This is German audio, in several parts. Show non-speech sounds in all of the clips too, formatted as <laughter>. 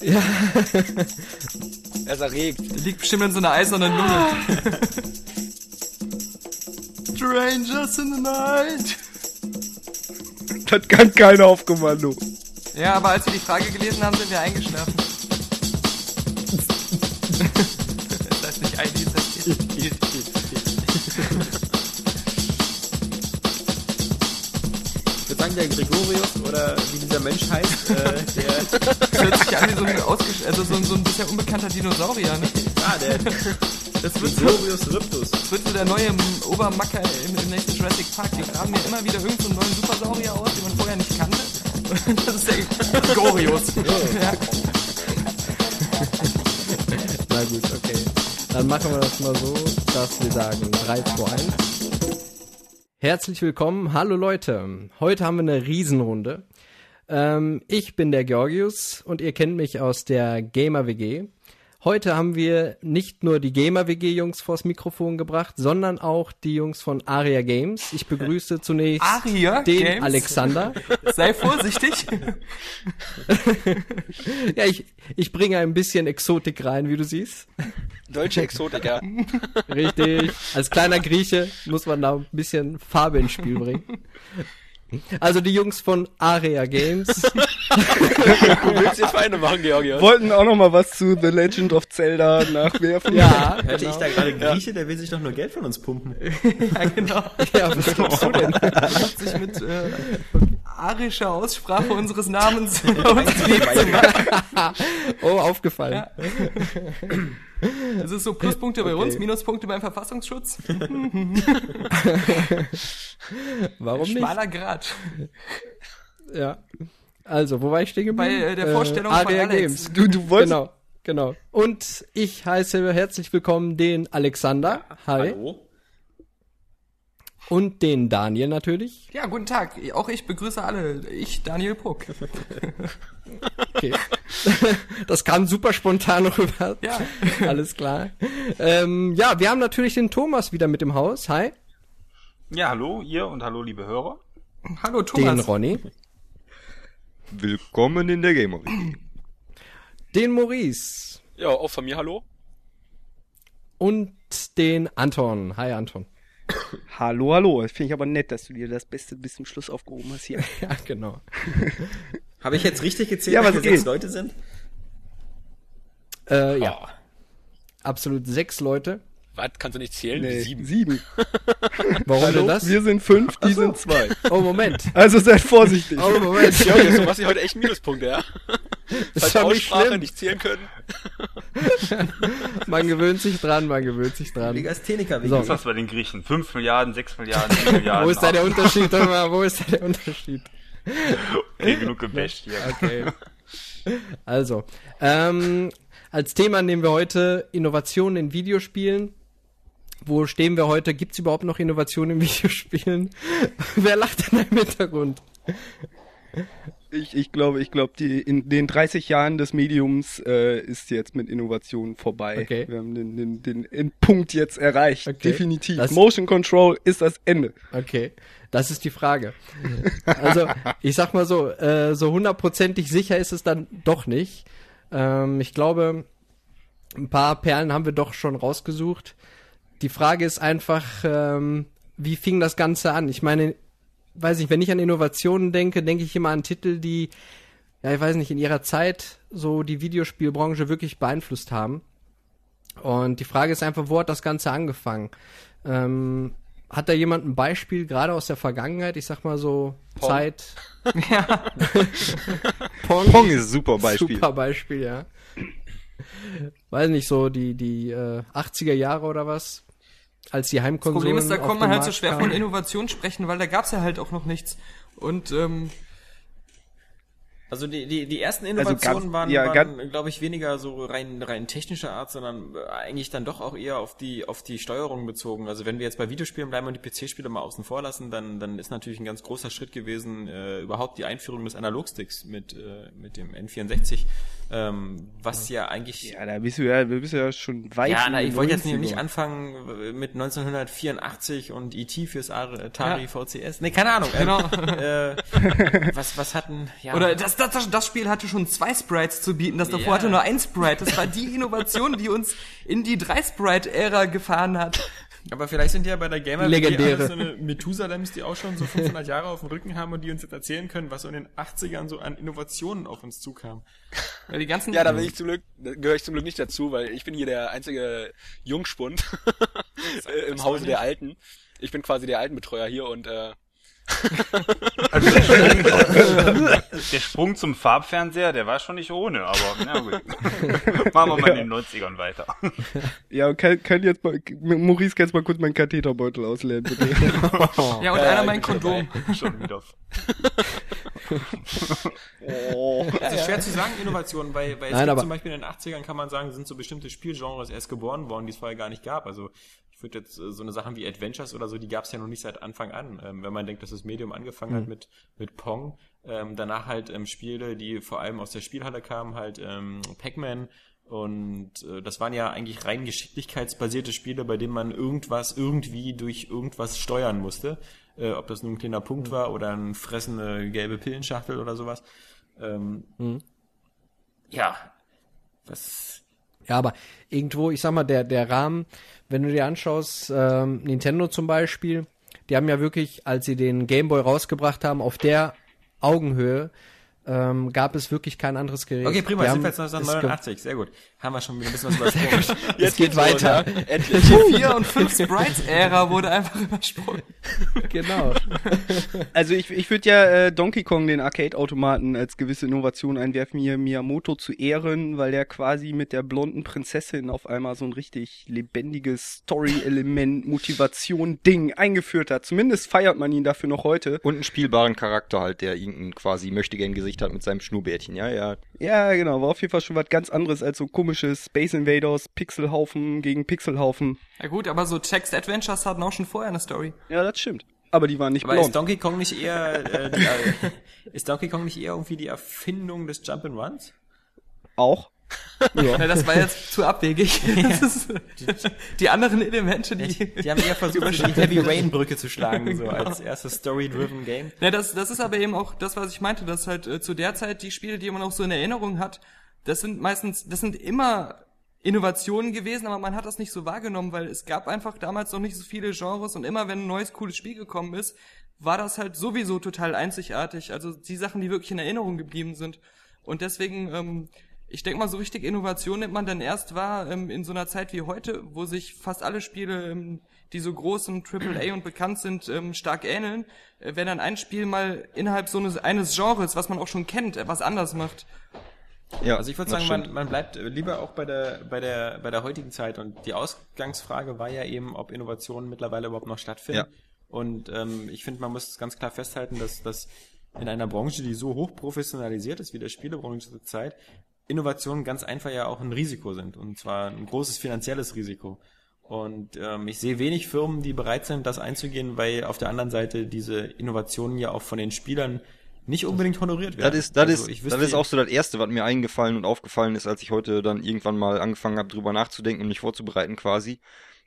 Ja. <laughs> Er ist erregt. Der liegt bestimmt in so einer eisernen Lunge. <laughs> Strangers in the night. Das kann keiner auf Kommando. Ja, aber als wir die Frage gelesen haben, sind wir eingeschlafen. <laughs> das heißt nicht ein, das heißt ich. Ich würde sagen, der Gregorius oder wie dieser Mensch heißt, äh, der, also so ein, so ein bisher unbekannter Dinosaurier, ne? ah, der <laughs> Das wird so, Gregorius Riptus. das wird so der neue Obermacker im, im nächsten Jurassic Park. Die graben ja immer wieder irgendeinen so einen neuen Supersaurier aus, den man vorher nicht kannte. <laughs> Das ist der Gregorius. <laughs> Ja. Na gut, okay. Dann machen wir das mal so, dass wir sagen 3, 2, 1. Herzlich willkommen, hallo Leute. Heute haben wir eine Riesenrunde. Ähm, ich bin der Georgius und ihr kennt mich aus der Gamer WG. Heute haben wir nicht nur die Gamer WG Jungs vors Mikrofon gebracht, sondern auch die Jungs von Aria Games. Ich begrüße <laughs> zunächst Aria den Games? Alexander. <laughs> Sei vorsichtig. <laughs> ja, ich, ich bringe ein bisschen Exotik rein, wie du siehst. Deutsche Exotiker. Richtig. Als kleiner Grieche muss man da ein bisschen Farbe ins Spiel bringen. Also die Jungs von Area Games. <laughs> Du willst dir Feinde machen, Georgios. wollten auch noch mal was zu The Legend of Zelda nachwerfen. ja, Hörte genau. ich da gerade Grieche, der will sich doch nur Geld von uns pumpen. <laughs> ja, genau. Ja, was glaubst du denn? <laughs> Versucht sich mit äh, arischer Aussprache unseres Namens uns. Oh, aufgefallen. Das ist so <laughs> Pluspunkte bei uns, Minuspunkte beim Verfassungsschutz. <laughs> Warum nicht? Schmaler Grad. Ja. Also, wo war ich stehen geblieben? Bei, äh, der Vorstellung von Area Alex. Games. Du, du wolltest. Genau, genau. Und ich heiße herzlich willkommen den Alexander. Hi. Hallo? Und den Daniel natürlich. Ja, guten Tag. Auch ich begrüße alle. Ich, Daniel Puck. Okay. <laughs> Das kam super spontan rüber. Ja. <laughs> Alles klar. Ähm, ja, wir haben natürlich den Thomas wieder mit im Haus. Hi. Ja, hallo ihr und hallo liebe Hörer. Hallo Den Thomas. Ronny. Willkommen in der Gamer. Den Maurice. Ja, auch von mir hallo. Und den Anton. Hi Anton. Hallo, hallo. Das finde ich aber nett, dass du dir das Beste bis zum Schluss aufgehoben hast hier. <laughs> Ja, genau. <laughs> Habe ich jetzt richtig gezählt, Ja, dass was wir sechs? Leute sind? Äh, ja, Ah, absolut sechs Leute. Was? Kannst du nicht zählen? Nee, Sieben. sieben. <laughs> Warum Hallo, denn das? wir sind fünf, die sind zwei. Oh, Moment. Also seid vorsichtig. Oh, Moment. Georgios, du machst hier heute echt Minuspunkte, ja? doch nicht Aussprache, schlimm. nicht zählen können. <laughs> Man gewöhnt sich dran, man gewöhnt sich dran. Legastheniker, wie So. Was das bei den Griechen? 5 Milliarden, 6 Milliarden, 7 <laughs> Milliarden. Wo ist da der. Unterschied? Wo ist da der Unterschied? Okay, genug gebasht hier. Okay. Also, ähm, als Thema nehmen wir heute Innovationen in Videospielen. Wo stehen wir heute? Gibt es überhaupt noch Innovationen in <laughs> Videospielen? Wer lacht denn im Hintergrund? Ich, ich glaube, ich glaube, die in den 30 Jahren des Mediums äh, ist jetzt mit Innovation vorbei. Okay. Wir haben den, den, den Endpunkt jetzt erreicht. Okay. Definitiv. Das- Motion Control ist das Ende. Okay, das ist die Frage. Also, ich sag mal so, äh, so hundertprozentig sicher ist es dann doch nicht. Ähm, ich glaube, ein paar Perlen haben wir doch schon rausgesucht. Die Frage ist einfach, ähm, wie fing das Ganze an? Ich meine, weiß nicht, wenn ich an Innovationen denke, denke ich immer an Titel, die, ja, ich weiß nicht, in ihrer Zeit so die Videospielbranche wirklich beeinflusst haben. Und die Frage ist einfach, wo hat das Ganze angefangen? Ähm, hat da jemand ein Beispiel, gerade aus der Vergangenheit, ich sag mal so Pong. Zeit? Ja. <laughs> Pong, Pong ist ein super Beispiel. Super Beispiel, ja. Weiß nicht, so die, die äh, 80er Jahre oder was, als die Das Heimkonsolen Problem ist, da kann man halt so schwer von Innovation sprechen, weil da gab's ja halt auch noch nichts. Und ähm, Also die, die, die ersten Also Innovationen ganz- waren, ja, waren glaube ich, weniger so rein, rein technischer Art, sondern äh, eigentlich dann doch auch eher auf die, auf die Steuerung bezogen. Also wenn wir jetzt bei Videospielen bleiben und die PC-Spiele mal außen vor lassen, dann, dann ist natürlich ein ganz großer Schritt gewesen, äh, überhaupt die Einführung des Analogsticks mit, äh, mit dem N64. Ähm, was ja eigentlich Ja, da bist du ja, du bist ja schon weit. Ja, na, ich wollte jetzt 90ern. nicht anfangen äh, mit 1984 und E.T. fürs Atari VCS. Nee, keine Ahnung. Genau. Ähm, äh, <laughs> was, was hatten, ja. Oder das, das, das, das Spiel hatte schon zwei Sprites zu bieten, das davor Ja. hatte nur ein Sprite. Das war die Innovation, die uns in die 3-Sprite-Ära gefahren hat. aber vielleicht sind ja bei der Gamer Legendäre. so eine Methusalems, die auch schon so 500 Jahre auf dem Rücken haben und die uns jetzt erzählen können, was so in den 80ern so an Innovationen auf uns zukam. Weil die ganzen, Ja, da bin ich zum Glück, gehöre ich zum Glück nicht dazu, weil ich bin hier der einzige Jungspund <laughs> <laughs> im Hause der Alten. Ich bin quasi der Altenbetreuer hier und äh, Also <laughs> der, Sprung, zum Farbfernseher, der war schon nicht ohne, aber na gut. <laughs> Machen wir mal in den 90ern weiter. Ja, kann, kann jetzt mal, Maurice, kannst mal kurz meinen Katheterbeutel ausleeren, bitte? ja, und äh, einer mein Kondom. schon wieder. <laughs> oh, <laughs> Es ist schwer zu sagen, Innovationen, weil, weil es Nein, gibt aber- zum Beispiel in den 80ern kann man sagen, sind so bestimmte Spielgenres erst geboren worden, die es vorher gar nicht gab. Also ich würde jetzt äh, so eine Sachen wie Adventures oder so, die gab es ja noch nicht seit Anfang an. Ähm, wenn man denkt, dass das Medium angefangen hat mit, mit Pong, ähm, danach halt ähm, Spiele, die vor allem aus der Spielhalle kamen, halt ähm, Pac-Man und äh, das waren ja eigentlich rein geschicklichkeitsbasierte Spiele, bei denen man irgendwas irgendwie durch irgendwas steuern musste. Äh, ob das nun ein kleiner Punkt war oder ein fressende gelbe Pillenschachtel oder sowas. Ähm, ja, was. Ja, aber irgendwo, ich sag mal, der, der Rahmen, wenn du dir anschaust, ähm, Nintendo zum Beispiel, die haben ja wirklich, als sie den Game Boy rausgebracht haben, auf der Augenhöhe, ähm, gab es wirklich kein anderes Gerät. Okay, prima, Die sind wir jetzt es ge- 1989, sehr gut. Haben wir schon wieder ein bisschen was übersprungen. <laughs> Es geht weiter. Ja, endlich. Die 4 und 5 Sprites-Ära wurde einfach übersprungen. <laughs> genau. <laughs> Also ich, ich würde ja äh, Donkey Kong den Arcade-Automaten als gewisse Innovation einwerfen, hier Miyamoto zu ehren, weil der quasi mit der blonden Prinzessin auf einmal so ein richtig lebendiges Story-Element, Motivation-Ding eingeführt hat. Zumindest feiert man ihn dafür noch heute. Und einen spielbaren Charakter halt, der irgendein quasi möchtegern Gesicht hat mit seinem Schnurrbärtchen, ja, ja. Ja, genau, war auf jeden Fall schon was ganz anderes als so komisches Space Invaders, Pixelhaufen gegen Pixelhaufen. Ja gut, aber so Text Adventures hatten auch schon vorher eine Story. Ja, das stimmt. Aber die waren nicht Aber ist. Donkey Kong nicht eher äh, die, äh, <laughs> ist Donkey Kong nicht eher irgendwie die Erfindung des Jump'n'Runs? Auch. Na, das war jetzt zu abwegig. <laughs> Das ist, die anderen Elemente, die... Die haben eher <laughs> versucht, die Heavy Rain Brücke zu schlagen, so als erstes Story-driven Game. Ja, das, das ist aber eben auch das, was ich meinte, dass halt äh, zu der Zeit die Spiele, die man auch so in Erinnerung hat, das sind meistens, das sind immer Innovationen gewesen, aber man hat das nicht so wahrgenommen, weil es gab einfach damals noch nicht so viele Genres und immer wenn ein neues cooles Spiel gekommen ist, war das halt sowieso total einzigartig. Also die Sachen, die wirklich in Erinnerung geblieben sind. Und deswegen, ähm, ich denke mal, so richtig Innovation nimmt man dann erst wahr ähm, in so einer Zeit wie heute, wo sich fast alle Spiele, ähm, die so groß und AAA und bekannt sind, ähm, stark ähneln. Äh, wenn dann ein Spiel mal innerhalb so eines, eines Genres, was man auch schon kennt, etwas anders macht. ja Also ich würde sagen, man, man bleibt äh, lieber auch bei der, bei der, bei der heutigen Zeit. Und die Ausgangsfrage war ja eben, ob Innovationen mittlerweile überhaupt noch stattfinden. Ja. Und ähm, ich finde, man muss ganz klar festhalten, dass, dass in einer Branche, die so hoch professionalisiert ist wie der Spielebranche zur Zeit, Innovationen ganz einfach ja auch ein Risiko sind. Und zwar ein großes finanzielles Risiko. Und ähm, ich sehe wenig Firmen, die bereit sind, das einzugehen, weil auf der anderen Seite diese Innovationen ja auch von den Spielern nicht unbedingt honoriert werden. Das ist, das Also ist, das ist auch so das Erste, was mir eingefallen und aufgefallen ist, als ich heute dann irgendwann mal angefangen habe, drüber nachzudenken und mich vorzubereiten quasi,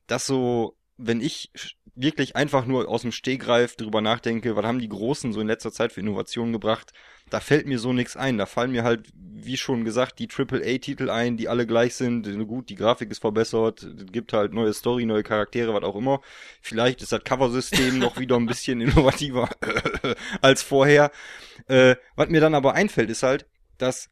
dass so, wenn ich wirklich einfach nur aus dem Stehgreif drüber nachdenke, was haben die Großen so in letzter Zeit für Innovationen gebracht, da fällt mir so nichts ein. Da fallen mir halt, wie schon gesagt, die AAA-Titel ein, die alle gleich sind. Gut, die Grafik ist verbessert, es gibt halt neue Story, neue Charaktere, was auch immer. Vielleicht ist das Coversystem <laughs> noch wieder ein bisschen innovativer <laughs> als vorher. Äh, was mir dann aber einfällt, ist halt, dass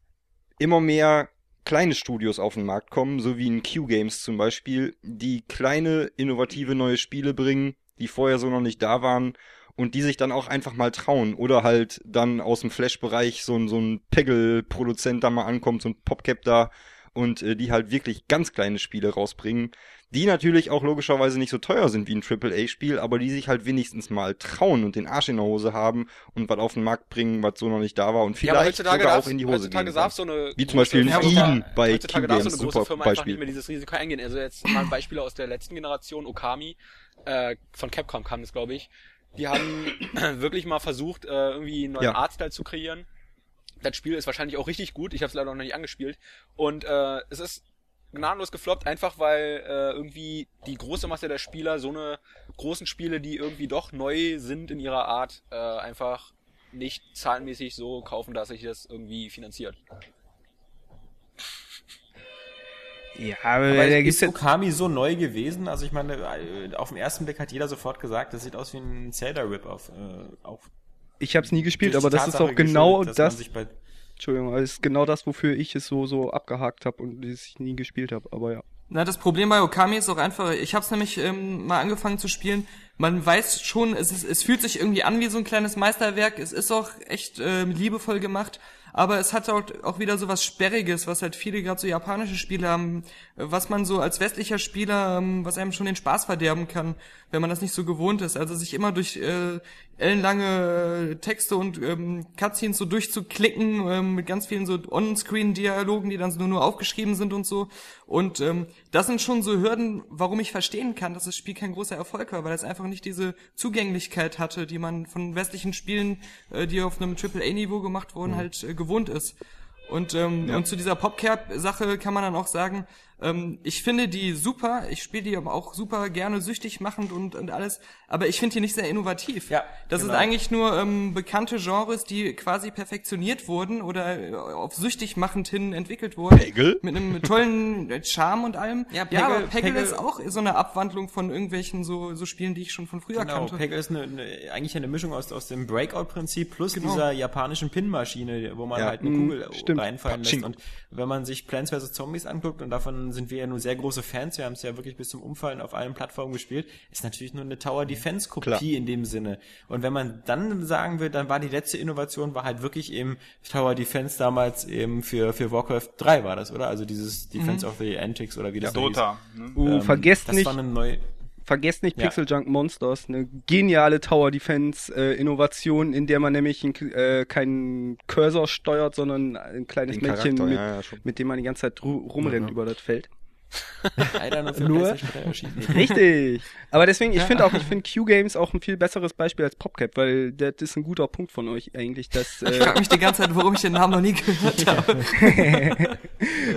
immer mehr kleine Studios auf den Markt kommen, so wie in Q-Games zum Beispiel, die kleine, innovative neue Spiele bringen, die vorher so noch nicht da waren und die sich dann auch einfach mal trauen oder halt dann aus dem Flash-Bereich so ein, so ein Peggle-Produzent da mal ankommt, so ein Popcap da und äh, die halt wirklich ganz kleine Spiele rausbringen, die natürlich auch logischerweise nicht so teuer sind wie ein AAA-Spiel, aber die sich halt wenigstens mal trauen und den Arsch in der Hose haben und was auf den Markt bringen, was so noch nicht da war und Ja, vielleicht heutzutage sogar auch in die Hose gehen. so Wie zum Beispiel ein Eden bei heutzutage darf so eine große super Firma einfach Beispiel. nicht mehr dieses Risiko eingehen. Also jetzt mal ein Beispiel aus der letzten Generation, Okami, äh, von Capcom kam das, glaube ich. Die haben <clears throat> wirklich mal versucht, äh, irgendwie einen neuen Ja. Artstyle zu kreieren. das Spiel ist wahrscheinlich auch richtig gut. Ich habe es leider noch nicht angespielt. Und äh, es ist gnadenlos gefloppt, einfach weil äh, irgendwie die große Masse der Spieler so eine großen Spiele, die irgendwie doch neu sind in ihrer Art, äh, einfach nicht zahlenmäßig so kaufen, dass sich das irgendwie finanziert. Ja, aber, Aber da ist Okami so neu gewesen? Also ich meine, äh, auf den ersten Blick hat jeder sofort gesagt, das sieht aus wie ein Zelda-Rip-Off. Äh, auch ich habe es nie gespielt, aber das ist auch genau das, Entschuldigung, das ist genau das, wofür ich es so, so abgehakt habe und das ich nie gespielt habe, aber ja. Na, das Problem bei Okami ist auch einfach, ich habe es nämlich ähm, mal angefangen zu spielen. Man weiß schon, es, ist, es fühlt sich irgendwie an wie so ein kleines Meisterwerk. Es ist auch echt ähm, liebevoll gemacht, aber es hat auch, auch wieder so was Sperriges, was halt viele gerade so japanische Spiele haben, was man so als westlicher Spieler, ähm, was einem schon den Spaß verderben kann, wenn man das nicht so gewohnt ist. Also sich immer durch äh, ellenlange äh, Texte und ähm, Cutscenes so durchzuklicken, ähm, mit ganz vielen so On-Screen-Dialogen, die dann so nur aufgeschrieben sind und so. Und ähm, das sind schon so Hürden, warum ich verstehen kann, dass das Spiel kein großer Erfolg war, weil es einfach nicht diese Zugänglichkeit hatte, die man von westlichen Spielen, äh, die auf einem AAA-Niveau gemacht wurden, halt äh, gewohnt ist. Und, ähm, und zu dieser Popcap-Sache kann man dann auch sagen, ähm, ich finde die super, ich spiele die aber auch super gerne süchtig machend und, und alles, aber ich finde die nicht sehr innovativ. Ja, das genau. ist eigentlich nur ähm, bekannte Genres, die quasi perfektioniert wurden oder äh, auf süchtig machend hin entwickelt wurden. Peggle? Mit einem tollen <laughs> Charme und allem. Ja, ja aber Peggle- Peggle, Peggle- ist auch so eine Abwandlung von irgendwelchen so, so Spielen, die ich schon von früher Genau, kannte. Peggle ist eine, eine, eigentlich eine Mischung aus, aus dem Breakout-Prinzip plus Genau. dieser japanischen Pin-Maschine, wo man Ja. halt eine Mhm, Kugel stimmt. reinfallen lässt. Und wenn man sich Plants vs. Zombies anguckt, und davon sind wir ja nur sehr große Fans, wir haben es ja wirklich bis zum Umfallen auf allen Plattformen gespielt, ist natürlich nur eine Tower-Defense-Kopie Klar. in dem Sinne. Und wenn man dann sagen will, dann war die letzte Innovation, war halt wirklich eben Tower Defense damals eben für, für Warcraft 3 war das, oder? Also dieses Defense of the Antics oder wie das da hieß. Dota. Ne? Uh, Ähm, vergesst das nicht, war eine neue, vergesst nicht Ja. Pixel Junk Monsters, eine geniale Tower Defense äh, Innovation, in der man nämlich ein, äh, keinen Cursor steuert, sondern ein kleines Den Männchen, mit, ja, mit dem man die ganze Zeit ru rumrennt über das Feld. Leider nur für Nur- PlayStation 3 erschienen. Richtig. Aber deswegen, ich finde auch, ich finde Q-Games auch ein viel besseres Beispiel als PopCap, weil das ist ein guter Punkt von euch eigentlich, dass Ich äh, frage mich die ganze Zeit, warum ich den Namen noch nie gehört habe. <laughs>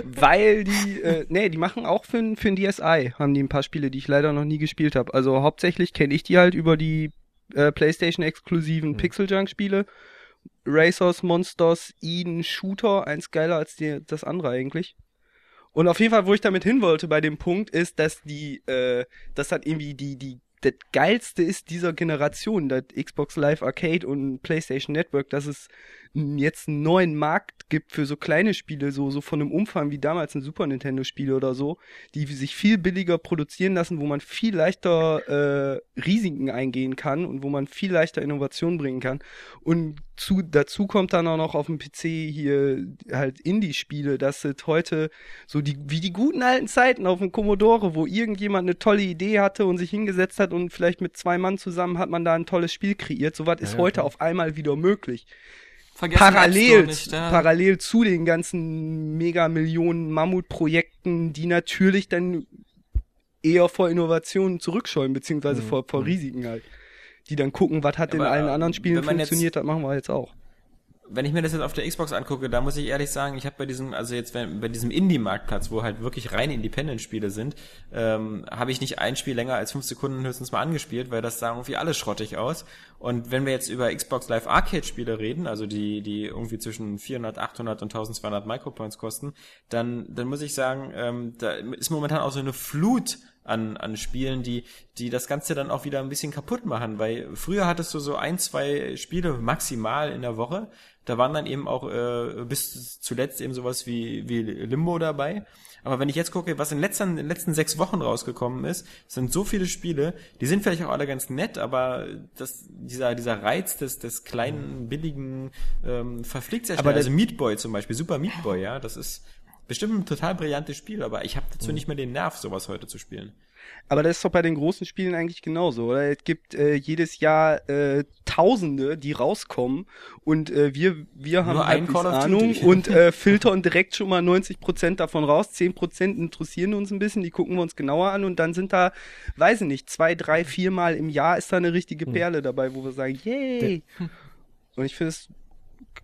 weil die, äh, nee, die machen auch für, für ein DSi, haben die ein paar Spiele, die ich leider noch nie gespielt habe. Also hauptsächlich kenne ich die halt über die äh, PlayStation-exklusiven Pixel Junk-Spiele. Racers, Monsters, Eden, Shooter, eins geiler als die, das andere eigentlich. Und auf jeden Fall, wo ich damit hin wollte bei dem Punkt, ist, dass die, äh, das hat irgendwie die, die, das geilste ist dieser Generation, das Xbox Live Arcade und PlayStation Network, dass es jetzt einen neuen Markt gibt für so kleine Spiele, so, so von einem Umfang wie damals ein Super Nintendo Spiel oder so, die sich viel billiger produzieren lassen, wo man viel leichter äh, Risiken eingehen kann und wo man viel leichter Innovation bringen kann. Und zu, dazu kommt dann auch noch auf dem PC hier halt Indie-Spiele, dass es heute so die, wie die guten alten Zeiten auf dem Commodore, wo irgendjemand eine tolle Idee hatte und sich hingesetzt hat und vielleicht mit zwei Mann zusammen hat man da ein tolles Spiel kreiert. Sowas ist heute auf einmal wieder möglich. Vergessen Parallel, nicht, ja. parallel zu den ganzen Mega-Millionen Mammutprojekten, die natürlich dann eher vor Innovationen zurückscheuen, beziehungsweise vor, vor Risiken halt. Die dann gucken, was hat in Aber, allen anderen äh, Spielen wenn man jetzt- funktioniert, das machen wir jetzt auch. Wenn ich mir das jetzt auf der Xbox angucke, da muss ich ehrlich sagen, ich habe bei diesem, also jetzt bei diesem Indie-Marktplatz, wo halt wirklich rein Independent-Spiele sind, ähm, habe ich nicht ein Spiel länger als fünf Sekunden höchstens mal angespielt, weil das sah irgendwie alles schrottig aus. Und wenn wir jetzt über Xbox Live Arcade-Spiele reden, also die, die irgendwie zwischen 400, 800 und 1200 Micropoints kosten, dann, dann muss ich sagen, ähm, da ist momentan auch so eine Flut an, an Spielen, die, die das Ganze dann auch wieder ein bisschen kaputt machen, weil früher hattest du so ein, zwei Spiele maximal in der Woche, da waren dann eben auch äh, bis zuletzt eben sowas wie, wie Limbo dabei. Aber wenn ich jetzt gucke, was in, letzten, in den letzten sechs Wochen rausgekommen ist, sind so viele Spiele, die sind vielleicht auch alle ganz nett, aber das, dieser, dieser Reiz des, des kleinen, billigen ähm, verfliegt sehr Aber schnell. Also Meat Boy zum Beispiel, Super Meat Boy, ja, das ist bestimmt ein total brillantes Spiel, aber ich habe dazu nicht mehr den Nerv, sowas heute zu spielen. Aber das ist doch bei den großen Spielen eigentlich genauso, oder? Es gibt äh, jedes Jahr äh, Tausende, die rauskommen und äh, wir wir haben Nur of Ahnung und äh, <laughs> filtern direkt schon mal 90% davon raus. 10% interessieren uns ein bisschen, die gucken wir uns genauer an und dann sind da, weiß ich nicht, zwei, drei, viermal im Jahr ist da eine richtige Perle dabei, wo wir sagen, yay! Und ich finde es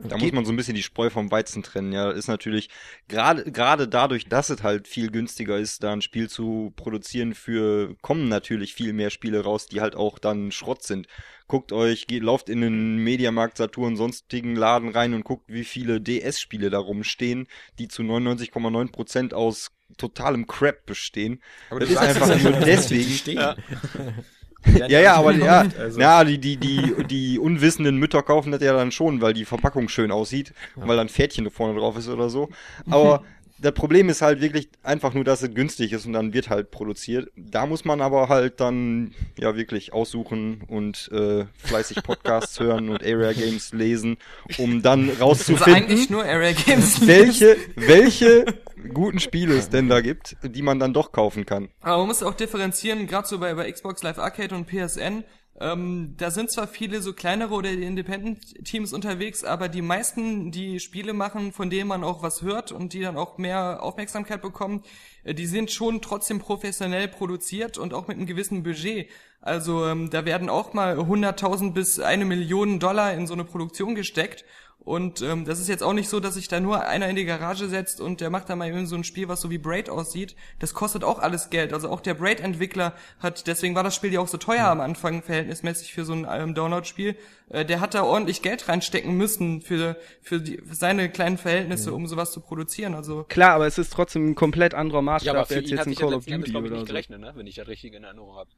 Da muss man so ein bisschen die Spreu vom Weizen trennen. Ja, ist natürlich gerade gerade dadurch, dass es halt viel günstiger ist, da ein Spiel zu produzieren für kommen natürlich viel mehr Spiele raus, die halt auch dann Schrott sind. Guckt euch, geht, lauft in den Mediamarkt, Saturn, sonstigen Laden rein und guckt, wie viele DS-Spiele da rumstehen, die zu 99,9 Prozent aus totalem Crap bestehen. Aber Das ist einfach nur die deswegen. stehen. Ja. <laughs> Ja, ja, aber ja, Also- ja, die, die, die, die unwissenden Mütter kaufen das ja dann schon, weil die Verpackung schön aussieht, weil dann Pferdchen da vorne drauf ist oder so. Aber <laughs> das Problem ist halt wirklich einfach nur, dass es günstig ist und dann wird halt produziert. Da muss man aber halt dann ja wirklich aussuchen und äh, fleißig <laughs> Podcasts hören und Area Games <laughs> lesen, um dann Also rauszufinden, eigentlich nur Area Games. welche, welche <laughs> guten Spiele es denn da gibt, die man dann doch kaufen kann. Aber man muss auch differenzieren, gerade so bei, bei Xbox Live Arcade und PSN. Ähm, da sind zwar viele so kleinere oder Independent-Teams unterwegs, aber die meisten, die Spiele machen, von denen man auch was hört und die dann auch mehr Aufmerksamkeit bekommen, äh, die sind schon trotzdem professionell produziert und auch mit einem gewissen Budget. Also ähm, da werden auch mal 100.000 bis eine Million Dollar in so eine Produktion gesteckt. Und ähm, das ist jetzt auch nicht so, dass sich da nur einer in die Garage setzt und der macht da mal eben so ein Spiel, was so wie Braid aussieht. Das kostet auch alles Geld. Also auch der Braid-Entwickler hat, deswegen war das Spiel ja auch so teuer am Anfang verhältnismäßig für so ein ähm, Download-Spiel. Äh, der hat da ordentlich Geld reinstecken müssen für, für, die, für seine kleinen Verhältnisse, um sowas zu produzieren. Also Klar, aber es ist trotzdem ein komplett anderer Ja, Maßstab aber für als ihn jetzt hat ein Call of Duty glaube ich, oder nicht so. gerechnet, ne? wenn ich das richtig in Erinnerung habe.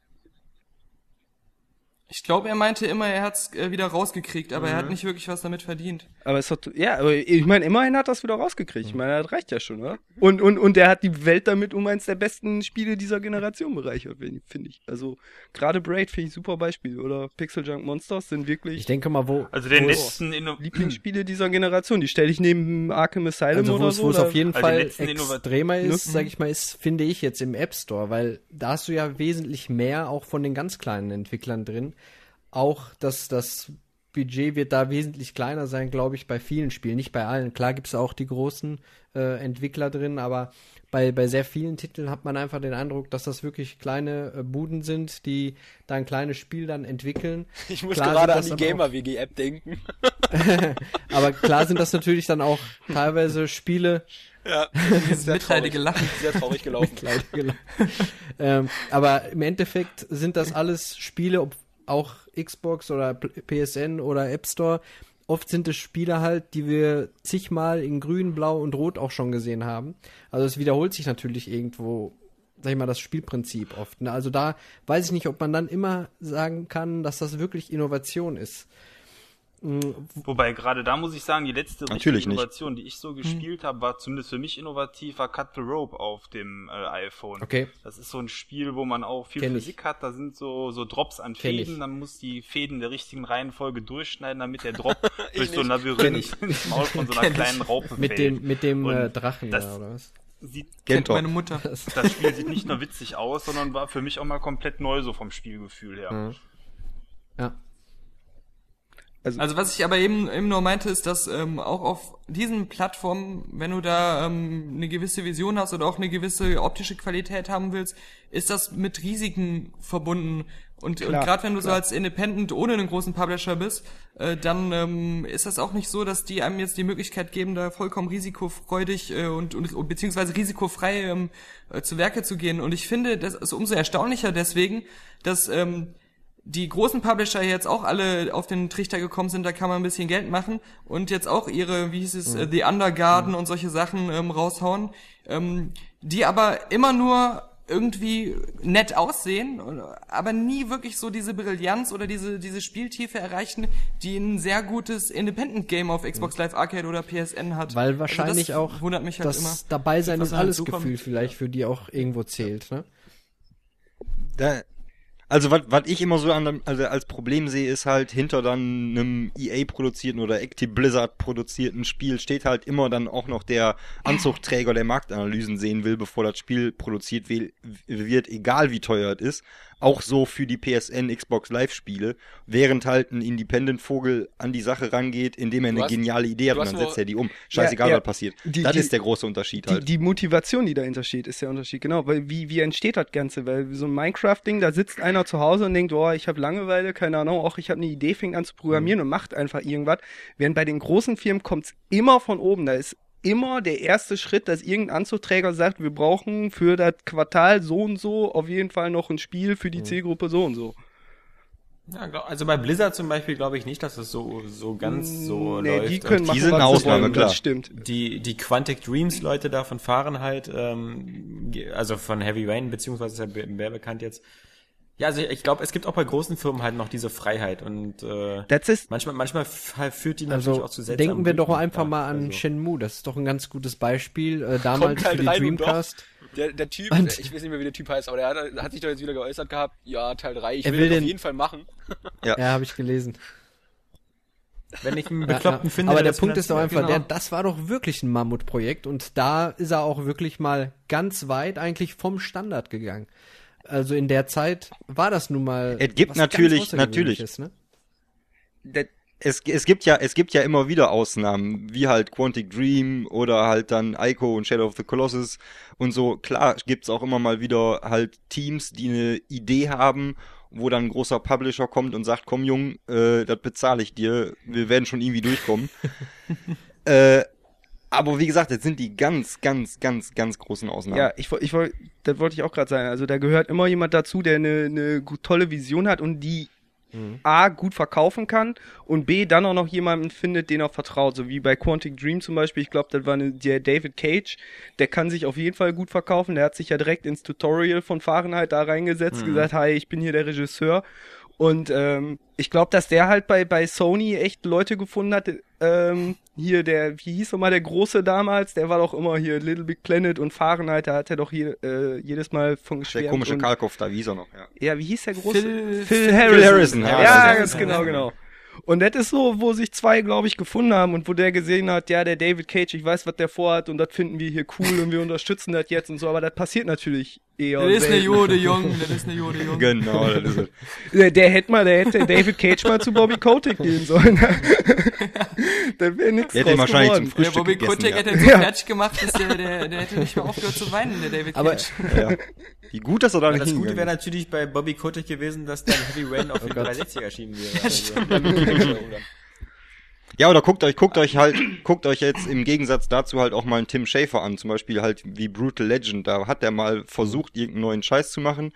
Ich glaube, er meinte immer, er hat's äh, wieder rausgekriegt, aber er Mhm. hat nicht wirklich was damit verdient. Aber es hat, ja, aber ich meine, immerhin hat er es wieder rausgekriegt. Ich meine, das reicht ja schon, oder? Und, und, und er hat die Welt damit um eins der besten Spiele dieser Generation bereichert, finde ich. Also, gerade Braid finde ich super Beispiel, oder Pixel Junk Monsters sind Ich wirklich denke mal, wo, Also den wo letzten Inno <clears throat> Lieblingsspiele dieser Generation. Die stelle ich neben Arkham Asylum also wo oder es, so. wo es auf jeden Also Fall letzten Innovat- extremer ist, Ne? sag ich mal, ist, finde ich jetzt im App Store, weil da hast du ja wesentlich mehr auch von den ganz kleinen Entwicklern drin. Auch das, das Budget wird da wesentlich kleiner sein, glaube ich, bei vielen Spielen. Nicht bei allen. Klar gibt es auch die großen äh, Entwickler drin, aber bei, bei sehr vielen Titeln hat man einfach den Eindruck, dass das wirklich kleine äh, Buden sind, die da ein kleines Spiel dann entwickeln. <laughs> Ich muss Klar gerade an die Gamer-WG-App denken. <laughs> Aber klar sind das natürlich dann auch teilweise Spiele, Ja, <laughs> Dieses mitleidige Lachen. sehr traurig gelaufen. Ähm, aber im Endeffekt sind das alles Spiele, ob auch Xbox oder PSN oder App Store. Oft sind es Spiele halt, die wir zigmal in Grün, Blau und Rot auch schon gesehen haben. Also es wiederholt sich natürlich irgendwo, sag ich mal, das Spielprinzip oft. Ne? Also da weiß ich nicht, ob man dann immer sagen kann, dass das wirklich Innovation ist. Wobei gerade da muss ich sagen, die letzte richtige Natürlich nicht. Innovation, die ich so gespielt habe, war zumindest für mich innovativ, war Cut the Rope auf dem äh, iPhone. Okay. Das ist so ein Spiel, wo man auch viel Kenn ich. Physik hat. Da sind so, so Drops an Kenn Fäden. ich. Dann muss die Fäden der richtigen Reihenfolge durchschneiden, damit der Drop <laughs> durch so ein nicht. Labyrinth <laughs> ins Maul von so einer kleinen Raupe Mit fällt. dem, mit dem äh, Drachen das- da, oder was? Sieht, Kennt meine Mutter. <laughs> das Spiel sieht nicht nur witzig aus, sondern war für mich auch mal komplett neu so vom Spielgefühl her. Ja. Also was ich aber eben, eben nur meinte, ist, dass ähm, auch auf diesen Plattformen, wenn du da ähm, eine gewisse Vision hast oder auch eine gewisse optische Qualität haben willst, ist das mit Risiken verbunden. Und, und gerade wenn du so klar. als Independent ohne einen großen Publisher bist, äh, dann ähm, ist das auch nicht so, dass die einem jetzt die Möglichkeit geben, da vollkommen risikofreudig äh, und, und, und beziehungsweise risikofrei ähm, äh, zu Werke zu gehen. Und ich finde, das ist umso erstaunlicher deswegen, dass ähm, die großen Publisher jetzt auch alle auf den Trichter gekommen sind, da kann man ein bisschen Geld machen und jetzt auch ihre, wie hieß es, äh, The Undergarden und solche Sachen ähm, raushauen, ähm, die aber immer nur irgendwie nett aussehen, aber nie wirklich so diese Brillanz oder diese, diese Spieltiefe erreichen, die ein sehr gutes Independent-Game auf Xbox Live Arcade oder PSN hat. Weil wahrscheinlich also das auch wundert mich halt das immer. dabei sein ist alles. Gefühl vielleicht für die auch irgendwo zählt, ne? Da, also was ich immer so an, also als Problem sehe, ist halt hinter dann einem EA produzierten oder Active Blizzard produzierten Spiel steht halt immer dann auch noch der Anzugträger, der Marktanalysen sehen will, bevor das Spiel produziert wird, egal wie teuer es ist. Auch so für die PSN, Xbox Live-Spiele, während halt ein Independent-Vogel an die Sache rangeht, indem er eine hast- geniale Idee hat und dann setzt er die um. Scheißegal, Ja, ja. was passiert. Die- das die- ist der große Unterschied Die, halt. die Motivation, die dahinter steht, ist der Unterschied, genau. Weil wie, wie entsteht das Ganze? Weil so ein Minecraft-Ding, da sitzt einer zu Hause und denkt, oh, ich habe Langeweile, keine Ahnung, auch ich habe eine Idee, fängt an zu programmieren und macht einfach irgendwas. Während bei den großen Firmen kommt's immer von oben. Da ist immer der erste Schritt, dass irgendein Anzugträger sagt, wir brauchen für das Quartal so und so auf jeden Fall noch ein Spiel für die Zielgruppe so und so. Ja, glaub, also bei Blizzard zum Beispiel glaube ich nicht, dass es so, so ganz so Nee, läuft. die können machen, die sind eine Ausnahme, klar. Das stimmt. die, die Quantic Dreams Leute da von Fahrenheit, ähm, ge- also von Heavy Rain, beziehungsweise ist ja mehr bekannt jetzt. Ja, also ich glaube, es gibt auch bei großen Firmen halt noch diese Freiheit und äh, Das ist, manchmal, manchmal halt führt die natürlich Also auch zu seltsamen denken wir doch einfach Ja, mal an also. Shenmue. Das ist doch ein ganz gutes Beispiel. Äh, damals halt für die. Dreamcast. Der, der Typ, Und- ich weiß nicht mehr, wie der Typ heißt, aber der hat, hat sich doch jetzt wieder geäußert gehabt, ja, Teil 3, ich Er will, will den den- auf jeden Fall machen. Ja, habe ich gelesen. Wenn ich einen Ja, Bekloppten ja. finde, Aber der Punkt ist doch einfach, der, das war doch wirklich ein Mammutprojekt und da ist er auch wirklich mal ganz weit eigentlich vom Standard gegangen. Also in der Zeit war das nun mal. Es gibt natürlich- ganz Außergewöhnliches, natürlich. Ne? das- es, es gibt ja, es gibt ja immer wieder Ausnahmen, wie halt Quantic Dream oder halt dann Ico und Shadow of the Colossus und so. Klar gibt's auch immer mal wieder halt Teams, die eine Idee haben, wo dann ein großer Publisher kommt und sagt, komm Jung, äh, das bezahle ich dir, wir werden schon irgendwie durchkommen. <laughs> äh, aber wie gesagt, das sind die ganz, ganz, ganz, ganz großen Ausnahmen. Ja, ich, ich wollte, das wollte ich auch gerade sagen. Also da gehört immer jemand dazu, der eine, eine tolle Vision hat und die A gut verkaufen kann und B dann auch noch jemanden findet, den er vertraut. So wie bei Quantic Dream zum Beispiel. Ich glaube, das war eine, der David Cage. Der kann sich auf jeden Fall gut verkaufen. Der hat sich ja direkt ins Tutorial von Fahrenheit da reingesetzt, gesagt, hi, ich bin hier der Regisseur. Und ähm, ich glaube, dass der halt bei, bei Sony echt Leute gefunden hat. Ähm, hier der, wie hieß nochmal der Große damals? Der war doch immer hier Little Big Planet und Fahrenheit. Da hat er doch hier, äh, jedes Mal von Der geschwärmt. komische und, Karlkopf da, wie hieß er noch? Ja. Ja, wie hieß der Große? Phil- Phil Harrison. Harrison, Ja, ja, ganz genau, genau. Und das ist so, wo sich zwei, glaube ich, gefunden haben und wo der gesehen hat, ja, der David Cage, ich weiß, was der vorhat und das finden wir hier cool und wir unterstützen das jetzt und so, aber das passiert natürlich eher. Das ist eine. Jode Jung, das ist eine Jode Jung. Genau, das ist es. Der, der hätte mal, der hätte David Cage mal zu Bobby Kotick gehen sollen. <laughs> da wäre nichts Der hätte ihn wahrscheinlich zum geworden. Der Frühstück Bobby gegessen. Kotick ja. hätte ihn so Ja. fertig gemacht, dass der, der, der hätte nicht mehr aufgehört zu weinen, der David Aber- Cage. Ja. Wie gut, dass er da Ja, nicht das Gute wäre natürlich bei Bobby Kotick gewesen, dass dann Heavy Rain auf <laughs> Oh dem Gott. 360 erschienen wäre. Also, Ja, oder guckt euch, guckt euch halt, guckt euch jetzt im Gegensatz dazu halt auch mal einen Tim Schafer an, zum Beispiel halt wie Brutal Legend. Da hat er mal versucht, irgendeinen neuen Scheiß zu machen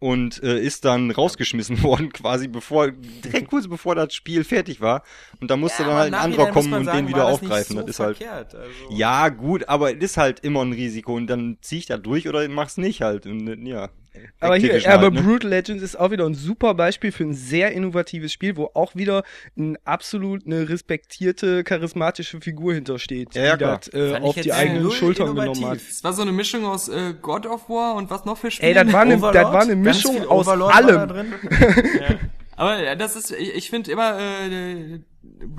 und äh, ist dann rausgeschmissen <laughs> worden, quasi bevor, direkt kurz bevor das Spiel fertig war. Und da musste dann halt ein anderer kommen und den wieder aufgreifen. das ist halt. Verkehrt. Also, Ja, gut, aber es ist halt immer ein Risiko und dann zieh ich da durch oder mach's nicht halt. Und, ja. Aber hier, aber halt, ne? Brutal Legends ist auch wieder ein super Beispiel für ein sehr innovatives Spiel, wo auch wieder ein absolut eine respektierte, charismatische Figur hintersteht, Ja, ja, die das äh, auf die eigenen Schultern innovativ. genommen hat. Es war so eine Mischung aus äh, God of War und was noch für Spiele. Ey, das war eine, das war eine Mischung aus Overlord war da allem. <laughs> Aber das ist, ich, ich finde immer äh,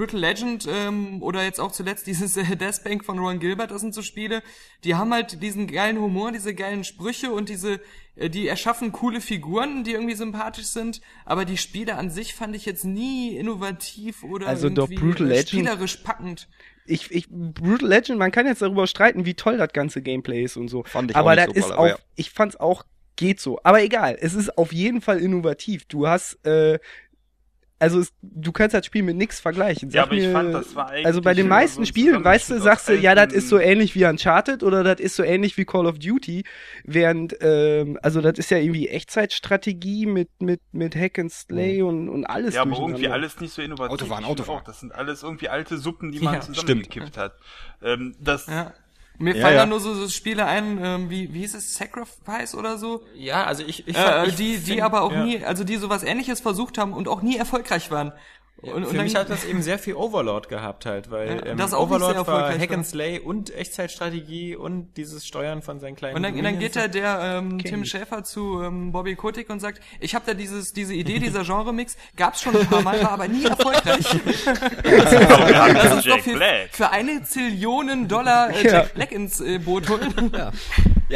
Brutal Legend ähm, oder jetzt auch zuletzt dieses äh, Death Bank von Ron Gilbert, das sind so Spiele, die haben halt diesen geilen Humor, diese geilen Sprüche und diese, äh, die erschaffen coole Figuren, die irgendwie sympathisch sind, aber die Spiele an sich fand ich jetzt nie innovativ oder Also doch, irgendwie Brutal äh, Legend- spielerisch packend. Ich, ich, Brutal Legend, man kann jetzt darüber streiten, wie toll das ganze Gameplay ist und so. Fand ich aber auch das nicht so ist auch, aber ja. ich fand's auch, geht so. Aber egal, es ist auf jeden Fall innovativ. Du hast, äh, also es, du kannst das Spiel mit nix vergleichen. Sag Ja, aber ich mir, fand, das war eigentlich Also bei den meisten so Spielen, weißt du, sagst du, ja, das ist so ähnlich wie Uncharted oder das ist so ähnlich wie Call of Duty, während, ähm, also das ist ja irgendwie Echtzeitstrategie mit, mit, mit Hack and Slay und, und alles Ja, aber irgendwie alles nicht so innovativ. Autofahren, Ich Autofahren. Auch, das sind alles irgendwie alte Suppen, die <laughs> man Ja, zusammengekippt hat. Ähm, das, Ja. Mir Ja, fallen ja. da nur so, so Spiele ein, ähm, wie, wie hieß es, Sacrifice oder so? Ja, also ich, ich, Äh, ich die, die find- aber auch ja. nie, also die sowas ähnliches versucht haben und auch nie erfolgreich waren. Und, Für mich hat das <laughs> eben sehr viel Overlord gehabt halt, weil Ja, ähm, das Overlord war erfolgreich Hack and Slay und Echtzeitstrategie und dieses Steuern von seinen kleinen Und dann, dann Minions. geht da der ähm, Tim Schäfer zu ähm, Bobby Kotick und sagt, ich habe da dieses diese Idee, dieser Genre-Mix, gab's schon ein paar Mal, war aber nie erfolgreich. <laughs> uns Jack doch für, Black. für eine Zillion Dollar äh, Ja. Jack Black ins äh, Boot holen. Ja,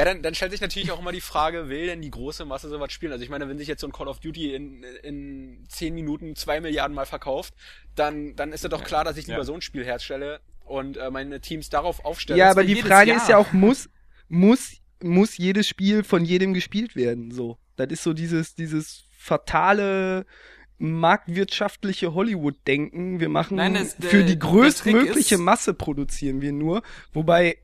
dann, dann stellt sich natürlich auch immer die Frage, will denn die große Masse sowas spielen? Also ich meine, wenn sich jetzt so ein Call of Duty in, in zehn Minuten zwei Milliarden Mal verkauft, dann, dann ist es doch klar, dass ich lieber Ja. so ein Spiel herstelle und äh, meine Teams darauf aufstelle. Ja, aber die Frage Jahr. ist ja auch, muss, muss, muss jedes Spiel von jedem gespielt werden, so. Das ist so dieses, dieses fatale, marktwirtschaftliche Hollywood-Denken. Wir machen Nein, das- für die größtmögliche Masse produzieren wir nur, wobei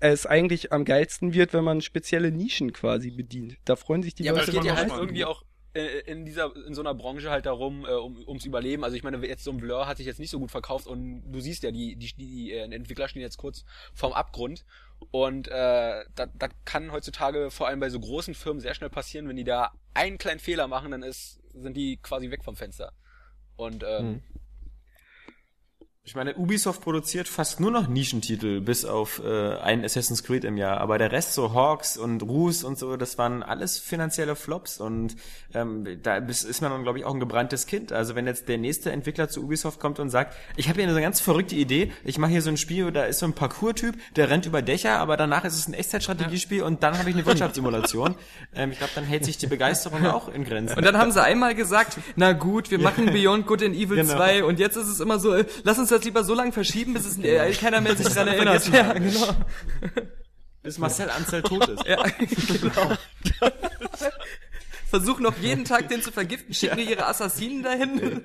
es eigentlich am geilsten wird, wenn man spezielle Nischen quasi bedient. Da freuen sich die Ja, aber es Leute geht ja halt irgendwie auch äh, in dieser in so einer Branche halt darum äh, um, ums Überleben. Also ich meine, jetzt so ein Blur hat sich jetzt nicht so gut verkauft und du siehst ja, die die, die äh, Entwickler stehen jetzt kurz vorm Abgrund und äh, das das kann heutzutage vor allem bei so großen Firmen sehr schnell passieren, wenn die da einen kleinen Fehler machen, dann ist sind die quasi weg vom Fenster. Und ähm, Hm. Ich meine, Ubisoft produziert fast nur noch Nischentitel, bis auf äh, einen Assassin's Creed im Jahr. Aber der Rest, so Hawks und Rus und so, das waren alles finanzielle Flops. Und ähm, da ist man dann, glaube ich, auch ein gebranntes Kind. Also wenn jetzt der nächste Entwickler zu Ubisoft kommt und sagt, ich habe hier eine ganz verrückte Idee, ich mache hier so ein Spiel, da ist so ein Parcours-Typ, der rennt über Dächer, aber danach ist es ein Echtzeitstrategiespiel und dann habe ich eine Wirtschaftssimulation. <laughs> ähm, ich glaube, dann hält sich die Begeisterung auch in Grenzen. Und dann haben sie einmal gesagt, na gut, wir machen Beyond Good and Evil Genau. 2 und jetzt ist es immer so, äh, lass uns das lieber so lange verschieben, bis es äh, keiner mehr sich dran erinnert. Ja, genau. <laughs> bis Marcel Ansel tot ist. Ja, <laughs> genau. Versuchen noch jeden Tag den zu vergiften, schicken die ihre Assassinen dahin.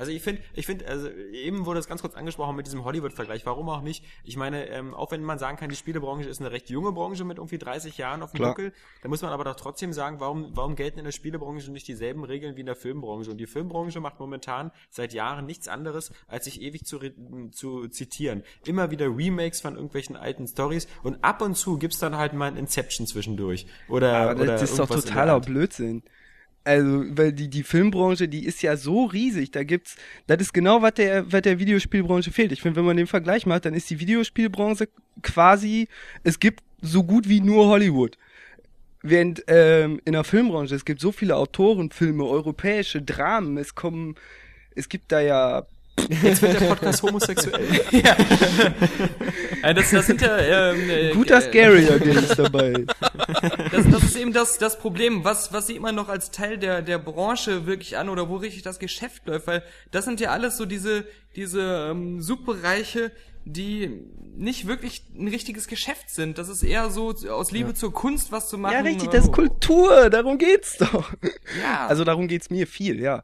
Also ich finde, ich finde, also eben wurde es ganz kurz angesprochen mit diesem Hollywood-Vergleich. Warum auch nicht? Ich meine, ähm, auch wenn man sagen kann, die Spielebranche ist eine recht junge Branche mit irgendwie 30 Jahren auf dem Klar. Buckel, da muss man aber doch trotzdem sagen, warum, warum gelten in der Spielebranche nicht dieselben Regeln wie in der Filmbranche? Und die Filmbranche macht momentan seit Jahren nichts anderes, als sich ewig zu, zu zitieren. Immer wieder Remakes von irgendwelchen alten Stories und ab und zu gibt's dann halt mal ein Inception zwischendurch. Oder, Aber oder das ist doch totaler. Blödsinn. Also, weil die, die Filmbranche, die ist ja so riesig. Da gibt's, das ist genau, was der, was der Videospielbranche fehlt. Ich finde, wenn man den Vergleich macht, dann ist die Videospielbranche quasi, es gibt so gut wie nur Hollywood. Während ähm, in der Filmbranche, es gibt so viele Autorenfilme, europäische Dramen, es kommen, es gibt da ja Jetzt wird der Podcast homosexuell. <laughs> Ja, <laughs> das, das sind ja ähm, äh, guter äh, Scarier-Games dabei. <laughs> Das, das ist eben das, das Problem. Was, was sieht man noch als Teil der, der Branche wirklich an oder wo richtig das Geschäft läuft? Weil das sind ja alles so diese, diese ähm, Superreiche, die nicht wirklich ein richtiges Geschäft sind. Das ist eher so aus Liebe zur Kunst was zu machen. Ja, richtig, äh, das ist Kultur, darum geht's doch. Ja. Also darum geht's mir viel, ja.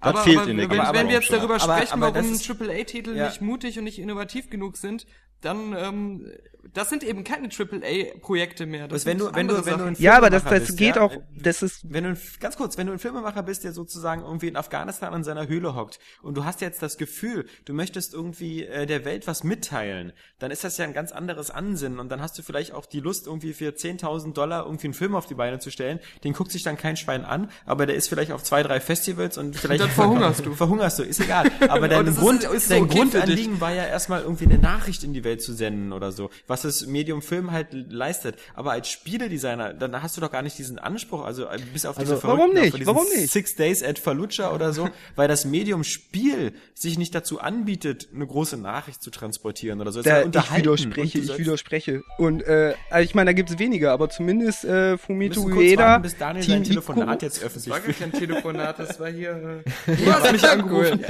Aber, fehlt aber in der wenn, wenn wir jetzt darüber Aber- sprechen, aber das warum AAA-Titel Ja. nicht mutig und nicht innovativ genug sind, dann ähm, das sind eben keine AAA-Projekte mehr. Das wenn du, wenn du, wenn du ein. Ja, aber das, das bist, geht ja, auch, das ist, wenn du ein, ganz kurz, wenn du ein Filmemacher bist, der sozusagen irgendwie in Afghanistan in seiner Höhle hockt und du hast jetzt das Gefühl, du möchtest irgendwie äh, der Welt was mitteilen, dann ist das ja ein ganz anderes Ansinnen und dann hast du vielleicht auch die Lust, irgendwie für 10.000 Dollar irgendwie einen Film auf die Beine zu stellen. Den guckt sich dann kein Schwein an, aber der ist vielleicht auf zwei, drei Festivals und vielleicht dann verhungerst du. <laughs> Verhungerst du, ist egal. Aber <laughs> dein das ist- Grund, ist dein okay. Grundanliegen war ja erstmal irgendwie eine Nachricht in die Welt zu senden oder so, was das Medium Film halt leistet. Aber als Spieledesigner, dann hast du doch gar nicht diesen Anspruch, also äh, bis auf diese Also, warum nicht? Warum nicht? Six Days at Fallujah oder so, <laughs> weil das Medium Spiel sich nicht dazu anbietet, eine große Nachricht zu transportieren oder so. Da, ich widerspreche, ich widerspreche. Und äh, also ich meine, da gibt's weniger, aber zumindest äh, Fumito Ueda, warten, bis Daniel Team sein Telefonat Ikuro- jetzt öffentlich war gar kein Telefonat, das war hier. Äh, <laughs> du hast mich angerufen.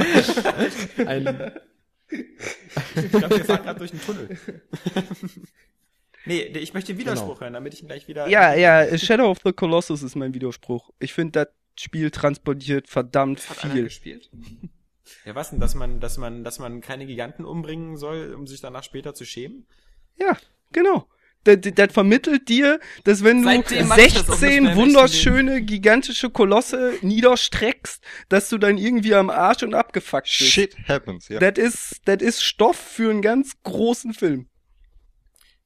<laughs> Ein, Ich glaube, wir fahren gerade durch den Tunnel. <laughs> nee, ich möchte den Widerspruch hören, damit ich ihn gleich wieder... Ja, ja, Shadow of the Colossus ist mein Widerspruch. Ich finde, das Spiel transportiert verdammt Hat einer viel. gespielt? Ja, was denn, dass man, dass man, dass man keine Giganten umbringen soll, um sich danach später zu schämen? Ja, genau. Das, das- vermittelt dir, dass wenn du Seitdem mach ich das auch nicht mehr 16 im echten wunderschöne, gigantische Kolosse niederstreckst, dass du dann irgendwie am Arsch und abgefuckt bist. Shit happens, ja. Das ist, das ist Stoff für einen ganz großen Film.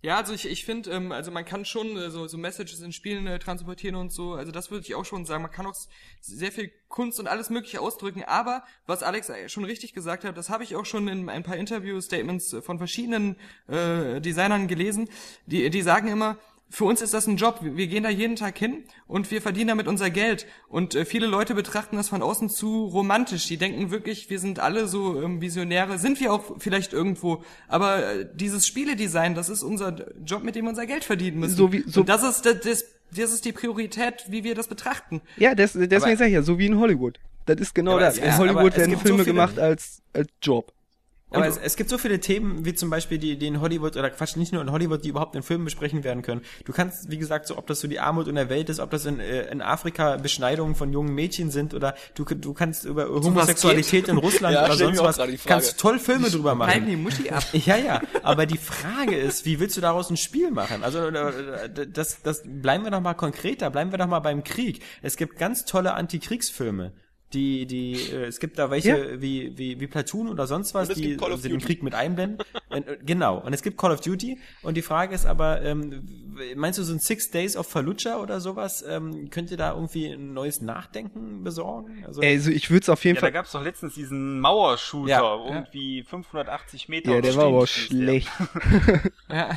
Ja, also ich, ich finde, ähm, also man kann schon äh, so, so Messages in Spielen äh, transportieren und so, also das würde ich auch schon sagen, man kann auch sehr viel Kunst und alles mögliche ausdrücken, aber was Alex äh, schon richtig gesagt hat, das habe ich auch schon in ein paar Interview-Statements äh, von verschiedenen äh, Designern gelesen, die, die sagen immer, für uns ist das ein Job. Wir gehen da jeden Tag hin und wir verdienen damit unser Geld. Und äh, viele Leute betrachten das von außen zu romantisch. Die denken wirklich, wir sind alle so ähm, Visionäre. Sind wir auch vielleicht irgendwo. Aber äh, dieses Spieledesign, das ist unser Job, mit dem wir unser Geld verdienen müssen. So wie- so- und das ist das, das, das ist die Priorität, wie wir das betrachten. Ja, des, deswegen Aber- sag ich ja, so wie in Hollywood. Das ist genau das. es- In ja, Hollywood werden so Filme viele- gemacht als, als Job. Aber es, es gibt so viele Themen, wie zum Beispiel die, die in Hollywood, oder Quatsch, nicht nur in Hollywood, die überhaupt in Filmen besprechen werden können. Du kannst, wie gesagt, so, ob das so die Armut in der Welt ist, ob das in, äh, in Afrika Beschneidungen von jungen Mädchen sind, oder du, du kannst über Homosexualität in Russland <laughs> Ja, oder sonst was, kannst toll Filme drüber Halten machen. die Muschi ab. <laughs> Ja, ja, aber die Frage ist, wie willst du daraus ein Spiel machen? Also das, das bleiben wir doch mal konkreter, bleiben wir doch mal beim Krieg. Es gibt ganz tolle Antikriegsfilme. Die, die, äh, es gibt da welche Ja. wie, wie, wie Platoon oder sonst was, es die gibt Call of den Duty. Krieg mit einblenden. Und, äh, genau. Und es gibt Call of Duty. Und die Frage ist aber, ähm, meinst du so ein Six Days of Fallujah oder sowas? Ähm, könnt ihr da irgendwie ein neues Nachdenken besorgen? Also, Also ich würde es auf jeden Ja, da Fall. gab's doch letztens diesen Mauershooter, Ja, ja. irgendwie 580 Meter. Ja, der war aber schlecht. <laughs> Ja.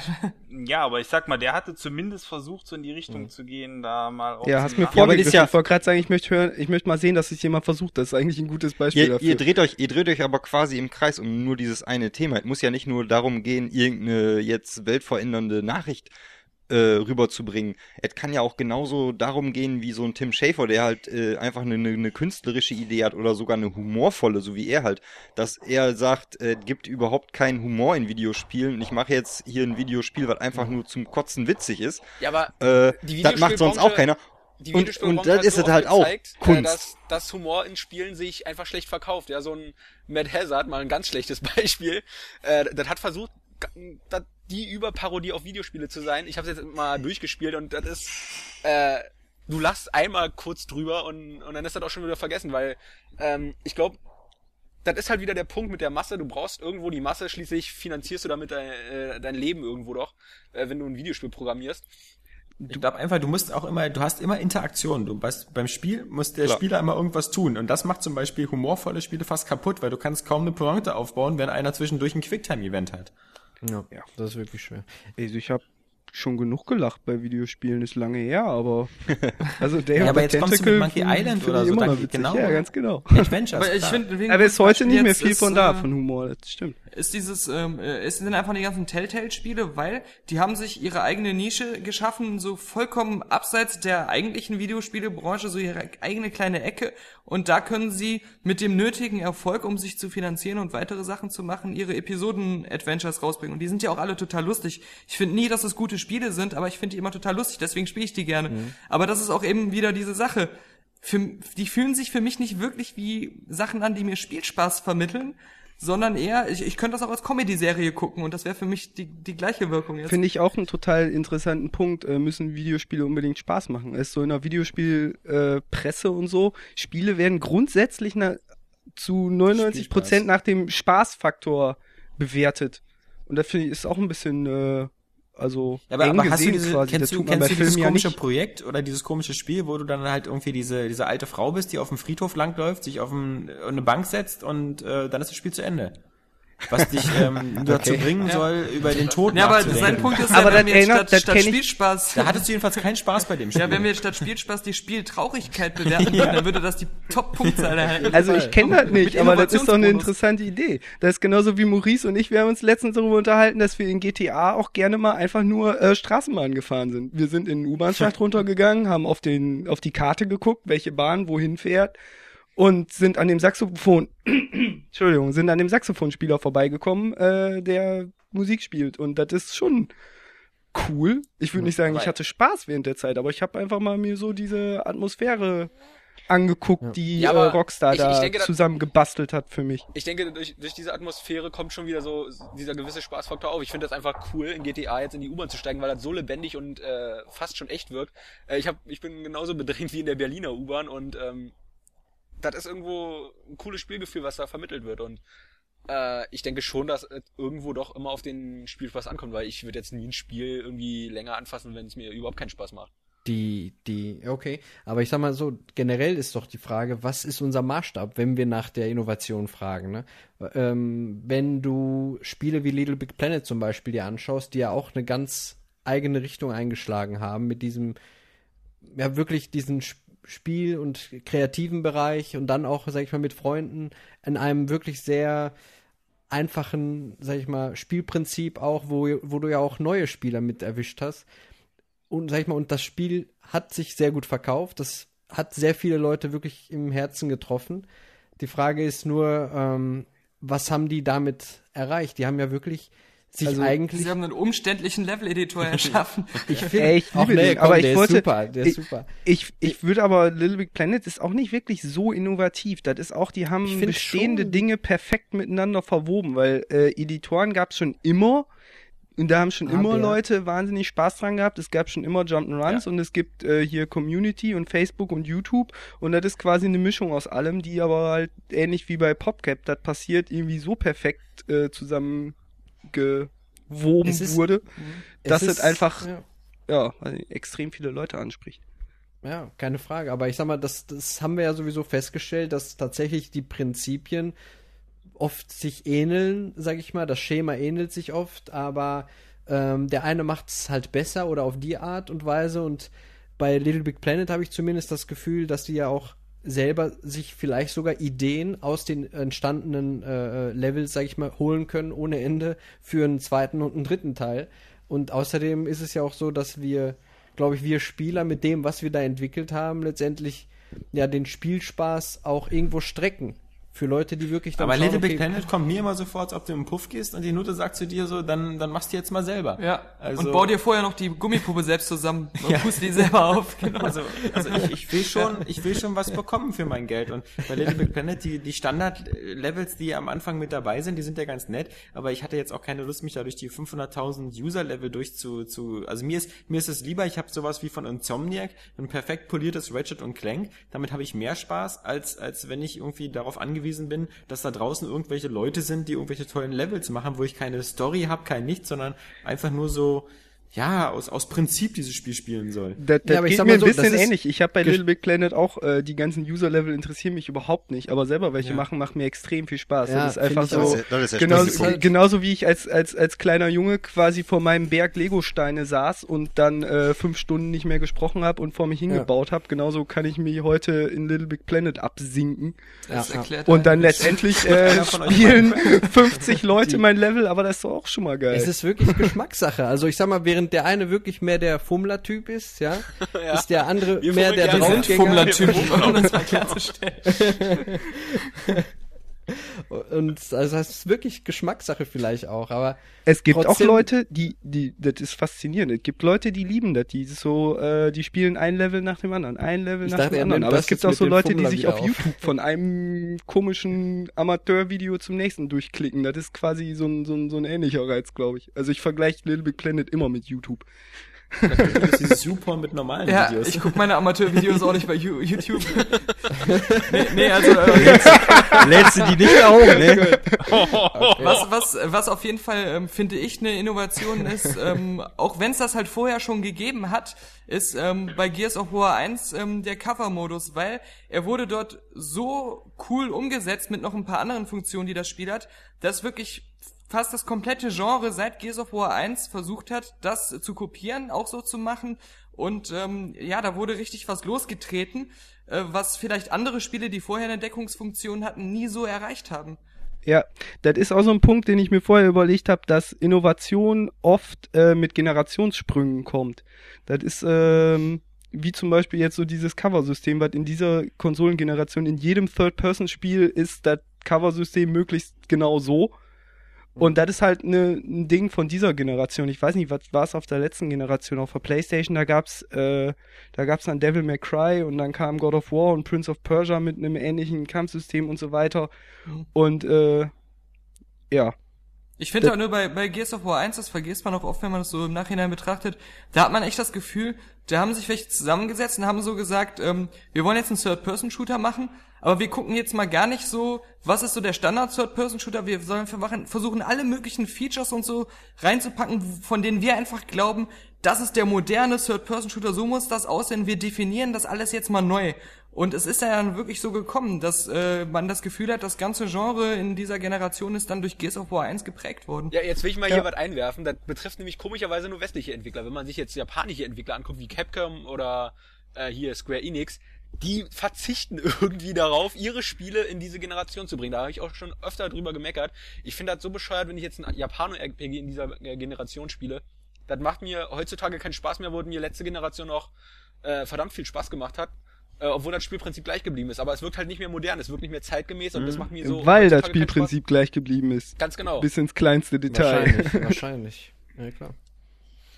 Ja, aber ich sag mal, der hatte zumindest versucht, so in die Richtung zu gehen, da mal Ja, hast mir nach- Ja, Ich wollte gerade sagen, ich möchte hören, ich möchte mal sehen, dass es jemand versucht. Das ist eigentlich ein gutes Beispiel Ihr, dafür. ihr dreht euch, ihr dreht euch aber quasi im Kreis um nur dieses eine Thema. Es muss ja nicht nur darum gehen, irgendeine jetzt weltverändernde Nachricht äh, rüberzubringen. Es kann ja auch genauso darum gehen wie so ein Tim Schafer, der halt äh, einfach eine, eine, künstlerische Idee hat oder sogar eine humorvolle, so wie er halt, dass er sagt, äh, es gibt überhaupt keinen Humor in Videospielen. und Ich mache jetzt hier ein Videospiel, was einfach nur zum Kotzen witzig ist. Ja, aber Äh, Die das macht sonst auch keiner. Die Und, und das hat ist so es halt oft auch gezeigt, Äh, Kunst. dass, dass Humor in Spielen sich einfach schlecht verkauft. Ja, so ein Mad Hazard, mal ein ganz schlechtes <laughs> Beispiel. Äh, das hat versucht, das, die Überparodie auf Videospiele zu sein. Ich habe es jetzt mal durchgespielt und das ist, äh, du lachst einmal kurz drüber und, und dann ist das auch schon wieder vergessen, weil ähm, ich glaube, das ist halt wieder der Punkt mit der Masse. Du brauchst irgendwo die Masse, schließlich finanzierst du damit dein, äh, dein Leben irgendwo doch, äh, wenn du ein Videospiel programmierst. Ich glaube einfach, du musst auch immer, du hast immer Interaktion. Du weißt, beim Spiel muss der Klar. Spieler immer irgendwas tun. Und das macht zum Beispiel humorvolle Spiele fast kaputt, weil du kannst kaum eine Pointe aufbauen, wenn einer zwischendurch ein Quicktime-Event hat. Ja, das ist wirklich schwer. Also ich habe schon genug gelacht bei Videospielen, ist lange her, aber <laughs> also Day Ja, aber the jetzt kommst du mit Monkey Island oder so, immer dann- noch witzig. genau. Ja, ganz genau. Adventures. Aber ich Aber ist heute Beispiel nicht mehr viel ist, von da, äh, von Humor, das stimmt. ist dieses, ähm, äh, es sind einfach die ganzen Telltale-Spiele, weil die haben sich ihre eigene Nische geschaffen, so vollkommen abseits der eigentlichen Videospielebranche, so ihre eigene kleine Ecke. Und da können sie mit dem nötigen Erfolg, um sich zu finanzieren und weitere Sachen zu machen, ihre Episoden-Adventures rausbringen. Und die sind ja auch alle total lustig. Ich finde nie, dass es gute Spiele sind, aber ich finde die immer total lustig, deswegen spiele ich die gerne. Aber das ist auch eben wieder diese Sache. Für, die fühlen sich für mich nicht wirklich wie Sachen an, die mir Spielspaß vermitteln, sondern eher, ich, ich könnte das auch als Comedy-Serie gucken und das wäre für mich die, die gleiche Wirkung jetzt. Finde ich auch einen total interessanten Punkt. Äh, müssen Videospiele unbedingt Spaß machen? Es ist so in der Videospielpresse äh, und so. Spiele werden grundsätzlich na, zu 99 Prozent nach dem Spaßfaktor bewertet. Und das finde ich ist auch ein bisschen, äh, also Ja, aber, aber hast du diese, quasi. kennst du, kennst du dieses Filmen ja komische nicht. Projekt oder dieses komische Spiel, wo du dann halt irgendwie diese, diese alte Frau bist, die auf dem Friedhof langläuft, sich auf ein, eine Bank setzt und äh, dann ist das Spiel zu Ende. Was dich ähm, <laughs> dazu bringen soll, über den Tod ja, aber sein Punkt ist <laughs> Aber ja, wenn wir erinnert- statt, das statt Spielspaß, Da hattest du jedenfalls keinen Spaß bei dem Spiel. ja, wenn wir jetzt statt Spielspaß die Spieltraurigkeit <laughs> bewerten würden, dann würde das die Top-Punktzahl erhalten. Also ich kenne das nicht, aber das ist doch eine interessante Idee. Das ist genauso wie Maurice und ich, wir haben uns letztens darüber unterhalten, dass wir in GTA auch gerne mal einfach nur äh, Straßenbahn gefahren sind. Wir sind in den U-Bahn-Schacht runtergegangen, haben auf den auf die Karte geguckt, welche Bahn wohin fährt und sind an dem Saxophon, <clears throat> Entschuldigung, sind an dem Saxophonspieler vorbeigekommen, äh, der Musik spielt und das ist schon cool. Ich würde nicht sagen, ich hatte Spaß während der Zeit, aber ich habe einfach mal mir so diese Atmosphäre angeguckt, die Ja, äh, Rockstar ich- ich da denke, da- zusammen gebastelt hat für mich. Ich denke, durch, durch diese Atmosphäre kommt schon wieder so dieser gewisse Spaßfaktor auf. Ich finde das einfach cool, in GTA jetzt in die U-Bahn zu steigen, weil das so lebendig und äh, fast schon echt wirkt. Äh, ich, hab, ich bin genauso bedrängt wie in der Berliner U-Bahn und ähm, das ist irgendwo ein cooles Spielgefühl, was da vermittelt wird. Und äh, ich denke schon, dass irgendwo doch immer auf den Spielspaß ankommt, weil ich würde jetzt nie ein Spiel irgendwie länger anfassen, wenn es mir überhaupt keinen Spaß macht. Die, die, okay. Aber ich sag mal so, generell ist doch die Frage, was ist unser Maßstab, wenn wir nach der Innovation fragen, ne? Ähm, wenn du Spiele wie Little Big Planet zum Beispiel dir anschaust, die ja auch eine ganz eigene Richtung eingeschlagen haben mit diesem, ja, wirklich diesen Sp- Spiel- und kreativen Bereich und dann auch, sag ich mal, mit Freunden in einem wirklich sehr einfachen, sag ich mal, Spielprinzip auch, wo, wo du ja auch neue Spieler mit erwischt hast. Und sag ich mal, und das Spiel hat sich sehr gut verkauft. Das hat sehr viele Leute wirklich im Herzen getroffen. Die Frage ist nur, ähm, was haben die damit erreicht? Die haben ja wirklich sich Also, eigentlich. Sie haben einen umständlichen Level-Editor <laughs> erschaffen. Ich finde, ich auch liebe nee, den, komm, aber ich der wollte- ist super, der ist ich- super. Ich, ich würde aber, Little Big Planet ist auch nicht wirklich so innovativ. Das ist auch, die haben Ich bestehende schon- Dinge perfekt miteinander verwoben, weil äh, Editoren gab es schon immer. Und da haben schon Aber- immer Leute wahnsinnig Spaß dran gehabt. Es gab schon immer Jump'n'Runs Ja. und es gibt äh, hier Community und Facebook und YouTube. Und das ist quasi eine Mischung aus allem, die aber halt ähnlich wie bei PopCap, das passiert irgendwie so perfekt äh, zusammengewoben Es ist- wurde, dass Es es ist- einfach Ja. ja, extrem viele Leute anspricht. Ja, keine Frage. Aber ich sag mal, das, das haben wir ja sowieso festgestellt, dass tatsächlich die Prinzipien oft sich ähneln, sag ich mal. Das Schema ähnelt sich oft, aber ähm, der eine macht es halt besser oder auf die Art und Weise. Und bei Little Big Planet habe ich zumindest das Gefühl, dass die ja auch selber sich vielleicht sogar Ideen aus den entstandenen äh, Levels, sag ich mal, holen können ohne Ende für einen zweiten und einen dritten Teil. Und außerdem ist es ja auch so, dass wir, glaube ich, wir Spieler mit dem, was wir da entwickelt haben, letztendlich ja den Spielspaß auch irgendwo strecken. Für Leute, die wirklich dann Aber schauen, Little Big okay, Planet kommt mir immer so vor, als ob du im Puff gehst und die Note sagt zu dir so, dann, dann machst du jetzt mal selber. Ja. Also- und bau dir vorher noch die Gummipuppe selbst zusammen <laughs> und pust die selber auf. <laughs> Genau. Also, also ich, ich will schon, ich will schon was bekommen für mein Geld. Und bei Little Big Planet, die, die Standard-Levels, die am Anfang mit dabei sind, die sind ja ganz nett, aber ich hatte jetzt auch keine Lust, mich da durch die 500.000 User-Level durchzu, zu, also mir ist, mir ist es lieber, ich habe sowas wie von Insomniac, ein perfekt poliertes Ratchet und Clank, damit habe ich mehr Spaß, als, als wenn ich irgendwie darauf angewiesen bin, dass da draußen irgendwelche Leute sind, die irgendwelche tollen Levels machen, wo ich keine Story habe, kein nichts, sondern einfach nur so, ja, aus, aus Prinzip dieses Spiel spielen soll. Das, das Ja, aber ich geht sag mir mal ein so, bisschen das ist ähnlich. Ich habe bei Little Big Planet auch äh, die ganzen User-Level interessieren mich überhaupt nicht, aber selber welche Ja. machen macht mir extrem viel Spaß. Ja, das ist einfach ich so. Das ist Genauso, genauso wie ich als, als, als kleiner Junge quasi vor meinem Berg Lego-Steine saß und dann äh, fünf Stunden nicht mehr gesprochen habe und vor mich hingebaut habe, genauso kann ich mich heute in Little Big Planet absinken. Das Ja, erklärt Und dann letztendlich <laughs> äh, spielen 50 Leute mein Level, aber das ist doch auch schon mal geil. Es ist wirklich Geschmackssache. Also ich sag mal, während der eine wirklich mehr der Fummler-Typ ist, ja, <laughs> ist der andere Wir mehr der Draufgänger. Fummler-Typen, <laughs> um das mal klarzustellen. <laughs> Und also das ist wirklich Geschmackssache vielleicht auch, aber Es gibt Trotzdem- auch Leute, die, die, das ist faszinierend. Es gibt Leute, die lieben das, die so, äh, die spielen ein Level nach dem anderen, ein Level Ich nach dachte, dem anderen. Aber es gibt auch so Leute, die sich auf auf. YouTube von einem komischen Amateurvideo zum nächsten durchklicken. Das ist quasi so ein, so ein, so ein ähnlicher Reiz, glaube ich. Also ich vergleiche Little Big Planet immer mit YouTube. Das ist dieses YouPorn mit normalen Ja, Videos. ich guck meine Amateurvideos auch nicht bei YouTube. <laughs> nee, nee, also äh, Lädst du die nicht auch, ne? <laughs> was, was, was auf jeden Fall, ähm, finde ich, eine Innovation ist, ähm, auch wenn es das halt vorher schon gegeben hat, ist ähm, bei Gears of War 1 ähm, der Cover-Modus, weil er wurde dort so cool umgesetzt mit noch ein paar anderen Funktionen, die das Spiel hat, dass wirklich fast das komplette Genre seit Gears of War 1 versucht hat, das zu kopieren, auch so zu machen. Und ähm, ja, da wurde richtig was losgetreten, äh, was vielleicht andere Spiele, die vorher eine Deckungsfunktion hatten, nie so erreicht haben. Ja, das ist auch so ein Punkt, den ich mir vorher überlegt habe, dass Innovation oft äh, mit Generationssprüngen kommt. Das ist ähm, wie zum Beispiel jetzt so dieses Cover-System, was in dieser Konsolengeneration in jedem Third-Person-Spiel ist das Cover-System möglichst genau so. Und das ist halt ne, ein Ding von dieser Generation. Ich weiß nicht, was war es auf der letzten Generation auf der Playstation? Da gab's, äh, da gab's dann Devil May Cry und dann kam God of War und Prince of Persia mit einem ähnlichen Kampfsystem und so weiter. Und äh, ja, Ich finde auch nur bei, bei Gears of War 1, das vergisst man auch oft, wenn man das so im Nachhinein betrachtet, da hat man echt das Gefühl, da haben sich welche zusammengesetzt und haben so gesagt, ähm, wir wollen jetzt einen Third-Person-Shooter machen, aber wir gucken jetzt mal gar nicht so, was ist so der Standard-Third-Person-Shooter, wir sollen versuchen alle möglichen Features und so reinzupacken, von denen wir einfach glauben, das ist der moderne Third-Person-Shooter, so muss das aussehen, wir definieren das alles jetzt mal neu. Und es ist ja dann wirklich so gekommen, dass äh, man das Gefühl hat, das ganze Genre in dieser Generation ist dann durch Gears of War 1 geprägt worden. Ja, jetzt will ich mal hier was einwerfen. Das betrifft nämlich komischerweise nur westliche Entwickler. Wenn man sich jetzt japanische Entwickler anguckt, wie Capcom oder äh, hier Square Enix, die verzichten <laughs> irgendwie darauf, ihre Spiele in diese Generation zu bringen. Da habe ich auch schon öfter drüber gemeckert. Ich finde das so bescheuert, wenn ich jetzt ein Japano-RPG in dieser äh, Generation spiele. Das macht mir heutzutage keinen Spaß mehr, wo mir letzte Generation noch äh, verdammt viel Spaß gemacht hat. Äh, obwohl das Spielprinzip gleich geblieben ist. Aber es wirkt halt nicht mehr modern, es wirkt nicht mehr zeitgemäß und das macht mir so. Weil das Spielprinzip gleich geblieben ist. Ganz genau. Bis ins kleinste Detail. Wahrscheinlich, <laughs> wahrscheinlich. Ja, klar.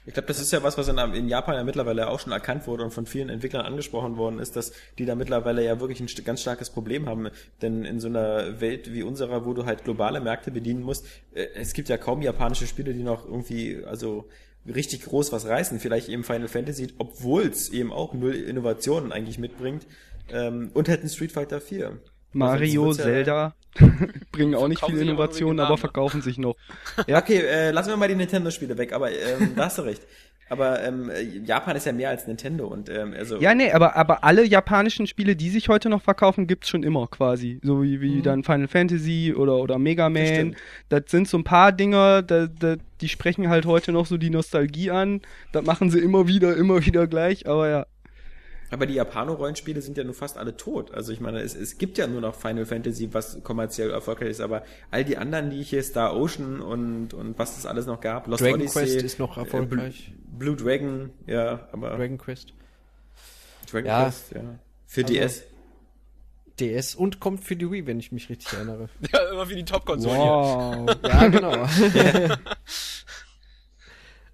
Ich glaube, das ist ja was, was in, in Japan ja mittlerweile auch schon erkannt wurde und von vielen Entwicklern angesprochen worden ist, dass die da mittlerweile ja wirklich ein ganz starkes Problem haben. Denn in so einer Welt wie unserer, wo du halt globale Märkte bedienen musst, äh, es gibt ja kaum japanische Spiele, die noch irgendwie, also richtig groß was reißen. Vielleicht eben Final Fantasy, obwohl es eben auch null Innovationen eigentlich mitbringt. Ähm, und halt ein Street Fighter 4. Mario, ja- Zelda <laughs> bringen auch nicht viel sich aber verkaufen sich noch. <laughs> Ja, okay, äh, lassen wir mal die Nintendo-Spiele weg, aber ähm, da hast du recht. Aber ähm, äh, Japan ist ja mehr als Nintendo und ähm, also Ja, nee, aber, aber alle japanischen Spiele, die sich heute noch verkaufen, gibt's schon immer quasi. So wie, wie dann Final Fantasy oder, oder Mega Man. stimmt. Das, sind so ein paar Dinger, da, da, die sprechen halt heute noch so die Nostalgie an. Das machen sie immer wieder, immer wieder gleich, aber ja. Aber die Japano-Rollenspiele sind ja nun fast alle tot. Also ich meine, es, es gibt ja nur noch Final Fantasy, was kommerziell erfolgreich ist, aber all die anderen, die hier Star Ocean und, und was es alles noch gab, Lost Dragon Odyssey, Quest ist noch äh, erfolgreich. Blue, Blue Dragon, ja, aber Dragon Quest. Dragon Ja. Quest, ja. Für DS. DS und kommt für die Wii, wenn ich mich richtig erinnere. <laughs> Ja, immer wie die Top-Konsole Wow. Ja, genau. <laughs>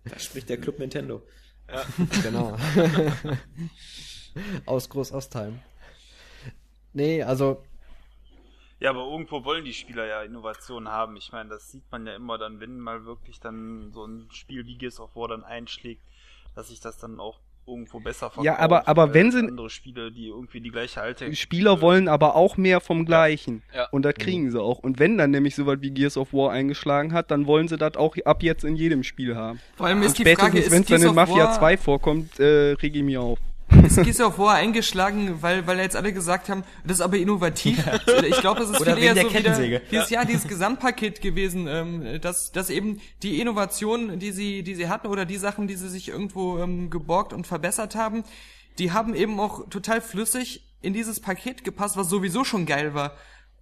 Da spricht der Club Nintendo. genau. <laughs> <laughs> Aus Groß-Ostheim. Nee, also, Ja, aber irgendwo wollen die Spieler ja Innovationen haben. Ich meine, das sieht man ja immer dann, wenn mal wirklich dann so ein Spiel wie Gears of War dann einschlägt, dass sich das dann auch irgendwo besser verkauft. Ja, aber- aber wenn sie- andere Spiele, die irgendwie die gleiche alte Spieler wollen aber auch mehr vom Gleichen. Ja. Und das kriegen sie auch. Und wenn dann nämlich so was wie Gears of War eingeschlagen hat, dann wollen sie das auch ab jetzt in jedem Spiel haben. Vor allem Und ist die Frage, ist wenn es dann in Mafia War, 2 vorkommt, äh, reg ich mich auf. Ist Gears of War eingeschlagen, weil, weil jetzt alle gesagt haben, das ist aber innovativ. Ich glaube, es ist Oder viel eher der so wieder dieses Jahr dieses Gesamtpaket gewesen, ähm, dass, dass eben die Innovationen, die sie, die sie hatten oder die Sachen, die sie sich irgendwo ähm, geborgt und verbessert haben, die haben eben auch total flüssig in dieses Paket gepasst, was sowieso schon geil war.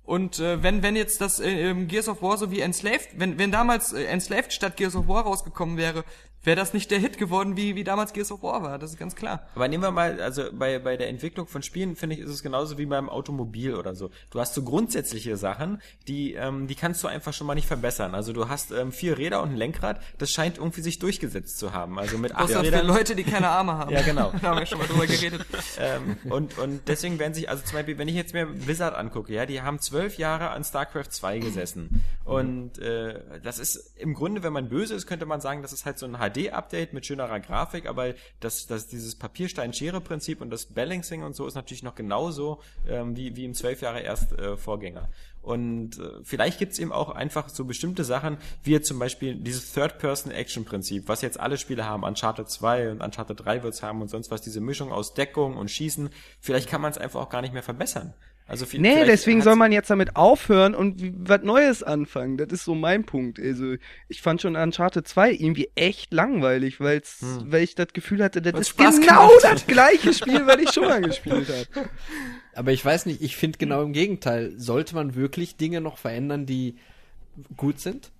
Und äh, wenn wenn jetzt das äh, Gears of War so wie Enslaved, wenn wenn damals äh, Enslaved statt Gears of War rausgekommen wäre, wäre das nicht der Hit geworden, wie wie damals Gears of War war. Das ist ganz klar. Aber nehmen wir mal, also bei, bei der Entwicklung von Spielen, finde ich, ist es genauso wie beim Automobil oder so. Du hast so grundsätzliche Sachen, die, ähm, die kannst du einfach schon mal nicht verbessern. Also du hast ähm, vier Räder und ein Lenkrad, das scheint irgendwie sich durchgesetzt zu haben. Also mit acht Außer für Rädern. Leute, die keine Arme <laughs> haben. Ja, genau. <laughs> da haben wir schon mal drüber geredet. ähm, und, und deswegen werden sich, also zum Beispiel, wenn ich jetzt mir Blizzard angucke, ja, die haben zwölf Jahre an StarCraft 2 gesessen. Und äh, das ist im Grunde, wenn man böse ist, könnte man sagen, das ist halt so ein HD-Update mit schönerer Grafik, aber das, das, dieses Papierstein-Schere-Prinzip und das Balancing und so ist natürlich noch genauso ähm, wie, wie im zwölf Jahre erst äh, Vorgänger. Und äh, vielleicht gibt's eben auch einfach so bestimmte Sachen, wie zum Beispiel dieses Third-Person-Action-Prinzip, was jetzt alle Spiele haben, Uncharted 2 und Uncharted 3 wird's haben und sonst was, diese Mischung aus Deckung und Schießen, vielleicht kann man es einfach auch gar nicht mehr verbessern. Also Nee, deswegen soll man jetzt damit aufhören und was Neues anfangen. Das ist so mein Punkt. Also, ich fand schon Uncharted 2 irgendwie echt langweilig, weil's, weil ich das Gefühl hatte, das Weil's ist Spaß genau gemacht das gleiche Spiel, was ich schon mal gespielt habe. <laughs> aber ich weiß nicht, ich finde genau im Gegenteil. Sollte man wirklich Dinge noch verändern, die gut sind?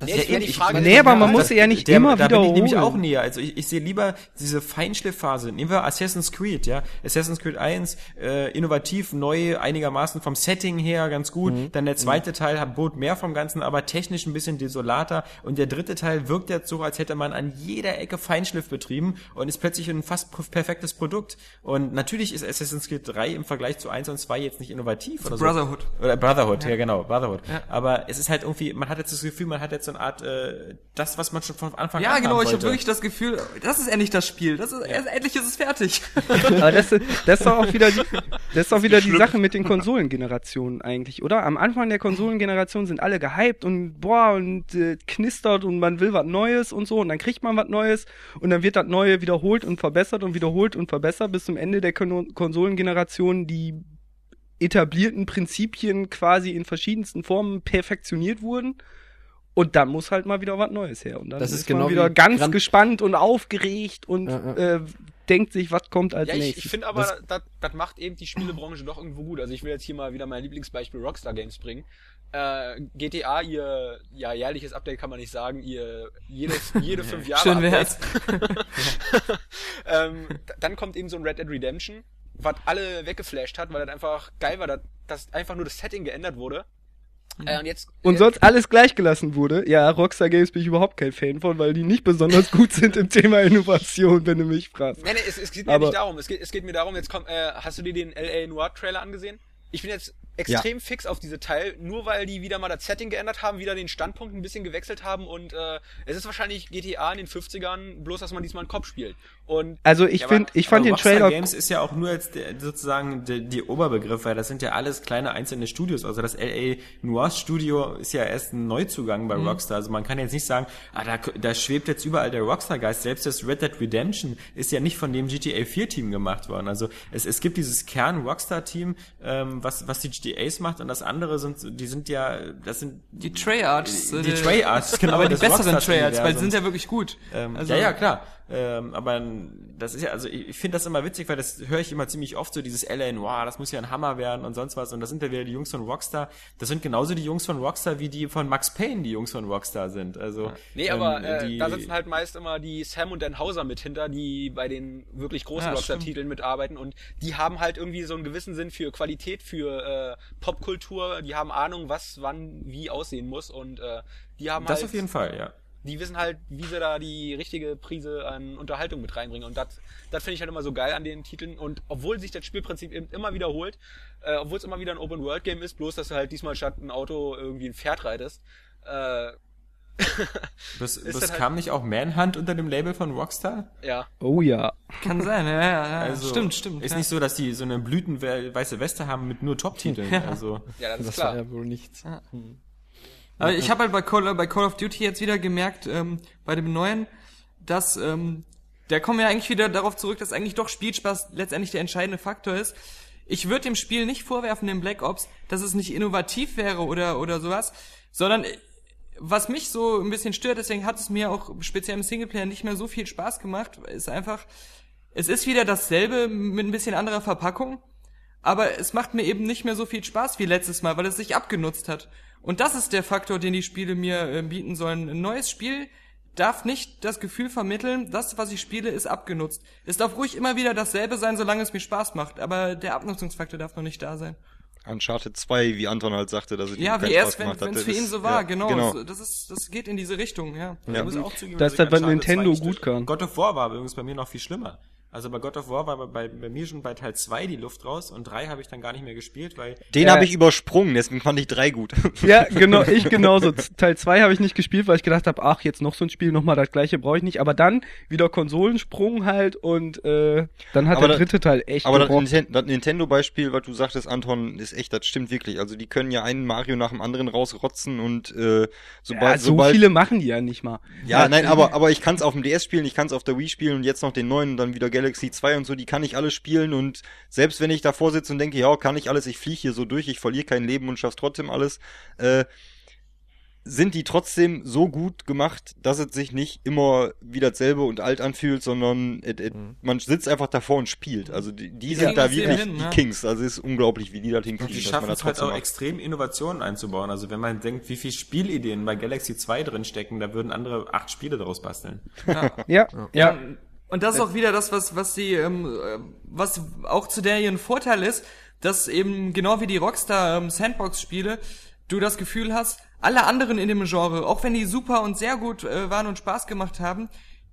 Das Nee, ist ich will die Frage- Nee, aber man Ja, muss sie ja nicht der, immer da bin ich nämlich wiederholen. auch näher. Also ich, ich sehe lieber diese Feinschliffphase. Nehmen wir Assassin's Creed, ja. Assassin's Creed 1, äh, innovativ, neu, einigermaßen vom Setting her ganz gut. Mhm. Dann der zweite Teil hat bot mehr vom Ganzen, aber technisch ein bisschen desolater. Und der dritte Teil wirkt jetzt so, als hätte man an jeder Ecke Feinschliff betrieben und ist plötzlich ein fast perfektes Produkt. Und natürlich ist Assassin's Creed 3 im Vergleich zu 1 und 2 jetzt nicht innovativ oder so. Brotherhood. Oder Brotherhood, ja, genau, Brotherhood. Aber es ist halt irgendwie, man hat jetzt das Gefühl, man hat jetzt so so eine Art, äh, das, was man schon von Anfang Ja, an genau, haben ich habe wirklich das Gefühl, das ist endlich das Spiel. Das ist, endlich ist es fertig. <laughs> Aber das, ist- das ist doch auch wieder die, das ist doch wieder die Sache mit den Konsolengenerationen eigentlich, oder? Am Anfang der Konsolengeneration sind alle gehypt und boah und äh, knistert und man will was Neues und so und dann kriegt man was Neues und dann wird das Neue wiederholt und verbessert und wiederholt und verbessert bis zum Ende der Kon Konsolengeneration die etablierten Prinzipien quasi in verschiedensten Formen perfektioniert wurden. Und dann muss halt mal wieder was Neues her. Und dann Das ist, ist genau man wieder wie ganz Gran- gespannt und aufgeregt und Ja, Äh, denkt sich, was kommt als Ja, ich, nächstes. ich finde aber, das, das macht eben die Spielebranche doch irgendwo gut. Also ich will jetzt hier mal wieder mein Lieblingsbeispiel Rockstar Games bringen. Äh, GTA, ihr ja, jährliches Update kann man nicht sagen, ihr jedes, <laughs> jede fünf Jahre Schön Update. wär's. <laughs> ähm, dann kommt eben so ein Red Dead Redemption, was alle weggeflasht hat, weil das einfach geil war, dass, dass einfach nur das Setting geändert wurde. Äh, und jetzt und sonst alles gleich gelassen wurde. Ja, Rockstar Games bin ich überhaupt kein Fan von, weil die nicht besonders <laughs> gut sind im Thema Innovation, wenn du mich fragst. Nee, nee, es, es geht mir Aber- nicht darum. Es geht, es geht mir darum, jetzt kommt, äh, hast du dir den LA Noir Trailer angesehen? Ich bin jetzt extrem fix auf diese Teil, nur weil die wieder mal das Setting geändert haben, wieder den Standpunkt ein bisschen gewechselt haben und äh, es ist wahrscheinlich GTA in den 50ern, bloß dass man diesmal einen Kopf spielt. Und Also ich Ja, finde, ich fand aber den Rockstar Trailer Games ist ja auch nur als der, sozusagen die, die Oberbegriff, weil das sind ja alles kleine einzelne Studios. Also das LA Noir Studio ist ja erst ein Neuzugang Mhm. bei Rockstar. Also man kann jetzt nicht sagen, ah, da, da schwebt jetzt überall der Rockstar Geist. Selbst das Red Dead Redemption ist ja nicht von dem GTA 4 Team gemacht worden. Also es, es gibt dieses Kern Rockstar Team, ähm, was, was die GTAs macht und das andere sind, die sind ja, das sind Die Treyarchs. Die Treyarchs, genau, Aber die besseren Treyarchs, weil die Rockstars-Universums. sind ja wirklich gut. Ähm, Also- ja, ja, klar. Ähm, aber das ist ja, also ich, ich finde das immer witzig, weil das höre ich immer ziemlich oft so, dieses LA Noir, das muss ja ein Hammer werden und sonst was. Und das sind ja wieder die Jungs von Rockstar. Das sind genauso die Jungs von Rockstar, wie die von Max Payne die Jungs von Rockstar sind. Also nee, aber ähm, äh, die, da sitzen halt meist immer die Sam und Dan Hauser mit hinter, die bei den wirklich großen Ja, Rockstar-Titeln mitarbeiten und die haben halt irgendwie so einen gewissen Sinn für Qualität, für äh, Popkultur, die haben Ahnung, was wann wie aussehen muss und äh, die haben das halt auf jeden Fall, ja. Die wissen halt, wie sie da die richtige Prise an Unterhaltung mit reinbringen. Und das das finde ich halt immer so geil an den Titeln. Und obwohl sich das Spielprinzip eben immer wiederholt, äh, obwohl es immer wieder ein Open-World-Game ist, bloß dass du halt diesmal statt ein Auto irgendwie ein Pferd reitest. Äh, <laughs> Das, Ist das halt- kam nicht auch Manhunt unter dem Label von Rockstar? ja. Oh ja. Kann sein, ja, ja, ja. <laughs> Also stimmt, stimmt. Ist ja. nicht so, dass die so eine blütenweiße Weste haben mit nur Top-Titeln. <laughs> Also Ja, das ist Das klar. war ja wohl nichts. Aber ich habe halt bei Call, bei Call of Duty jetzt wieder gemerkt, ähm, bei dem neuen, dass ähm, da kommen wir eigentlich wieder darauf zurück, dass eigentlich doch Spielspaß letztendlich der entscheidende Faktor ist. Ich würde dem Spiel nicht vorwerfen, dem Black Ops, dass es nicht innovativ wäre oder oder sowas, sondern äh, was mich so ein bisschen stört, deswegen hat es mir auch speziell im Singleplayer nicht mehr so viel Spaß gemacht, ist einfach, es ist wieder dasselbe mit ein bisschen anderer Verpackung, aber es macht mir eben nicht mehr so viel Spaß wie letztes Mal, weil es sich abgenutzt hat. Und das ist der Faktor, den die Spiele mir äh, bieten sollen. Ein neues Spiel darf nicht das Gefühl vermitteln, das, was ich spiele, ist abgenutzt. Es darf ruhig immer wieder dasselbe sein, solange es mir Spaß macht, aber der Abnutzungsfaktor darf noch nicht da sein. Uncharted 2, wie Anton halt sagte, dass es ihm Ja, keinen wie erst, Spaß wenn gemacht es hatte. für ihn so war, ja, genau. genau. Das ist, das geht in diese Richtung, ja. Ich muss auch zugeben, Das dass ist das, 2 Nintendo gut kann. God of War war übrigens bei mir noch viel schlimmer. Also bei God of War war bei, bei mir schon bei Teil 2 die Luft raus und 3 habe ich dann gar nicht mehr gespielt, weil Den Ja. habe ich übersprungen, deswegen fand ich drei gut. <laughs> Ja, genau, ich <laughs> genauso. Teil 2 habe ich nicht gespielt, weil ich gedacht habe, ach, jetzt noch so ein Spiel, nochmal das gleiche brauche ich nicht. Aber dann wieder Konsolensprung halt und äh, dann hat Aber der da- dritte Teil echt Aber das. Ninten das Nintendo-Beispiel, was du sagtest, Anton, ist echt, das stimmt wirklich. Also die können ja einen Mario nach dem anderen rausrotzen und äh, sobald, ja, so sobald viele machen die ja nicht mal. Ja, nein, aber, aber ich kann es auf dem DS spielen, ich kann es auf der Wii spielen und jetzt noch den neuen und dann wieder Galaxy 2 und so, die kann ich alle spielen und selbst wenn ich davor sitze und denke, ja, kann ich alles, ich fliege hier so durch, ich verliere kein Leben und schaff's trotzdem alles, äh, sind die trotzdem so gut gemacht, dass es sich nicht immer wieder dasselbe und alt anfühlt, sondern et, et, man sitzt einfach davor und spielt. Also die, die sind da wirklich hin, die ja. Kings. Also es ist unglaublich, wie die das hinkriegen, die dass man schaffen das es halt trotzdem auch macht. extrem Innovationen einzubauen. Also wenn man denkt, wie viel Spielideen bei Galaxy 2 drin stecken, da würden andere acht Spiele daraus basteln. Ja, ja. Und das ist auch wieder das, was, was sie, ähm, äh, was auch zu der ihren Vorteil ist, dass eben genau wie die Rockstar ähm, Sandbox-Spiele, du das Gefühl hast, alle anderen in dem Genre, auch wenn die super und sehr gut äh, waren und Spaß gemacht haben,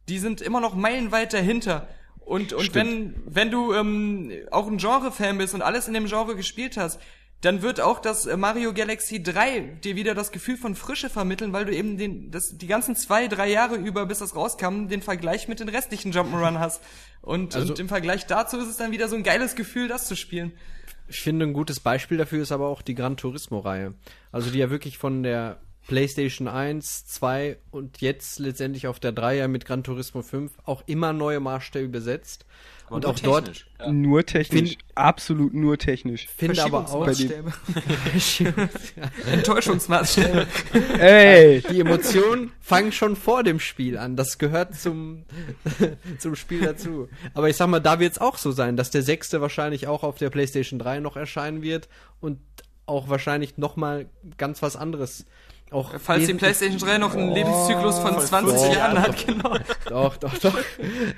die sind immer noch meilenweit dahinter. Und, und wenn, wenn du ähm, auch ein Genre-Fan bist und alles in dem Genre gespielt hast, dann wird auch das äh, Mario Galaxy 3 dir wieder das Gefühl von Frische vermitteln, weil du eben den, das, die ganzen zwei, drei Jahre über, bis das rauskam, den Vergleich mit den restlichen Jump'n'Run hast. Und, Also- und im Vergleich dazu ist es dann wieder so ein geiles Gefühl, das zu spielen. Ich finde, ein gutes Beispiel dafür ist aber auch die Gran Turismo-Reihe. Also die ja wirklich von der PlayStation 1, 2 und jetzt letztendlich auf der 3 ja mit Gran Turismo 5 auch immer neue Maßstäbe besetzt. und nur auch dort technisch. Nur technisch. Find- absolut nur technisch. finde aber auch. <laughs> Enttäuschungsmaßstäbe. Ey! die Emotionen fangen schon vor dem Spiel an. Das gehört zum, <laughs> zum Spiel dazu. Aber ich sag mal, da wird es auch so sein, dass der sechste wahrscheinlich auch auf der PlayStation 3 noch erscheinen wird und auch wahrscheinlich noch mal ganz was anderes. Auch Falls die PlayStation 3 noch einen Lebenszyklus von 20 Oh. Jahren hat, genau. Doch, doch, doch.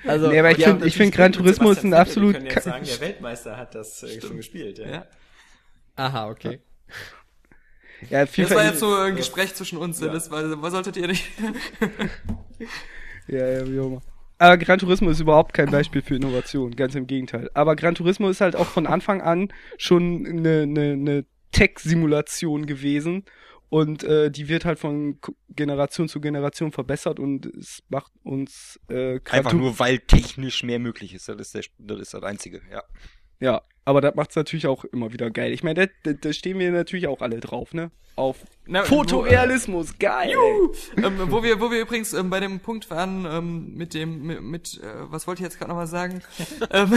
Also, Nee, aber ich finde, finde Gran Turismo ist ein absolut. Wir können jetzt sagen, der Weltmeister hat das äh, schon gespielt. Ja. Ja. Aha, okay. Ja, Das war FIFA, jetzt so ein Gespräch zwischen uns, das war, was solltet ihr nicht? ja, ja, wie auch immer. Aber Gran Turismo ist überhaupt kein Beispiel für Innovation, ganz im Gegenteil. Aber Gran Turismo ist halt auch von Anfang an schon eine, eine, eine Tech-Simulation gewesen und äh, die wird halt von Generation zu Generation verbessert und es macht uns äh, Einfach nur, weil technisch mehr möglich ist. Das ist, der, das, ist das Einzige, ja. Ja, aber das macht's natürlich auch immer wieder geil. Ich meine, da, da, stehen wir natürlich auch alle drauf, ne? Auf Na, Fotorealismus, geil. ähm, wo wir, wo wir übrigens ähm, bei dem Punkt waren, ähm, mit dem, mit, mit äh, was wollte ich jetzt gerade nochmal sagen? <laughs> ähm,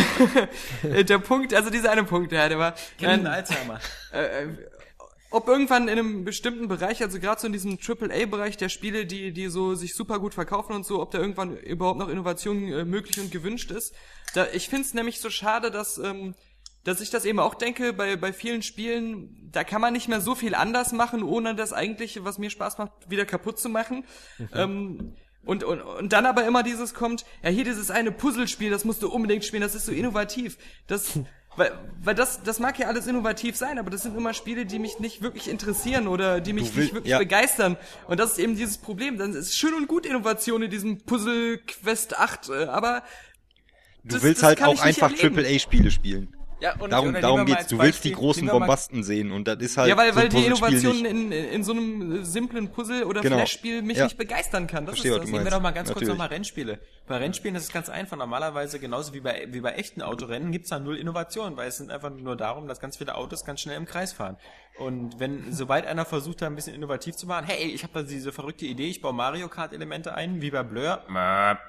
äh, <laughs> der Punkt, also dieser eine Punkt, ja, der war, Kennen nein, Alzheimer. äh, ob irgendwann in einem bestimmten Bereich, also gerade so in diesem AAA-Bereich der Spiele, die, die so sich super gut verkaufen und so, ob da irgendwann überhaupt noch Innovation äh, möglich und gewünscht ist. Da, ich find's nämlich so schade, dass, ähm, dass ich das eben auch denke, bei, bei vielen Spielen, da kann man nicht mehr so viel anders machen, ohne das eigentliche, was mir Spaß macht, wieder kaputt zu machen. Ähm, und, und, und dann aber immer dieses kommt, ja hier dieses eine Puzzlespiel, das musst du unbedingt spielen, das ist so innovativ. Das, <laughs> weil, weil das, das mag ja alles innovativ sein, aber das sind immer Spiele, die mich nicht wirklich interessieren oder die mich will- nicht wirklich ja. begeistern. Und das ist eben dieses Problem. Dann ist es schön und gut Innovation in diesem Puzzle Quest 8, äh, aber Du Das- willst das halt auch einfach. AAA-Spiele spielen. Ja, und Darum, oder darum geht's. Du willst die großen wir mal- Bombasten sehen und das ist halt ja, weil, so weil ein die Innovation in, in, so einem äh, simplen Puzzle oder Genau. Flashspiel mich Ja. nicht begeistern kann. Das Verstehe, ist das. Nehmen wir doch mal ganz kurz Natürlich. nochmal Rennspiele. Bei Rennspielen ist es ganz einfach. Normalerweise, genauso wie bei, wie bei echten Autorennen, gibt's da null Innovation, weil es sind einfach nur darum, dass ganz viele Autos ganz schnell im Kreis fahren. Und wenn, sobald einer versucht, da ein bisschen innovativ zu machen, hey, ich habe da diese verrückte Idee, ich baue Mario Kart Elemente ein, wie bei Blur,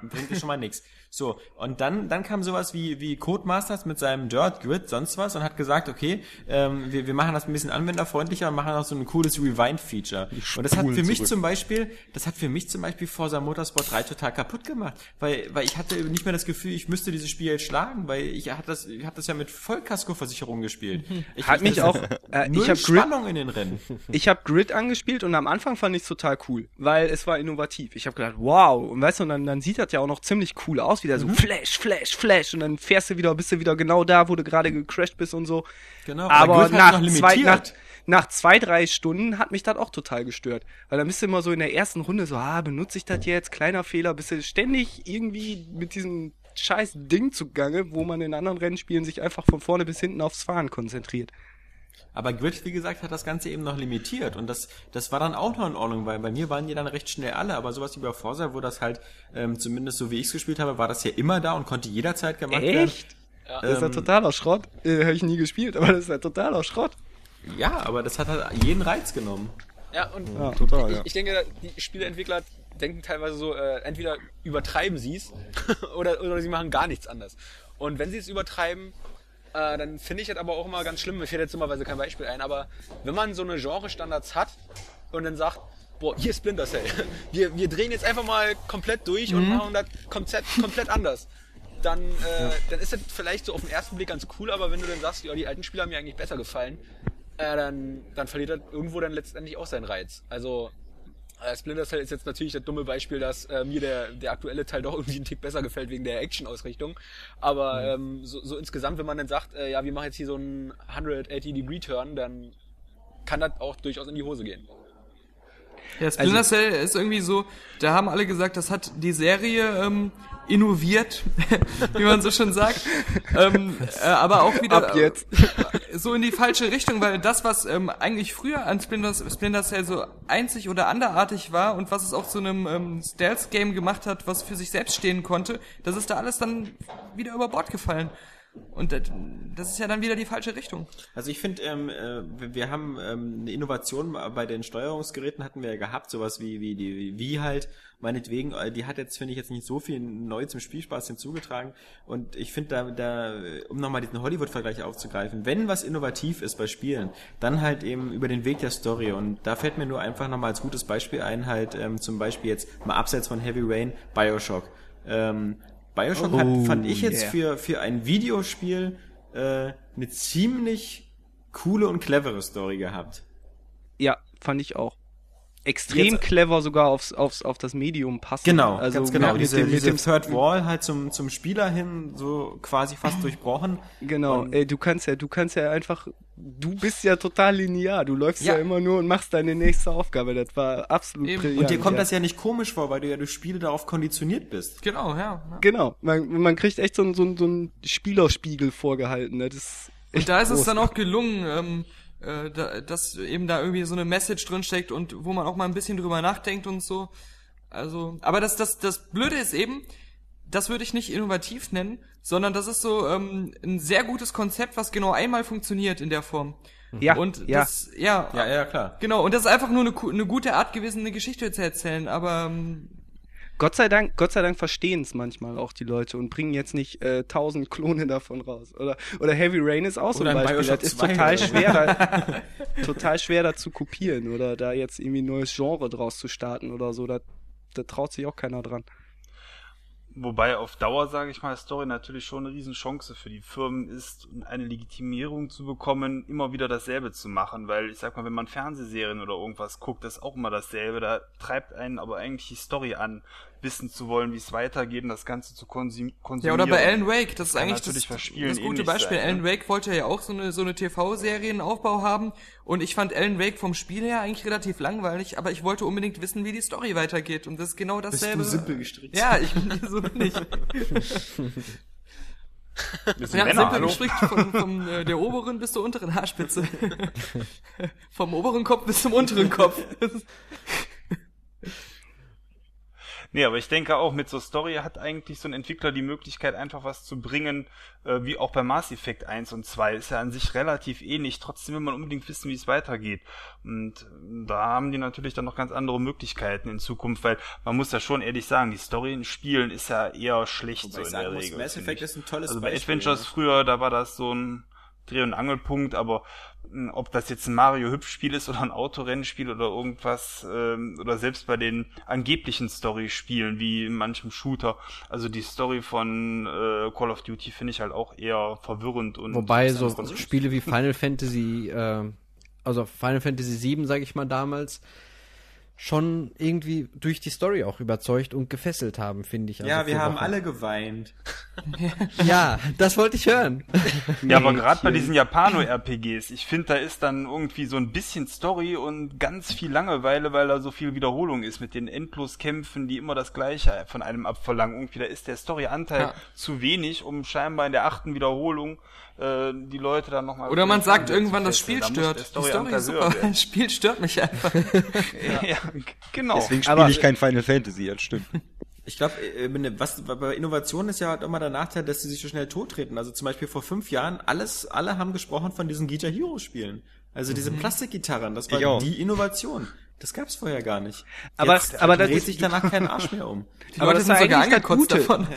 bringt dir schon mal nix. So, und dann, dann kam sowas wie, wie Codemasters mit seinem Dirt Grid, sonst was, und hat gesagt, okay, ähm, wir, wir machen das ein bisschen anwenderfreundlicher und machen auch so ein cooles Rewind-Feature. Und das hat für mich zurück. zum Beispiel, das hat für mich zum Beispiel Forza Motorsport 3 total kaputt gemacht, weil, weil ich hatte nicht mehr das Gefühl, ich müsste dieses Spiel jetzt schlagen, weil ich hatte das, ich habe das ja mit Vollkaskoversicherung gespielt. Ich, Hat ich, mich das- auch, <laughs> äh, ich habe Spannung in den Rennen. ich habe Grid angespielt und am Anfang fand ich es total cool, weil es war innovativ. Ich habe gedacht, wow, und weißt du, und dann, dann sieht das ja auch noch ziemlich cool aus, wieder so Flash, Flash, Flash und dann fährst du wieder, bist du wieder genau da, wo du gerade gecrashed bist und so. Genau, aber nach, halt zwei, nach, nach zwei, drei Stunden hat mich das auch total gestört. Weil dann bist du immer so in der ersten Runde so, ah, benutze ich das jetzt, kleiner Fehler, bist du ständig irgendwie mit diesem scheiß Ding zugange, wo man in anderen Rennspielen sich einfach von vorne bis hinten aufs Fahren konzentriert. Aber Grid, wie gesagt, hat das Ganze eben noch limitiert und das, das war dann auch noch in Ordnung, weil bei mir waren die dann recht schnell alle, aber sowas wie bei Forza, wo das halt, ähm, zumindest so wie ich es gespielt habe, war das ja immer da und konnte jederzeit gemacht werden. Echt? Das ist ja Ähm, totaler Schrott. Äh, Habe ich nie gespielt, aber das ist ja totaler Schrott. Ja, aber das hat halt jeden Reiz genommen. Ja, und Ja, total, ich, ja. ich denke, die Spieleentwickler denken teilweise so, äh, entweder übertreiben sie es <laughs> oder, oder sie machen gar nichts anders. Und wenn sie es übertreiben, äh, dann finde ich das aber auch immer ganz schlimm. Mir fällt jetzt dummerweise kein Beispiel ein, aber wenn man so eine Genre-Standards hat und dann sagt, boah, hier ist Splinter Cell, <laughs> wir, wir drehen jetzt einfach mal komplett durch und machen das komplett, komplett anders. Dann, äh, dann ist das vielleicht so auf den ersten Blick ganz cool, aber wenn du dann sagst, ja, die alten Spiele haben mir eigentlich besser gefallen, äh, dann, dann verliert das irgendwo dann letztendlich auch seinen Reiz. Also Splinter Cell ist jetzt natürlich das dumme Beispiel, dass äh, mir der, der aktuelle Teil <laughs> doch irgendwie einen Tick besser gefällt wegen der Action-Ausrichtung. Aber ähm, so, so insgesamt, wenn man dann sagt, äh, ja, wir machen jetzt hier so einen 180-Degree-Turn, dann kann das auch durchaus in die Hose gehen. Ja, Splinter Cell ist irgendwie so, da haben alle gesagt, das hat die Serie ähm, innoviert, <laughs> wie man so schon sagt. ähm, äh, aber auch wieder Ab jetzt. äh, <laughs> so in die falsche Richtung, weil das, was ähm, eigentlich früher an Splinter, Splinter Cell so einzig oder anderartig war und was es auch zu einem ähm, Stealth-Game gemacht hat, was für sich selbst stehen konnte, das ist da alles dann wieder über Bord gefallen. Und das, das ist ja dann wieder die falsche Richtung. Also ich finde, ähm, äh, wir- haben ähm, eine Innovation bei den Steuerungsgeräten hatten wir ja gehabt, sowas wie wie die wie halt meinetwegen, äh, die hat jetzt finde ich jetzt nicht so viel neu zum Spielspaß hinzugetragen und ich finde da da um nochmal diesen Hollywood-Vergleich aufzugreifen, wenn was innovativ ist bei Spielen, dann halt eben über den Weg der Story und da fällt mir nur einfach nochmal als gutes Beispiel ein halt ähm, zum Beispiel jetzt mal abseits von Heavy Rain Bioshock. Ähm, Bioshock hat, fand ich jetzt yeah. für, für ein Videospiel äh, eine ziemlich coole und clevere Story gehabt. Ja, fand ich auch. Extrem Jetzt- clever sogar aufs, aufs, auf das Medium passend. Genau, also ganz genau. Mit, diese dem, mit diese dem Third Wall halt zum, zum Spieler hin so quasi fast durchbrochen. Genau, Und- ey, du kannst ja, du kannst ja einfach, du bist ja total linear, du läufst ja, Ja. immer nur und machst deine nächste Aufgabe, das war absolut Eben. brillant. Und dir kommt ja. das ja nicht komisch vor, weil du ja durch Spiele darauf konditioniert bist. Genau, ja. ja. Genau, man, man kriegt echt so, einen- so, so einen Spielerspiegel vorgehalten, das ist Und da ist es groß. dann auch gelungen, ähm, äh, da, dass eben da irgendwie so eine Message drinsteckt und wo man auch mal ein bisschen drüber nachdenkt und so. Also, aber das, das, das Blöde ist eben, das würde ich nicht innovativ nennen, sondern das ist so ähm, ein sehr gutes Konzept, was genau einmal funktioniert in der Form. Ja, und ja. das, ja, Ja, ja, klar. genau. Und das ist einfach nur eine, eine gute Art gewesen, eine Geschichte zu erzählen. Aber ähm, Gott sei Dank, Gott sei Dank verstehen es manchmal auch die Leute und bringen jetzt nicht äh, tausend Klone davon raus. Oder, oder Heavy Rain ist auch so Oder ein Beispiel. Bioshock Das ist 2 total schwer, da, <laughs> total schwer da zu kopieren oder da jetzt irgendwie ein neues Genre draus zu starten oder so. Da, da traut sich auch keiner dran. Wobei auf Dauer, sage ich mal, Story natürlich schon eine Riesenchance für die Firmen ist, eine Legitimierung zu bekommen, immer wieder dasselbe zu machen. Weil ich sag mal, wenn man Fernsehserien oder irgendwas guckt, ist auch immer dasselbe. Da treibt einen aber eigentlich die Story an, wissen zu wollen, wie es weitergeht und das Ganze zu konsum konsumieren. Ja, oder bei Alan Wake, das ist eigentlich natürlich das, das gute Beispiel. sein, Alan ne? Wake wollte ja auch so eine, so eine TV-Serienaufbau haben und ich fand Alan Wake vom Spiel her eigentlich relativ langweilig, aber ich wollte unbedingt wissen, wie die Story weitergeht und das ist genau dasselbe. gestrickt? Ja, ich so bin ich. <laughs> Wir sind Ja, Männer, simpel gestrickt von, von äh, der oberen bis zur unteren Haarspitze. <laughs> Vom oberen Kopf bis zum unteren Kopf. <laughs> Nee, aber ich denke auch, mit so Story hat eigentlich so ein Entwickler die Möglichkeit, einfach was zu bringen, äh, wie auch bei Mass Effect 1 und 2. Ist ja an sich relativ ähnlich, trotzdem will man unbedingt wissen, wie es weitergeht. Und äh, da haben die natürlich dann noch ganz andere Möglichkeiten in Zukunft, weil man muss ja schon ehrlich sagen, die Story in Spielen ist ja eher schlecht Wobei so in sagen der muss, Regel. Mass Effect ist ein tolles Also bei Beispiel, Adventures ja. früher, da war das so ein Dreh- und Angelpunkt, aber ob das jetzt ein Mario-Hüpfspiel ist oder ein Autorennspiel oder irgendwas, ähm, oder selbst bei den angeblichen Story-Spielen, wie in manchem Shooter, also die Story von äh, Call of Duty finde ich halt auch eher verwirrend und Wobei so? Spiele wie Final Fantasy, äh, also Final Fantasy 7, sage ich mal damals, schon irgendwie durch die Story auch überzeugt und gefesselt haben, finde ich. Also Ja, wir haben Wochen. alle geweint. <laughs> Ja, das wollte ich hören. <laughs> Ja, aber gerade bei diesen Japano-RPGs, ich finde, da ist dann irgendwie so ein bisschen Story und ganz viel Langeweile, weil da so viel Wiederholung ist mit den Endloskämpfen, die immer das Gleiche von einem abverlangen. Irgendwie, da ist der Story-Anteil Ja. zu wenig, um scheinbar in der achten Wiederholung äh, die Leute dann nochmal... Oder man sagt irgendwann, das Spiel stört. Die Story ist super, das <laughs> Spiel stört mich einfach. <laughs> ja, <laughs> genau. Deswegen spiele ich kein Final Fantasy, das stimmt. Ich glaube, was bei Innovation ist ja halt immer der Nachteil, dass sie sich so schnell tottreten. Also zum Beispiel vor fünf Jahren, alles, alle haben gesprochen von diesen Guitar Hero Spielen. Also diese Plastikgitarren, das Ich war auch. die Innovation. Das gab's vorher gar nicht. Aber- Jetzt aber das dreht sich danach kein Arsch mehr um. Die Aber Leute das sind ist sogar eigentlich das angekotzt Gute. davon.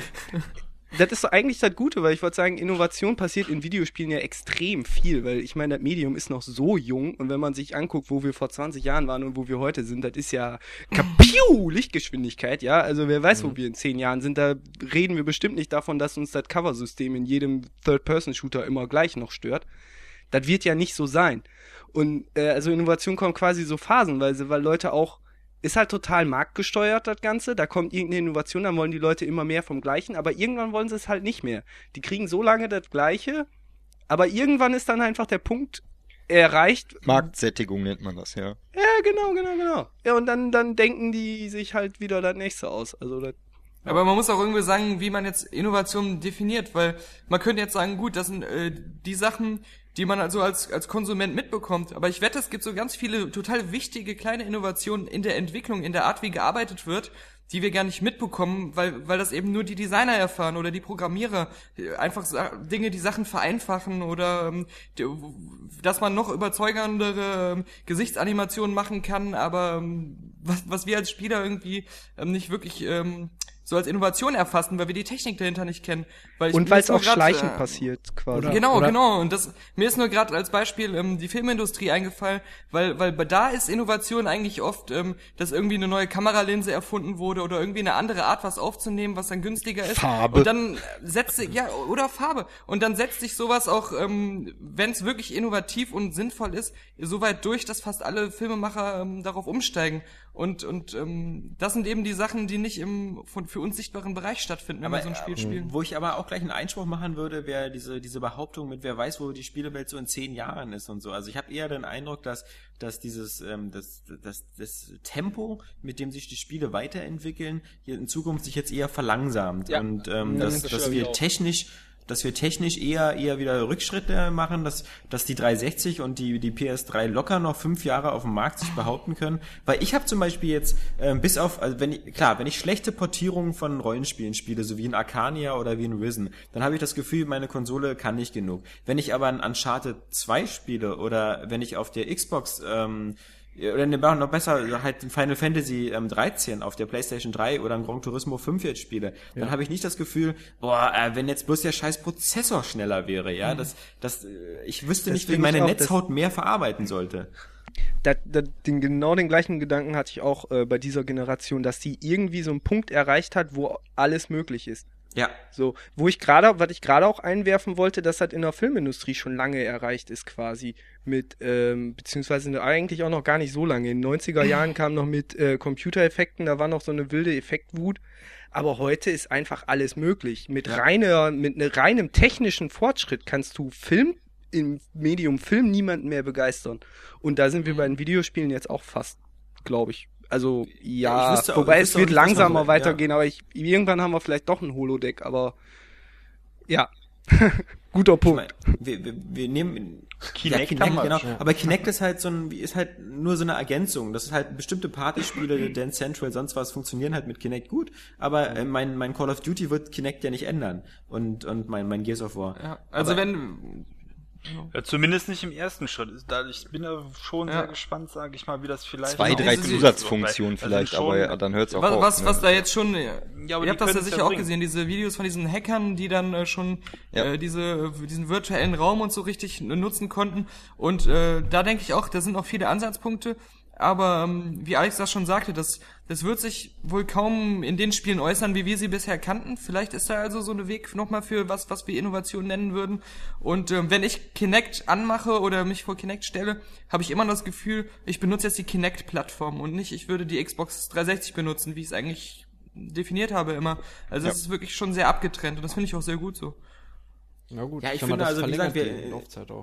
Das ist eigentlich das Gute, weil ich wollte sagen, Innovation passiert in Videospielen ja extrem viel, weil ich meine, das Medium ist noch so jung und wenn man sich anguckt, wo wir vor 20 Jahren waren und wo wir heute sind, das ist ja Kapiu, <laughs> Lichtgeschwindigkeit, ja. Also wer weiß, wo wir in 10 Jahren sind, da reden wir bestimmt nicht davon, dass uns das Cover-System in jedem Third-Person-Shooter immer gleich noch stört. Das wird ja nicht so sein. Und äh, also Innovation kommt quasi so phasenweise, weil Leute auch ist halt total marktgesteuert, das Ganze. Da kommt irgendeine Innovation, dann wollen die Leute immer mehr vom Gleichen, aber irgendwann wollen sie es halt nicht mehr. Die kriegen so lange das Gleiche, aber irgendwann ist dann einfach der Punkt, erreicht. Marktsättigung nennt man das, ja. Ja, genau, genau, genau. Ja, und dann, dann denken die sich halt wieder das nächste aus. Also das, Aber man muss auch irgendwie sagen, wie man jetzt Innovation definiert, weil man könnte jetzt sagen, gut, das sind äh, die Sachen, die man also als, als Konsument mitbekommt. Aber ich wette, es gibt so ganz viele total wichtige kleine Innovationen in der Entwicklung, in der Art, wie gearbeitet wird, die wir gar nicht mitbekommen, weil, weil das eben nur die Designer erfahren oder die Programmierer. Äh, Einfach Dinge, die Sachen vereinfachen oder ähm, dass man noch überzeugendere ähm, Gesichtsanimationen machen kann, aber ähm, was, was wir als Spieler irgendwie nicht wirklich so als Innovation erfassen, weil wir die Technik dahinter nicht kennen. Weil ich- und weil es auch grad, schleichend äh, passiert, quasi. oder- Genau, genau. Und das mir ist nur gerade als Beispiel ähm, die Filmindustrie eingefallen, weil weil bei da ist Innovation eigentlich oft, ähm, dass irgendwie eine neue Kameralinse erfunden wurde oder irgendwie eine andere Art, was aufzunehmen, was dann günstiger ist. Farbe. Und dann setzt sich ja oder Farbe. Und dann setzt sich sowas auch, ähm, wenn es wirklich innovativ und sinnvoll ist, so weit durch, dass fast alle Filmemacher ähm, darauf umsteigen. Und und ähm, das sind eben die Sachen, die nicht im von für uns sichtbaren Bereich stattfinden, wenn wir so ein Spiel spielen. Wo ich aber auch gleich einen Einspruch machen würde, wäre diese, diese Behauptung mit, wer weiß, wo die Spielewelt so in zehn Jahren ist und so. Also ich habe eher den Eindruck, dass, dass dieses, ähm, das, das, das Tempo, mit dem sich die Spiele weiterentwickeln, hier in Zukunft sich jetzt eher verlangsamt. Ja. Und ähm, Ja, dass, das dass wir auch. technisch dass wir technisch eher eher wieder Rückschritte machen, dass dass die 360 und die die PS3 locker noch fünf Jahre auf dem Markt sich behaupten können, weil ich habe zum Beispiel jetzt ähm, bis auf also wenn ich, klar wenn ich schlechte Portierungen von Rollenspielen spiele, so wie in Arcania oder wie in Risen, dann habe ich das Gefühl, meine Konsole kann nicht genug. Wenn ich aber ein Uncharted 2 spiele oder wenn ich auf der Xbox ähm, oder ne, noch besser, halt ein Final Fantasy ähm, 13 auf der PlayStation 3 oder ein Gran Turismo 5 jetzt spiele, dann habe ich nicht das Gefühl, boah, äh, wenn jetzt bloß der scheiß Prozessor schneller wäre, ja, das, das, äh, ich wüsste Das nicht, wie meine auch, Netzhaut mehr verarbeiten sollte. da, da, den, genau den gleichen Gedanken hatte ich auch äh, bei dieser Generation, dass die irgendwie so einen Punkt erreicht hat, wo alles möglich ist. Ja, So, wo ich gerade, was ich gerade auch einwerfen wollte, dass das in der Filmindustrie schon lange erreicht ist, quasi. Mit, ähm, beziehungsweise eigentlich auch noch gar nicht so lange. In den 90er <laughs> Jahren kam noch mit äh, Computereffekten, da war noch so eine wilde Effektwut. Aber heute ist einfach alles möglich. Mit reiner, mit ne, reinem technischen Fortschritt kannst du Film im Medium Film niemanden mehr begeistern. Und da sind wir bei den Videospielen jetzt auch fast, glaube ich. Also ja, ich wüsste wobei ich es wird langsamer so- weitergehen, aber ich, irgendwann haben wir vielleicht doch ein Holodeck, aber ja. <laughs> Guter ich Punkt. mein, wir, wir, wir nehmen Kinect ja, haben wir genau. schon. Aber Kinect ist halt so ein, ist halt nur so eine Ergänzung. Das ist halt bestimmte Partyspiele, <laughs> Dance Central, sonst was funktionieren halt mit Kinect gut. Aber äh, mein, mein Call of Duty wird Kinect ja nicht ändern. Und, und mein, mein Gears of War. Ja, also Aber- wenn Ja, zumindest nicht im ersten Schritt. Ich bin da schon Ja. sehr gespannt, sage ich mal, wie das vielleicht Zwei, drei. Zusatzfunktionen Weil- vielleicht, also schon- aber ja, dann hört's auch was, auf. was, ne? was da jetzt schon, ja, aber ihr habt das ja sicher ja auch bringen. gesehen, diese Videos von diesen Hackern, die dann äh, schon Ja. äh, diese, diesen virtuellen Raum und so richtig nutzen konnten. Und äh, da denke ich auch, da sind noch viele Ansatzpunkte. Aber ähm, wie Alex das schon sagte, das, das wird sich wohl kaum in den Spielen äußern, wie wir sie bisher kannten. Vielleicht ist da also so ein Weg nochmal für was, was wir Innovation nennen würden. Und ähm, wenn ich Kinect anmache oder mich vor Kinect stelle, habe ich immer das Gefühl, ich benutze jetzt die Kinect-Plattform und nicht, ich würde die Xbox 360 benutzen, wie ich es eigentlich definiert habe immer. Also es ist wirklich schon sehr abgetrennt und das finde ich auch sehr gut so. Na gut, Ja, ich finde also, wie gesagt, wir,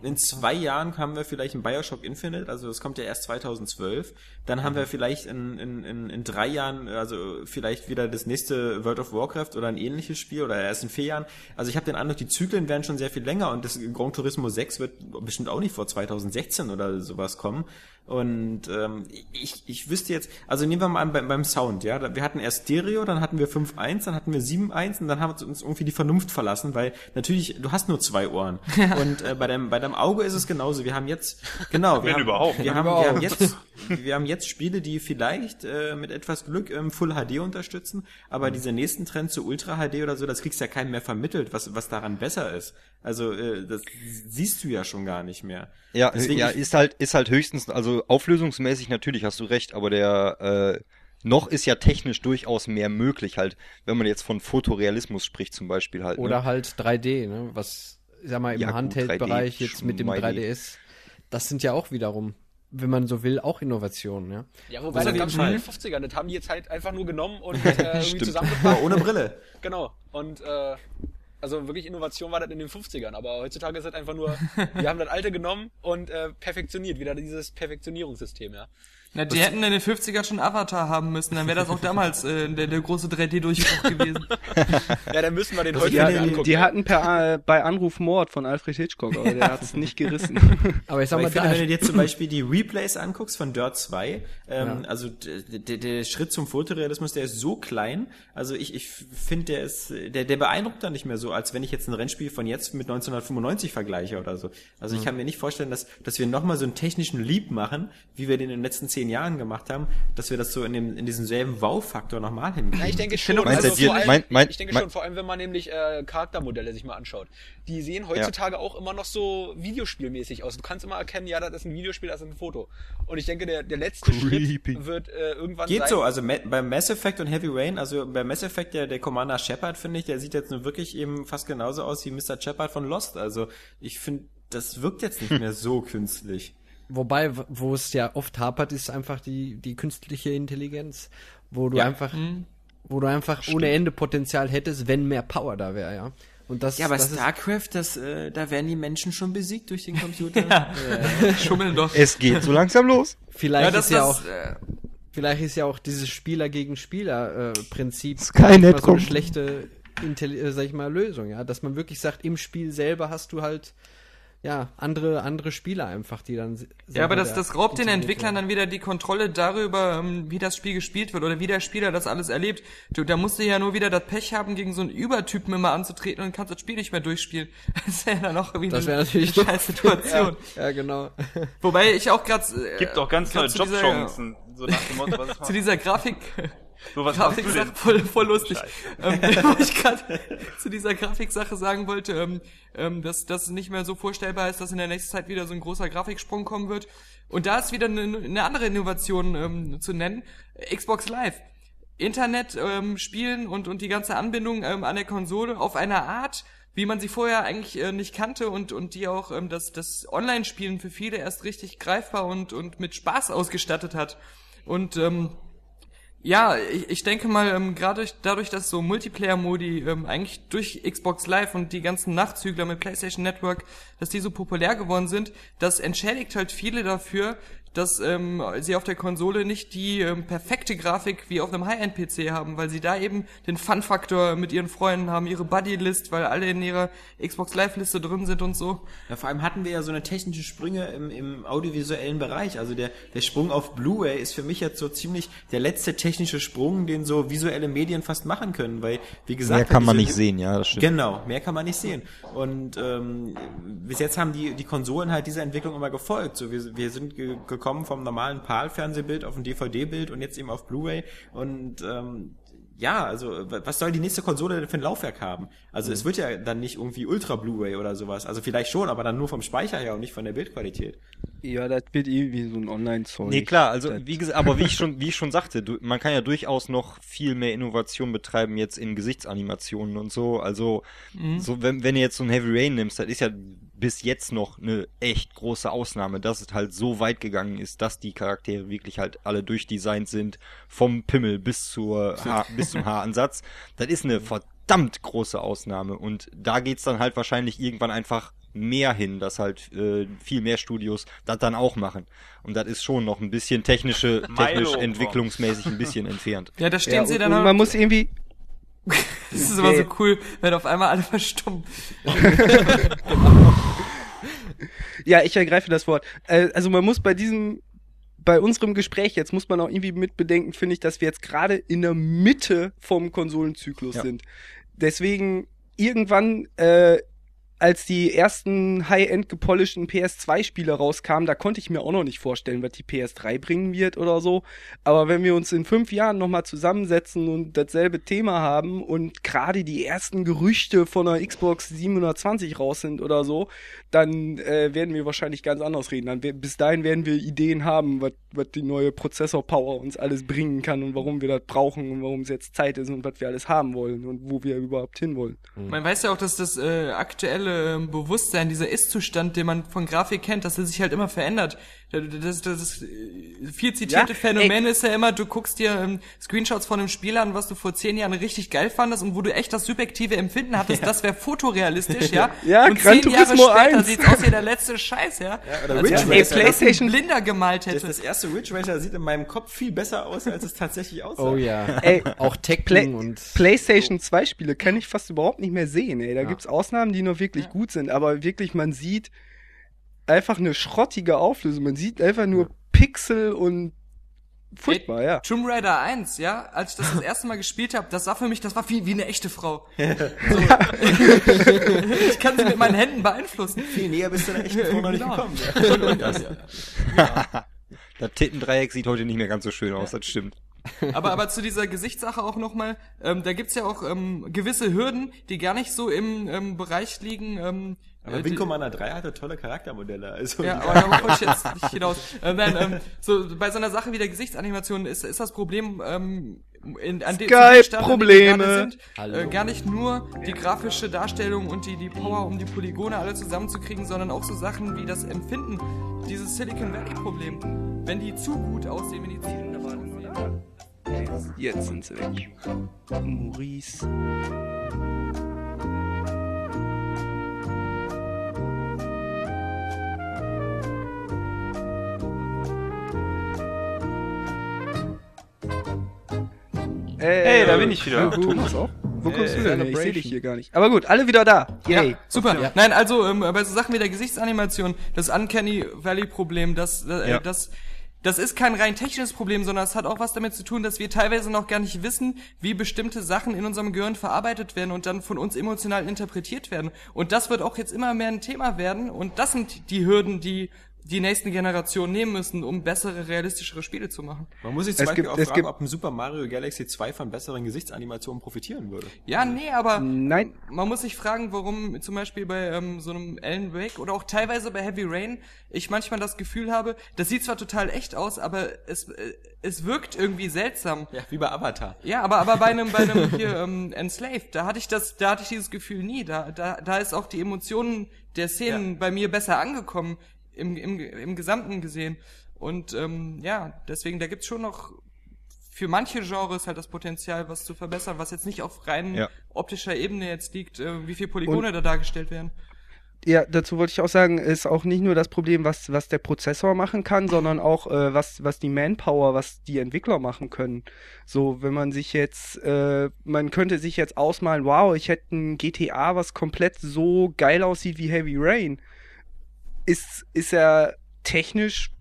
in zwei Jahren haben wir vielleicht ein Bioshock Infinite, also das kommt ja erst 2012. Dann haben wir vielleicht in, in, in, in drei Jahren, also vielleicht wieder das nächste World of Warcraft oder ein ähnliches Spiel oder erst in vier Jahren. Also ich habe den Eindruck, die Zyklen werden schon sehr viel länger und das Gran Turismo 6 wird bestimmt auch nicht vor 2016 oder sowas kommen. Und ähm, ich, ich wüsste jetzt, also nehmen wir mal an beim, beim Sound, ja, Da- wir hatten erst Stereo, dann hatten wir 5.1, dann hatten wir 7.1 und dann haben wir uns irgendwie die Vernunft verlassen, weil natürlich, du hast nur zwei Ohren. <laughs> Und äh, bei deinem bei deinem Auge ist es genauso. Wir haben jetzt, genau, wir Wenn haben, überhaupt. wir haben, wir haben jetzt, wir haben jetzt Spiele, die vielleicht äh, mit etwas Glück ähm, Full HD unterstützen, aber Mhm. diese nächsten Trends zu Ultra HD oder so, das kriegst ja keinem mehr vermittelt, was was daran besser ist. Also äh, das siehst du ja schon gar nicht mehr. Ja, Deswegen ja, ist halt, ist halt höchstens, also auflösungsmäßig natürlich hast du recht, aber der äh, noch ist ja technisch durchaus mehr möglich, halt, wenn man jetzt von Fotorealismus spricht zum Beispiel halt. Oder ne? halt 3D, ne? Was, ich sag mal, im Ja, Handheld-Bereich 3D, jetzt mit dem Schmeidi. 3DS, das sind ja auch wiederum, wenn man so will, auch Innovationen, ja. Ja, wobei Das das ganz jeden schon in den 50ern, das haben die jetzt halt einfach nur genommen und <laughs> äh, irgendwie Stimmt. zusammengepackt. Ohne Brille. Genau. Und äh, Also wirklich Innovation war das in den 50ern, aber heutzutage ist das einfach nur, <laughs> wir haben das alte genommen und äh, perfektioniert, wieder dieses Perfektionierungssystem, ja. Na, die hätten in den 50ern schon Avatar haben müssen, dann wäre das auch damals äh, der, der große 3D-Durchbruch gewesen. Ja, dann müssen wir den Also heute hatten, angucken. die hatten per, äh, bei Anruf Mord von Alfred Hitchcock, aber der hat es nicht gerissen. <laughs> Aber ich sag Aber mal, ich finde, wenn du dir zum Beispiel die Replays anguckst von Dirt 2, ähm, Ja. also der Schritt zum Fotorealismus, der ist so klein. Also ich, ich finde, der ist, der, der beeindruckt dann nicht mehr so, als wenn ich jetzt ein Rennspiel von jetzt mit 1995 vergleiche oder so. Also ich kann mir nicht vorstellen, dass, dass wir nochmal so einen technischen Leap machen, wie wir den in den letzten zehn Jahren gemacht haben, dass wir das so in dem, in diesem selben Wow-Faktor nochmal hinkriegen. Ja, ich denke schon. Meinst Also vor allem, mein- mein- ich denke mein- schon, vor allem, wenn man nämlich äh, Charaktermodelle sich mal anschaut. Die sehen heutzutage auch immer noch so Videospielmäßig aus. Du kannst immer erkennen, ja, das ist ein Videospiel, das ist ein Foto. Und ich denke, der, der letzte Creepy. Schritt wird äh, irgendwann Geht sein. so, also Ma- bei Mass Effect und Heavy Rain, also bei Mass Effect, der, der Commander Shepard, finde ich, der sieht jetzt nur wirklich eben fast genauso aus wie Mr. Shepard von Lost. Also ich finde, das wirkt jetzt nicht mehr so <laughs> künstlich. Wobei, wo es ja oft hapert, ist einfach die, die künstliche Intelligenz, wo du Ja. einfach, wo du einfach ohne Ende Potenzial hättest, wenn mehr Power da wäre, ja. Und das, Ja, aber das ist, StarCraft, das, äh, da werden die Menschen schon besiegt durch den Computer. <laughs> <laughs> Schummeln doch. Es geht so langsam los. vielleicht Ja, das ist ja das, auch, äh, vielleicht ist ja auch dieses Spieler gegen Spieler äh, Prinzip Skynet so eine schlechte, Intelli äh, sag ich mal, Lösung, ja, dass man wirklich sagt, im Spiel selber hast du halt ja andere andere Spieler einfach, die dann Ja, aber das, das raubt den Entwicklern werden. dann wieder die Kontrolle darüber, ähm, wie das Spiel gespielt wird oder wie der Spieler das alles erlebt. Du, da musst du ja nur wieder das Pech haben, gegen so einen Übertypen immer anzutreten und kannst das Spiel nicht mehr durchspielen. <laughs> Das wäre ja dann auch irgendwie Das eine, natürlich eine scheiß <laughs> Situation. Ja, genau. Wobei ich auch gerade äh, Gibt auch ganz neue zu dieser- Jobchancen. So nach dem Motto, was <laughs> Zu dieser Grafik so, was machst du denn? voll, voll lustig. Ähm, <laughs> wo ich gerade zu dieser Grafiksache sagen wollte, ähm, ähm, dass das nicht mehr so vorstellbar ist, dass in der nächsten Zeit wieder so ein großer Grafiksprung kommen wird. Und da ist wieder eine, eine andere Innovation ähm, zu nennen. Xbox Live. Internet ähm, spielen und, und die ganze Anbindung ähm, an der Konsole auf eine Art, wie man sie vorher eigentlich äh, nicht kannte und, und die auch ähm, das, das Online-Spielen für viele erst richtig greifbar und, und mit Spaß ausgestattet hat. Und ähm, ja, ich, ich denke mal, ähm, gerade durch- dadurch, dass so Multiplayer-Modi ähm, eigentlich durch Xbox Live und die ganzen Nachzügler mit PlayStation Network, dass die so populär geworden sind, das entschädigt halt viele dafür, dass ähm, sie auf der Konsole nicht die ähm, perfekte Grafik wie auf einem High-End-PC haben, weil sie da eben den Fun-Faktor mit ihren Freunden haben, ihre Buddy-List, weil alle in ihrer Xbox Live-Liste drin sind und so. Ja, vor allem hatten wir ja so eine technische Sprünge im, im audiovisuellen Bereich. Also der, der Sprung auf Blu-ray ist für mich jetzt so ziemlich der letzte technische Sprung, den so visuelle Medien fast machen können, weil, wie gesagt... Mehr kann man nicht sehen, ja, das stimmt. Genau, mehr kann man nicht sehen. Und ähm, bis jetzt haben die, die Konsolen halt dieser Entwicklung immer gefolgt. So, wir, wir sind ge gekommen vom normalen PAL-Fernsehbild auf ein DVD-Bild und jetzt eben auf Blu-ray. Und ähm, ja, also wa- was soll die nächste Konsole denn für ein Laufwerk haben? Also es wird ja dann nicht irgendwie Ultra Blu-ray oder sowas. Also vielleicht schon, aber dann nur vom Speicher her und nicht von der Bildqualität. Ja, das wird irgendwie so ein Online-Zeug. Nee, klar, also Das- wie gesagt, aber wie ich schon, wie ich schon sagte, du, man kann ja durchaus noch viel mehr Innovation betreiben jetzt in Gesichtsanimationen und so. Also so wenn, wenn du jetzt so ein Heavy Rain nimmst, das ist ja bis jetzt noch eine echt große Ausnahme, dass es halt so weit gegangen ist, dass die Charaktere wirklich halt alle durchdesignt sind, vom Pimmel bis zur Haar, <laughs> bis zum Haaransatz. Das ist eine verdammt große Ausnahme und da geht's dann halt wahrscheinlich irgendwann einfach mehr hin, dass halt äh, viel mehr Studios das dann auch machen. Und das ist schon noch ein bisschen technische, <laughs> technisch Milo. entwicklungsmäßig ein bisschen entfernt. Ja, da stehen ja, sie dann und halt, man muss irgendwie, <laughs> das ist immer so cool, wenn auf einmal alle verstummen. <laughs> Ja, ich ergreife das Wort. Äh, also man muss bei diesem, bei unserem Gespräch jetzt muss man auch irgendwie mitbedenken, finde ich, dass wir jetzt gerade in der Mitte vom Konsolenzyklus Ja. sind. Deswegen irgendwann, äh, als die ersten High-End gepolischten PS2-Spiele rauskamen, da konnte ich mir auch noch nicht vorstellen, was die PS3 bringen wird oder so. Aber wenn wir uns in fünf Jahren nochmal zusammensetzen und dasselbe Thema haben und gerade die ersten Gerüchte von einer Xbox 720 raus sind oder so, dann äh, werden wir wahrscheinlich ganz anders reden. Dann, bis dahin werden wir Ideen haben, was die neue Prozessor-Power uns alles bringen kann und warum wir das brauchen und warum es jetzt Zeit ist und was wir alles haben wollen und wo wir überhaupt hinwollen. Man weiß ja auch, dass das äh, aktuelle Bewusstsein, dieser Ist-Zustand, den man von Grafik kennt, dass er sich halt immer verändert. Das, das, das äh, viel zitierte Ja, Phänomen ist ja immer, du guckst dir ähm, Screenshots von einem Spiel an, was du vor zehn Jahren richtig geil fandest und wo du echt das subjektive Empfinden hattest, das wäre fotorealistisch, ja. <laughs> Ja, und Gran zehn Jahre Turismo später 1. sieht's aus wie der letzte Scheiß, ja. <laughs> oder Als Ridge Racer. Ey, das PlayStation- Blinder gemalt Das, hätte. das erste Ridge Racer sieht in meinem Kopf viel besser aus, als es tatsächlich aussah. Oh ja. <laughs> Ey, Auch Tekken Play und PlayStation 2 Spiele kann ich fast überhaupt nicht mehr sehen, ey. Da Ja. gibt's Ausnahmen, die nur wirklich gut sind, aber wirklich, man sieht einfach eine schrottige Auflösung. Man sieht einfach nur Pixel und furchtbar, ja. Tomb Raider 1, ja, als ich das das erste Mal gespielt habe, das war für mich, das war wie, wie eine echte Frau. <laughs> So. <laughs> ich kann sie mit meinen Händen beeinflussen. Viel näher bist du der echten Frau noch nicht Genau. gekommen. Ja. <laughs> Das, Das Tittendreieck sieht heute nicht mehr ganz so schön aus, das stimmt. Aber, aber zu dieser Gesichtssache auch nochmal, ähm, da gibt's ja auch ähm, gewisse Hürden, die gar nicht so im ähm, Bereich liegen. Ähm, Aber äh, Wing die- Commander 3 hatte tolle Charaktermodelle. Also Ja, aber darauf wollte ich <laughs> jetzt nicht hinaus. Äh, nein, ähm, so bei so einer Sache wie der Gesichtsanimation ist, ist das Problem ähm, in, an dem Skype-Probleme. wir gerade sind, äh, gar nicht nur die grafische Darstellung und die, die Power, um die Polygone alle zusammenzukriegen, sondern auch so Sachen wie das Empfinden, dieses Silicon Valley-Problem. Wenn die zu gut aussehen, wenn die zu wunderbar aussehen. Jetzt sind sie weg. Maurice. Hey, da bin ich wieder. Ja, Thomas auch? Wo kommst du denn her? Ich sehe dich hier gar nicht. Aber gut, alle wieder da. Yay. Ja, super. Nein, also ähm, bei so Sachen wie der Gesichtsanimation, das Uncanny Valley Problem, das, äh, Ja. das, das ist kein rein technisches Problem, sondern es hat auch was damit zu tun, dass wir teilweise noch gar nicht wissen, wie bestimmte Sachen in unserem Gehirn verarbeitet werden und dann von uns emotional interpretiert werden. Und das wird auch jetzt immer mehr ein Thema werden. Und das sind die Hürden, die die nächsten Generationen nehmen müssen, um bessere, realistischere Spiele zu machen. Man muss sich zum Es Beispiel gibt- auch fragen, gibt- ob ein Super Mario Galaxy 2 von besseren Gesichtsanimationen profitieren würde. Ja, nee, aber Nein. man muss sich fragen, warum zum Beispiel bei ähm, so einem Alan Wake oder auch teilweise bei Heavy Rain ich manchmal das Gefühl habe, das sieht zwar total echt aus, aber es, äh, es wirkt irgendwie seltsam. Ja, wie bei Avatar. Ja, aber aber bei einem bei einem hier ähm, Enslaved, da hatte ich das, da hatte ich dieses Gefühl nie. Da da da ist auch die Emotionen der Szenen bei mir besser angekommen im im im Gesamten gesehen. Und ähm, ja, deswegen da gibt's schon noch für manche Genres halt das Potenzial, was zu verbessern, was jetzt nicht auf rein Ja. optischer Ebene jetzt liegt, äh, wie viel Polygone da dargestellt werden. Ja, dazu wollte ich auch sagen, ist auch nicht nur das Problem, was, was der Prozessor machen kann, sondern auch, äh, was, was die Manpower, was die Entwickler machen können. So, wenn man sich jetzt, äh, man könnte sich jetzt ausmalen, wow, ich hätte ein GTA, was komplett so geil aussieht wie Heavy Rain. Ist, ist ja technisch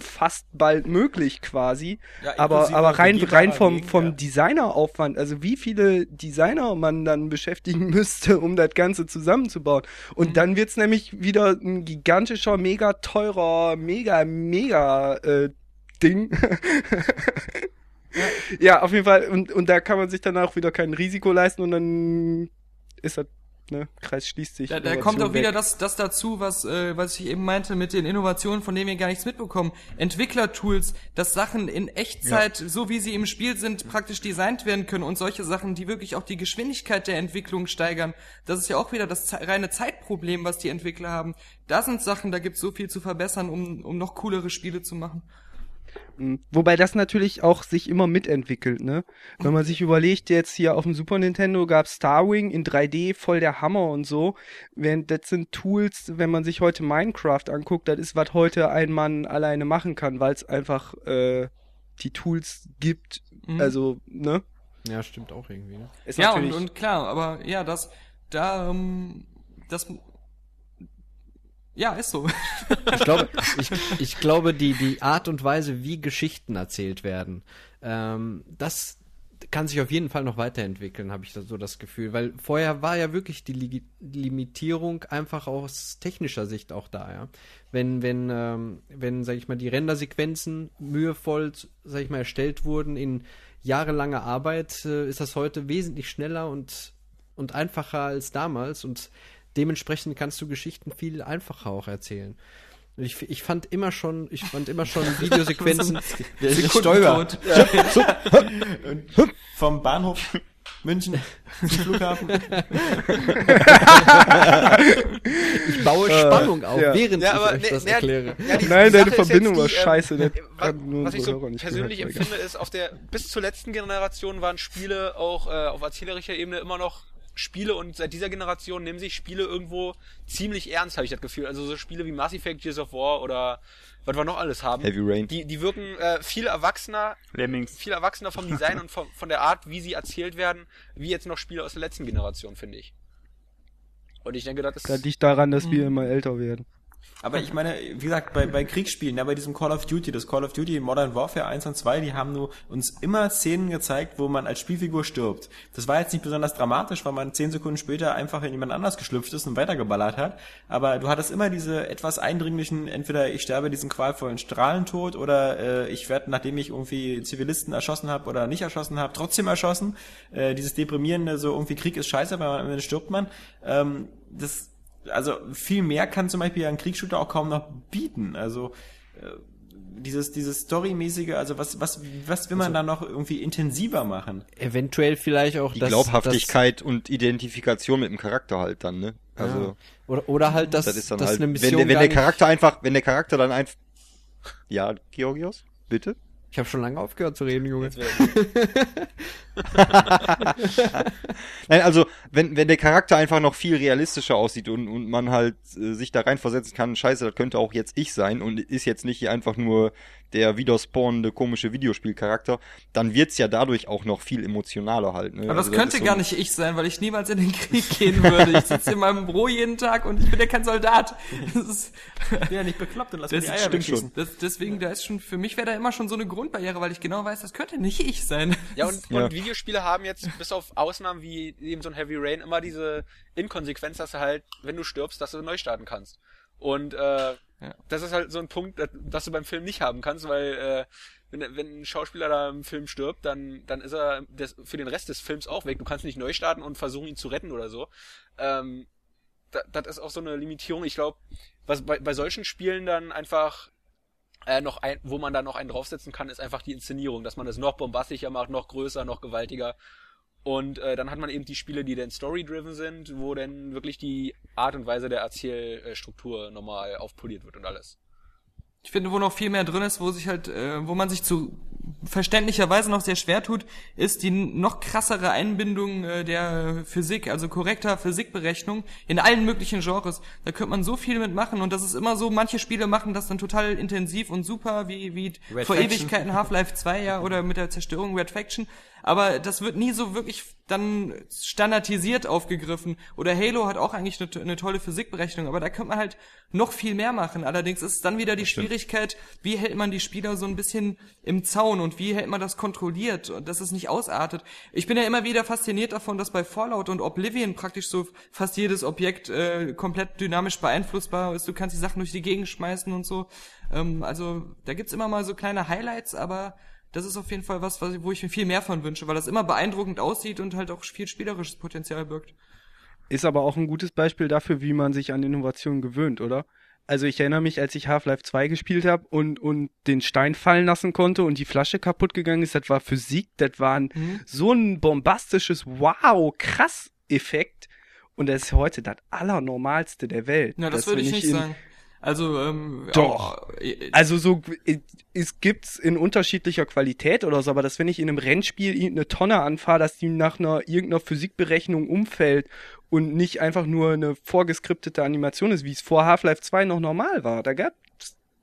fast bald möglich quasi. Ja, aber, aber rein, rein vom, vom ja. Designeraufwand, also wie viele Designer man dann <laughs> beschäftigen müsste, um das Ganze zusammenzubauen. Und dann wird's nämlich wieder ein gigantischer, mega teurer, mega, mega äh, Ding. <laughs> ja. auf jeden Fall. Und, und da kann man sich dann auch wieder kein Risiko leisten und dann ist das, ne, Kreis schließt sich. Da, da kommt auch Innovation wieder weg. das, das dazu, was, äh, was ich eben meinte mit den Innovationen, von denen wir gar nichts mitbekommen. Entwicklertools, dass Sachen in Echtzeit, so wie sie im Spiel sind, praktisch designt werden können und solche Sachen, die wirklich auch die Geschwindigkeit der Entwicklung steigern. Das ist ja auch wieder das reine Zeitproblem, was die Entwickler haben. Da sind Sachen, da gibt's so viel zu verbessern, um, um noch coolere Spiele zu machen. Mhm. Wobei das natürlich auch sich immer mitentwickelt, ne? Wenn man sich überlegt, jetzt hier auf dem Super Nintendo gab Starwing in 3D voll der Hammer und so. Während das sind Tools, wenn man sich heute Minecraft anguckt, das ist, was heute ein Mann alleine machen kann, weil es einfach äh, die Tools gibt. Mhm. Also, ne? Ja, stimmt auch irgendwie. Ne? Ist Ja, und, und klar, aber ja, das, da, ähm, das, ja, ist so. <laughs> Ich glaube, ich, ich glaube, die, die Art und Weise, wie Geschichten erzählt werden, ähm, das kann sich auf jeden Fall noch weiterentwickeln, habe ich da so das Gefühl. Weil vorher war ja wirklich die Ligi Limitierung einfach aus technischer Sicht auch da, ja. Wenn, wenn, ähm, wenn, sag ich mal, die Rendersequenzen mühevoll, sag ich mal, erstellt wurden in jahrelanger Arbeit, äh, ist das heute wesentlich schneller und, und einfacher als damals und dementsprechend kannst du Geschichten viel einfacher auch erzählen. Ich, ich fand immer schon, ich fand immer schon <laughs> Videosequenzen. <laughs> Der Sekundentod. Und vom Bahnhof München, zum Flughafen. <laughs> Ich baue Spannung auf, ja. während Ja, ich aber euch ne- das ne- erkläre. Ja, die, Nein, die deine Verbindung jetzt war die, ähm, scheiße, äh, was, nur was ich so persönlich gehört, empfinde, ist, auf der bis zur letzten Generation waren Spiele auch äh, auf erzählerischer Ebene immer noch Spiele und seit dieser Generation nehmen sich Spiele irgendwo ziemlich ernst, habe ich das Gefühl. Also so Spiele wie Mass Effect, Gears of War oder was wir noch alles haben. Heavy Rain. Die, die wirken äh, viel erwachsener, Lemmings. viel erwachsener vom Design und von, von der Art, wie sie erzählt werden, wie jetzt noch Spiele aus der letzten Generation, finde ich. Und ich denke, das ist... Das liegt daran, dass wir immer älter werden. Aber ich meine, wie gesagt, bei, bei Kriegsspielen, ja, bei diesem Call of Duty, das Call of Duty Modern Warfare 1 und 2, die haben nur uns immer Szenen gezeigt, wo man als Spielfigur stirbt. Das war jetzt nicht besonders dramatisch, weil man zehn Sekunden später einfach in jemand anders geschlüpft ist und weitergeballert hat. Aber du hattest immer diese etwas eindringlichen, entweder ich sterbe diesen qualvollen Strahlentod oder äh, ich werde, nachdem ich irgendwie Zivilisten erschossen habe oder nicht erschossen habe, trotzdem erschossen. Äh, dieses deprimierende, so irgendwie Krieg ist scheiße, weil man, am Ende stirbt man. Ähm, das also viel mehr kann zum Beispiel ein Kriegsshooter auch kaum noch bieten. Also äh, dieses dieses Storymäßige, also was was was will man da noch irgendwie intensiver machen? Eventuell vielleicht auch Die das, Glaubhaftigkeit und Identifikation mit dem Charakter halt dann, ne? Also, ja. oder, oder halt, dass, das ist dann dass halt, eine wenn Mission der, wenn gar der Charakter einfach, wenn der Charakter dann einfach, ja, Georgios, bitte? Ich habe schon lange aufgehört zu reden, Junge. <laughs> Nein, also wenn, wenn der Charakter einfach noch viel realistischer aussieht und, und man halt äh, sich da reinversetzen kann, scheiße, das könnte auch jetzt ich sein und ist jetzt nicht hier einfach nur der wieder spawnende komische Videospielcharakter, dann wird's ja dadurch auch noch viel emotionaler halt. Ne? Aber das Also könnte ist so gar nicht ich sein, weil ich niemals in den Krieg gehen würde. Ich sitze in meinem Büro jeden Tag und ich bin ja kein Soldat. Das ist, Ich bin ja nicht bekloppt und lass mir das die Eier stimmt wegschießen. schon. Das, deswegen, da ist schon, für mich wäre da immer schon so eine Grundbarriere, weil ich genau weiß, das könnte nicht ich sein. Ja, und, <laughs> Ja. und Videospiele haben jetzt, bis auf Ausnahmen wie eben so ein Heavy Rain, immer diese Inkonsequenz, dass du halt, wenn du stirbst, dass du neu starten kannst. Und äh, Ja. das ist halt so ein Punkt, das, das du beim Film nicht haben kannst, weil äh, wenn, wenn ein Schauspieler da im Film stirbt, dann, dann ist er des, für den Rest des Films auch weg. Du kannst nicht neu starten und versuchen, ihn zu retten oder so. Ähm, da, das ist auch so eine Limitierung. Ich glaube, was bei, bei solchen Spielen dann einfach äh, noch ein, wo man da noch einen draufsetzen kann, ist einfach die Inszenierung, dass man es noch bombastischer macht, noch größer, noch gewaltiger. Und äh, dann hat man eben die Spiele, die dann story-driven sind, wo dann wirklich die Art und Weise der Erzählstruktur nochmal aufpoliert wird und alles. Ich finde, wo noch viel mehr drin ist, wo sich halt, äh, wo man sich zu verständlicherweise noch sehr schwer tut, ist die noch krassere Einbindung äh, der Physik, also korrekter Physikberechnung in allen möglichen Genres. Da könnte man so viel mitmachen und das ist immer so, manche Spiele machen das dann total intensiv und super, wie, wie Red vor Faction. Ewigkeiten Half-Life 2 ja oder mit der Zerstörung Red Faction. Aber das wird nie so wirklich dann standardisiert aufgegriffen. Oder Halo hat auch eigentlich eine, eine tolle Physikberechnung, aber da könnte man halt noch viel mehr machen. Allerdings ist dann wieder die Schwierigkeit, wie hält man die Spieler so ein bisschen im Zaun und wie hält man das kontrolliert, und dass es nicht ausartet. Ich bin ja immer wieder fasziniert davon, dass bei Fallout und Oblivion praktisch so fast jedes Objekt äh, komplett dynamisch beeinflussbar ist. Du kannst die Sachen durch die Gegend schmeißen und so. Ähm, also da gibt's immer mal so kleine Highlights, aber das ist auf jeden Fall was, was wo ich mir viel mehr von wünsche, weil das immer beeindruckend aussieht und halt auch viel spielerisches Potenzial birgt. Ist aber auch ein gutes Beispiel dafür, wie man sich an Innovationen gewöhnt, oder? Also ich erinnere mich, als ich Half-Life 2 gespielt habe und, und den Stein fallen lassen konnte und die Flasche kaputt gegangen ist, das war Physik, das war ein, Mhm. so ein bombastisches Wow, krass Effekt. Und das ist heute das Allernormalste der Welt. Ja, das würde ich nicht in, sagen. Also, ähm, Doch. auch, äh, Also so, äh, es gibt's in unterschiedlicher Qualität oder so, aber dass wenn ich in einem Rennspiel irgendeine Tonne anfahre, dass die nach einer irgendeiner Physikberechnung umfällt und nicht einfach nur eine vorgeskriptete Animation ist, wie es vor Half-Life 2 noch normal war. Da gab's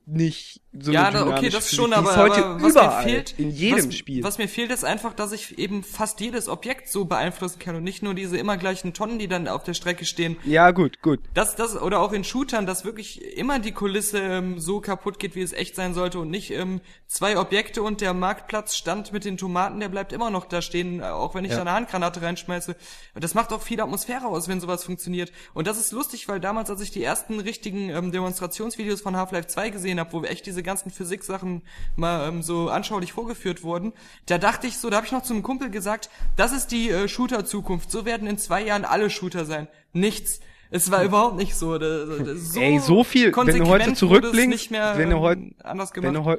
nicht so ja, eine da, okay, das schon, aber, ist heute aber was überall, mir fehlt, in jedem was, Spiel. Was mir fehlt, ist einfach, dass ich eben fast jedes Objekt so beeinflussen kann und nicht nur diese immer gleichen Tonnen, die dann auf der Strecke stehen. ja, gut, gut. Das, das, oder auch in Shootern, dass wirklich immer die Kulisse ähm, so kaputt geht, wie es echt sein sollte und nicht ähm, zwei Objekte und der Marktplatzstand mit den Tomaten, der bleibt immer noch da stehen, äh, auch wenn ich da eine Handgranate reinschmeiße. Das macht auch viel Atmosphäre aus, wenn sowas funktioniert. Und das ist lustig, weil damals, als ich die ersten richtigen ähm, Demonstrationsvideos von Half-Life 2 gesehen habe, wo echt diese ganzen Physik-Sachen mal ähm, so anschaulich vorgeführt wurden, da dachte ich so, da habe ich noch zum Kumpel gesagt, das ist die äh, Shooter-Zukunft. So werden in zwei Jahren alle Shooter sein. Nichts. Es war überhaupt nicht so. Da, da, so Ey, so viel, wenn du heute zurückblickst, nicht mehr wenn du ähm, heute, anders wenn gemacht. du heu,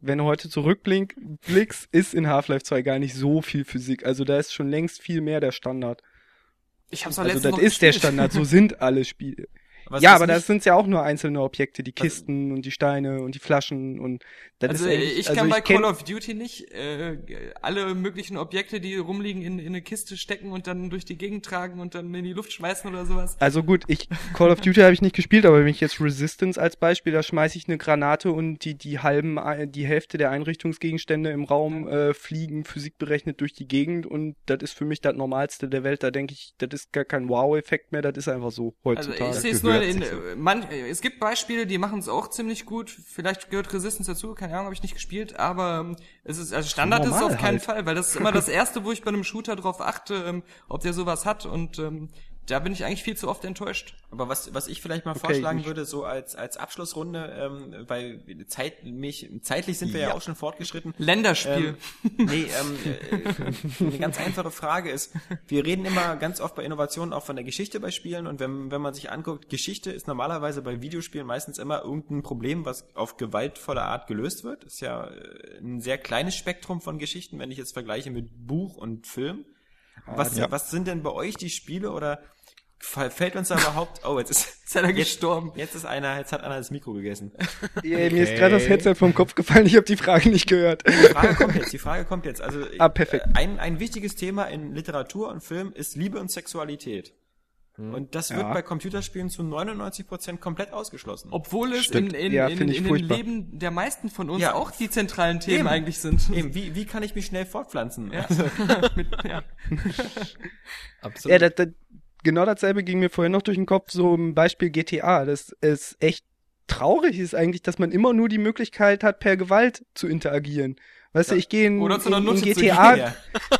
wenn du heute zurückblickst, ist in Half-Life 2 gar nicht so viel Physik. Also da ist schon längst viel mehr der Standard. Ich hab's doch Also das ist der gespielt. Standard, so sind alle Spiele. Was ja, aber nicht- das sind ja auch nur einzelne Objekte, die Kisten und die Steine und die Flaschen und das Also ist eigentlich- ich also kann bei kenn- Call of Duty nicht äh, alle möglichen Objekte, die rumliegen, in, in eine Kiste stecken und dann durch die Gegend tragen und dann in die Luft schmeißen oder sowas. Also gut, ich Call of Duty habe ich nicht gespielt, aber wenn ich jetzt Resistance als Beispiel, da schmeiße ich eine Granate und die die halben äh, die Hälfte der Einrichtungsgegenstände im Raum äh, fliegen physikberechnet durch die Gegend und das ist für mich das normalste der Welt. Da denke ich, das ist gar kein Wow-Effekt mehr, das ist einfach so Also heutzutage. ich sehe es nur gehört in, so. äh, man, äh, es gibt Beispiele, die machen es auch ziemlich gut. Vielleicht gehört Resistance dazu, keine Ahnung, habe ich nicht gespielt, aber ähm, es ist also Standard ist es Normal auf keinen halt. Fall, weil das ist immer das erste, wo ich bei einem Shooter drauf achte, ähm, ob der sowas hat und ähm, da bin ich eigentlich viel zu oft enttäuscht. Aber was, was ich vielleicht mal Okay, vorschlagen ich- würde, so als, als Abschlussrunde, ähm, weil Zeit, mich, zeitlich sind wir ja, Ja. auch schon fortgeschritten. Länderspiel. Ähm, <laughs> nee, ähm, äh, eine ganz einfache Frage ist, wir reden immer ganz oft bei Innovationen auch von der Geschichte bei Spielen und wenn, wenn man sich anguckt, Geschichte ist normalerweise bei Videospielen meistens immer irgendein Problem, was auf gewaltvolle Art gelöst wird. Ist ja äh, ein sehr kleines Spektrum von Geschichten, wenn ich jetzt vergleiche mit Buch und Film. Was, ja. was sind denn bei euch die Spiele oder fällt uns da überhaupt, oh, jetzt ist, Ist er da jetzt, gestorben? jetzt ist einer, jetzt hat einer das Mikro gegessen. Ja, Mir ist gerade das Headset vom Kopf gefallen, ich habe die Frage nicht gehört. Die Frage kommt jetzt, die Frage kommt jetzt. Also Ah, perfekt. äh, ein, ein wichtiges Thema in Literatur und Film ist Liebe und Sexualität. Und das wird Ja. bei Computerspielen zu 99% komplett ausgeschlossen. Obwohl es Stimmt. in, in, Ja, in, in den. Leben der meisten von uns Ja. auch die zentralen Themen Eben. eigentlich sind. Eben, wie, wie kann ich mich schnell fortpflanzen? Ja. <laughs> Mit, ja. Absolut. Ja, das, das, genau dasselbe ging mir vorhin noch durch den Kopf, so im Beispiel GTA. Das ist echt traurig ist eigentlich, dass man immer nur die Möglichkeit hat, per Gewalt zu interagieren. Weißt du, ich gehe in, in, in zu GTA, gehen,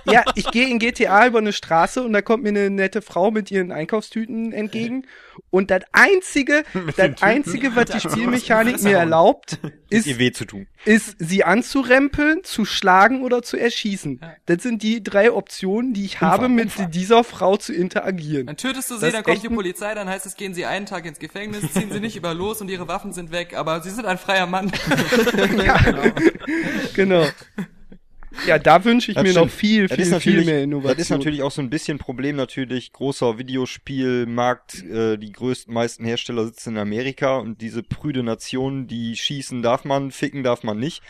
ja, ich gehe in GTA <laughs> über eine Straße und da kommt mir eine nette Frau mit ihren Einkaufstüten entgegen und das einzige, <laughs> das einzige, was die Spielmechanik mir erlaubt, Ist ist, ihr weh zu tun. ist sie anzurempeln, zu schlagen oder zu erschießen. Das sind die drei Optionen, die ich habe, mit dieser Frau zu interagieren. Dann tötest du sie, Das dann kommt die Polizei, dann heißt es, gehen sie einen Tag ins Gefängnis, ziehen sie nicht über los und ihre Waffen sind weg, aber sie sind ein freier Mann. <laughs> <laughs> Genau. Ja, da wünsche ich Das mir stimmt. noch viel, Das viel, ist viel natürlich, mehr Innovation. das ist natürlich auch so ein bisschen Problem natürlich, großer Videospielmarkt, äh, die größten, meisten Hersteller sitzen in Amerika und diese prüde Nation, die schießen darf man, ficken darf man nicht.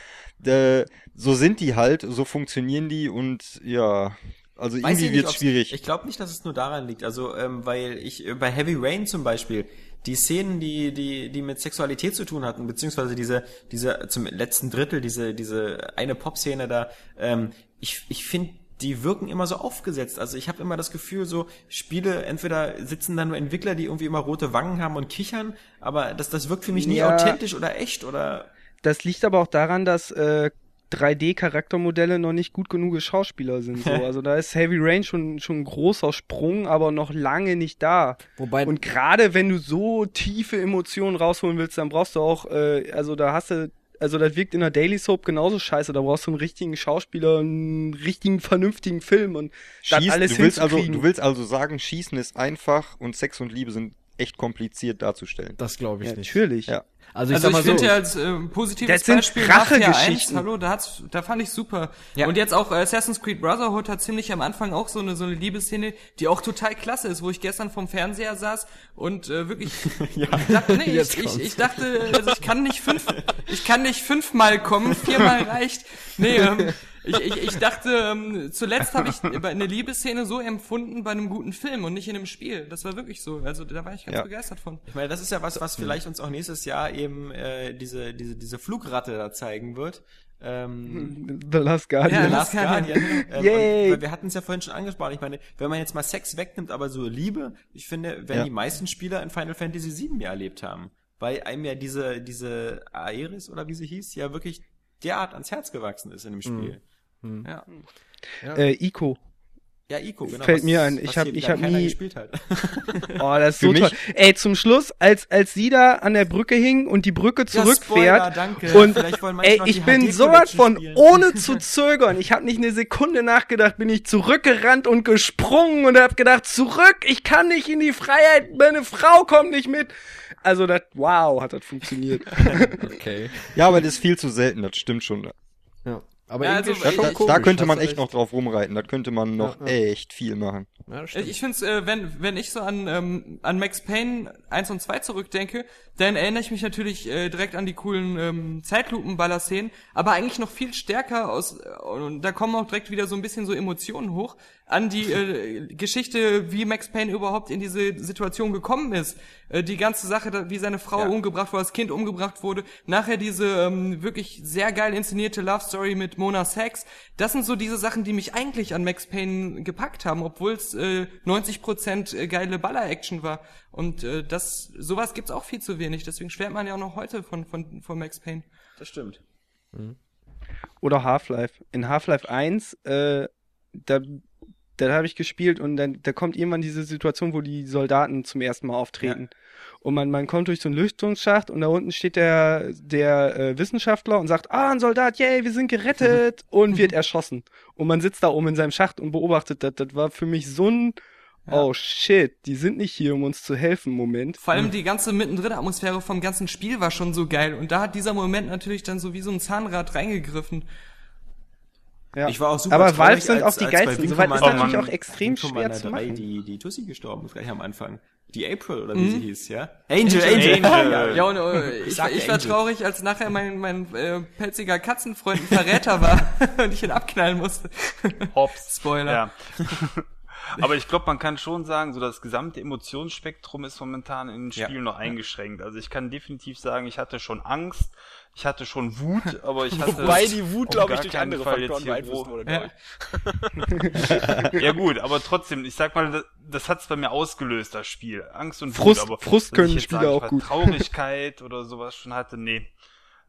Äh, so sind die halt, so funktionieren die und ja, also Weiß irgendwie ob's- schwierig. Ich glaube nicht, dass es nur daran liegt. Also, ähm, weil ich äh, bei Heavy Rain zum Beispiel die Szenen, die die die mit Sexualität zu tun hatten, beziehungsweise diese diese zum letzten Drittel diese diese eine Pop-Szene da, ähm, ich ich finde die wirken immer so aufgesetzt. Also ich habe immer das Gefühl, so Spiele, entweder sitzen da nur Entwickler, die irgendwie immer rote Wangen haben und kichern, aber das, das wirkt für mich nie Ja. authentisch oder echt oder Das liegt aber auch daran, dass äh, 3D-Charaktermodelle noch nicht gut genug Schauspieler sind. So. <laughs> Also da ist Heavy Rain schon, schon ein großer Sprung, aber noch lange nicht da. Wobei, Und gerade wenn du so tiefe Emotionen rausholen willst, dann brauchst du auch, äh, also da hast du, also das wirkt in der Daily Soap genauso scheiße. Da brauchst du einen richtigen Schauspieler, einen richtigen, vernünftigen Film und das Schießen, alles du willst also, du willst also sagen, Schießen ist einfach und Sex und Liebe sind echt kompliziert darzustellen. das glaube ich ja, nicht. natürlich. Ja. Also ich Also ich finde so, ja als äh, positives Das sind Beispiel Mafia 1, Rachegeschichten. hallo, da hat's, da fand ich super. Ja. Und jetzt auch äh, Assassin's Creed Brotherhood hat ziemlich am Anfang auch so eine so eine Liebesszene, die auch total klasse ist, wo ich gestern vom Fernseher saß und äh, wirklich <laughs> ich dachte, nee, ich, ich, ich dachte, also ich kann nicht fünf, ich kann nicht fünfmal kommen, viermal reicht. Nee, ähm, <laughs> ich, ich, ich dachte, ähm, zuletzt habe ich eine Liebesszene so empfunden bei einem guten Film und nicht in einem Spiel. Das war wirklich so. Also da war ich ganz Ja. begeistert von. Ich meine, das ist ja was, was vielleicht uns auch nächstes Jahr eben äh, diese, diese, diese Flugratte da zeigen wird. Ähm, <laughs> The Last Guardian. Ja, The Last Guardian. Ähm, Yay. und, weil wir hatten es ja vorhin schon angesprochen. Ich meine, wenn man jetzt mal Sex wegnimmt, aber so Liebe, ich finde, wenn Ja. die meisten Spieler in Final Fantasy VII ja erlebt haben, weil einem ja diese, diese Aeris oder wie sie hieß, ja wirklich derart ans Herz gewachsen ist in dem Spiel. Ja. Äh, Ico. Ja, Ico, genau. Fällt was- mir ein. Ich hab- hier ich hab nie- gespielt hat. <laughs> Oh, das ist Für so mich- toll. Ey, zum Schluss, als, als sie da an der Brücke hing und die Brücke zurückfährt. Spoiler, danke. Und ey, ich bin sowas von, spielen. ohne <laughs> zu zögern, ich habe nicht eine Sekunde nachgedacht, bin ich zurückgerannt und gesprungen und hab gedacht, zurück, ich kann nicht in die Freiheit, meine Frau kommt nicht mit. Also das, wow, hat das funktioniert. <laughs> Okay. Ja, aber das ist viel zu selten, das stimmt schon. Aber Ja, also, ich- Da, ich- komisch, da könnte man echt noch drauf rumreiten, da könnte man noch Ja, ja. echt viel machen. Ich finde es, äh, wenn, wenn ich so an, ähm, an Max Payne 1 und 2 zurückdenke, dann erinnere ich mich natürlich äh, direkt an die coolen ähm, Zeitlupenballer-Szenen, aber eigentlich noch viel stärker aus, äh, und da kommen auch direkt wieder so ein bisschen so Emotionen hoch, an die äh, Geschichte, wie Max Payne überhaupt in diese Situation gekommen ist. Äh, die ganze Sache, wie seine Frau umgebracht wurde, das Kind umgebracht wurde, nachher diese ähm, wirklich sehr geil inszenierte Love Story mit Mona Sachs. Das sind so diese Sachen, die mich eigentlich an Max Payne gepackt haben, obwohl es äh, 90% äh, geile Baller-Action war. Und äh, das, sowas gibt's auch viel zu wenig. Deswegen schwärmt man ja auch noch heute von, von, von Max Payne. Das stimmt. Oder Half-Life. In Half-Life 1, äh, da, da habe ich gespielt und dann da kommt irgendwann diese Situation, wo die Soldaten zum ersten Mal auftreten. Und man, man kommt durch so einen Lüftungsschacht und da unten steht der, der äh, Wissenschaftler und sagt, ah, ein Soldat, yay, wir sind gerettet <laughs> und wird erschossen. Und man sitzt da oben in seinem Schacht und beobachtet das. Das war für mich so ein, oh shit, die sind nicht hier, um uns zu helfen, Moment. Vor allem die ganze mittendrin Atmosphäre vom ganzen Spiel war schon so geil. Und da hat dieser Moment natürlich dann so wie so ein Zahnrad reingegriffen. Ja. Ich war auch super Aber Valve sind als- auch die geilsten. Soweit ist natürlich auch extrem schwer zu 3, machen. Die, die Tussi gestorben ist gleich am Anfang. Die April, oder Mhm. wie sie hieß, ja? Angel, Angel. Angel. Ja, und äh, ich, sagte ich war Angel. traurig, als nachher mein, mein äh, pelziger Katzenfreund ein Verräter war <laughs> und ich ihn abknallen musste. Hops. <laughs> Spoiler. Ja. <laughs> <laughs> Aber ich glaube, man kann schon sagen, so das gesamte Emotionsspektrum ist momentan in den Ja. Spielen noch eingeschränkt. Also ich kann definitiv sagen, ich hatte schon Angst, ich hatte schon Wut, aber ich <laughs> hatte Wobei die Wut, glaube ich, durch andere Fall Faktoren beeinflusst wurde, Ja. <laughs> Ja gut, aber trotzdem, ich sag mal, das, das hat's bei mir ausgelöst, das Spiel. Angst und Frust- Wut, aber Frust können ich jetzt Spiele sage, ich auch gut. Traurigkeit oder sowas schon hatte, nee.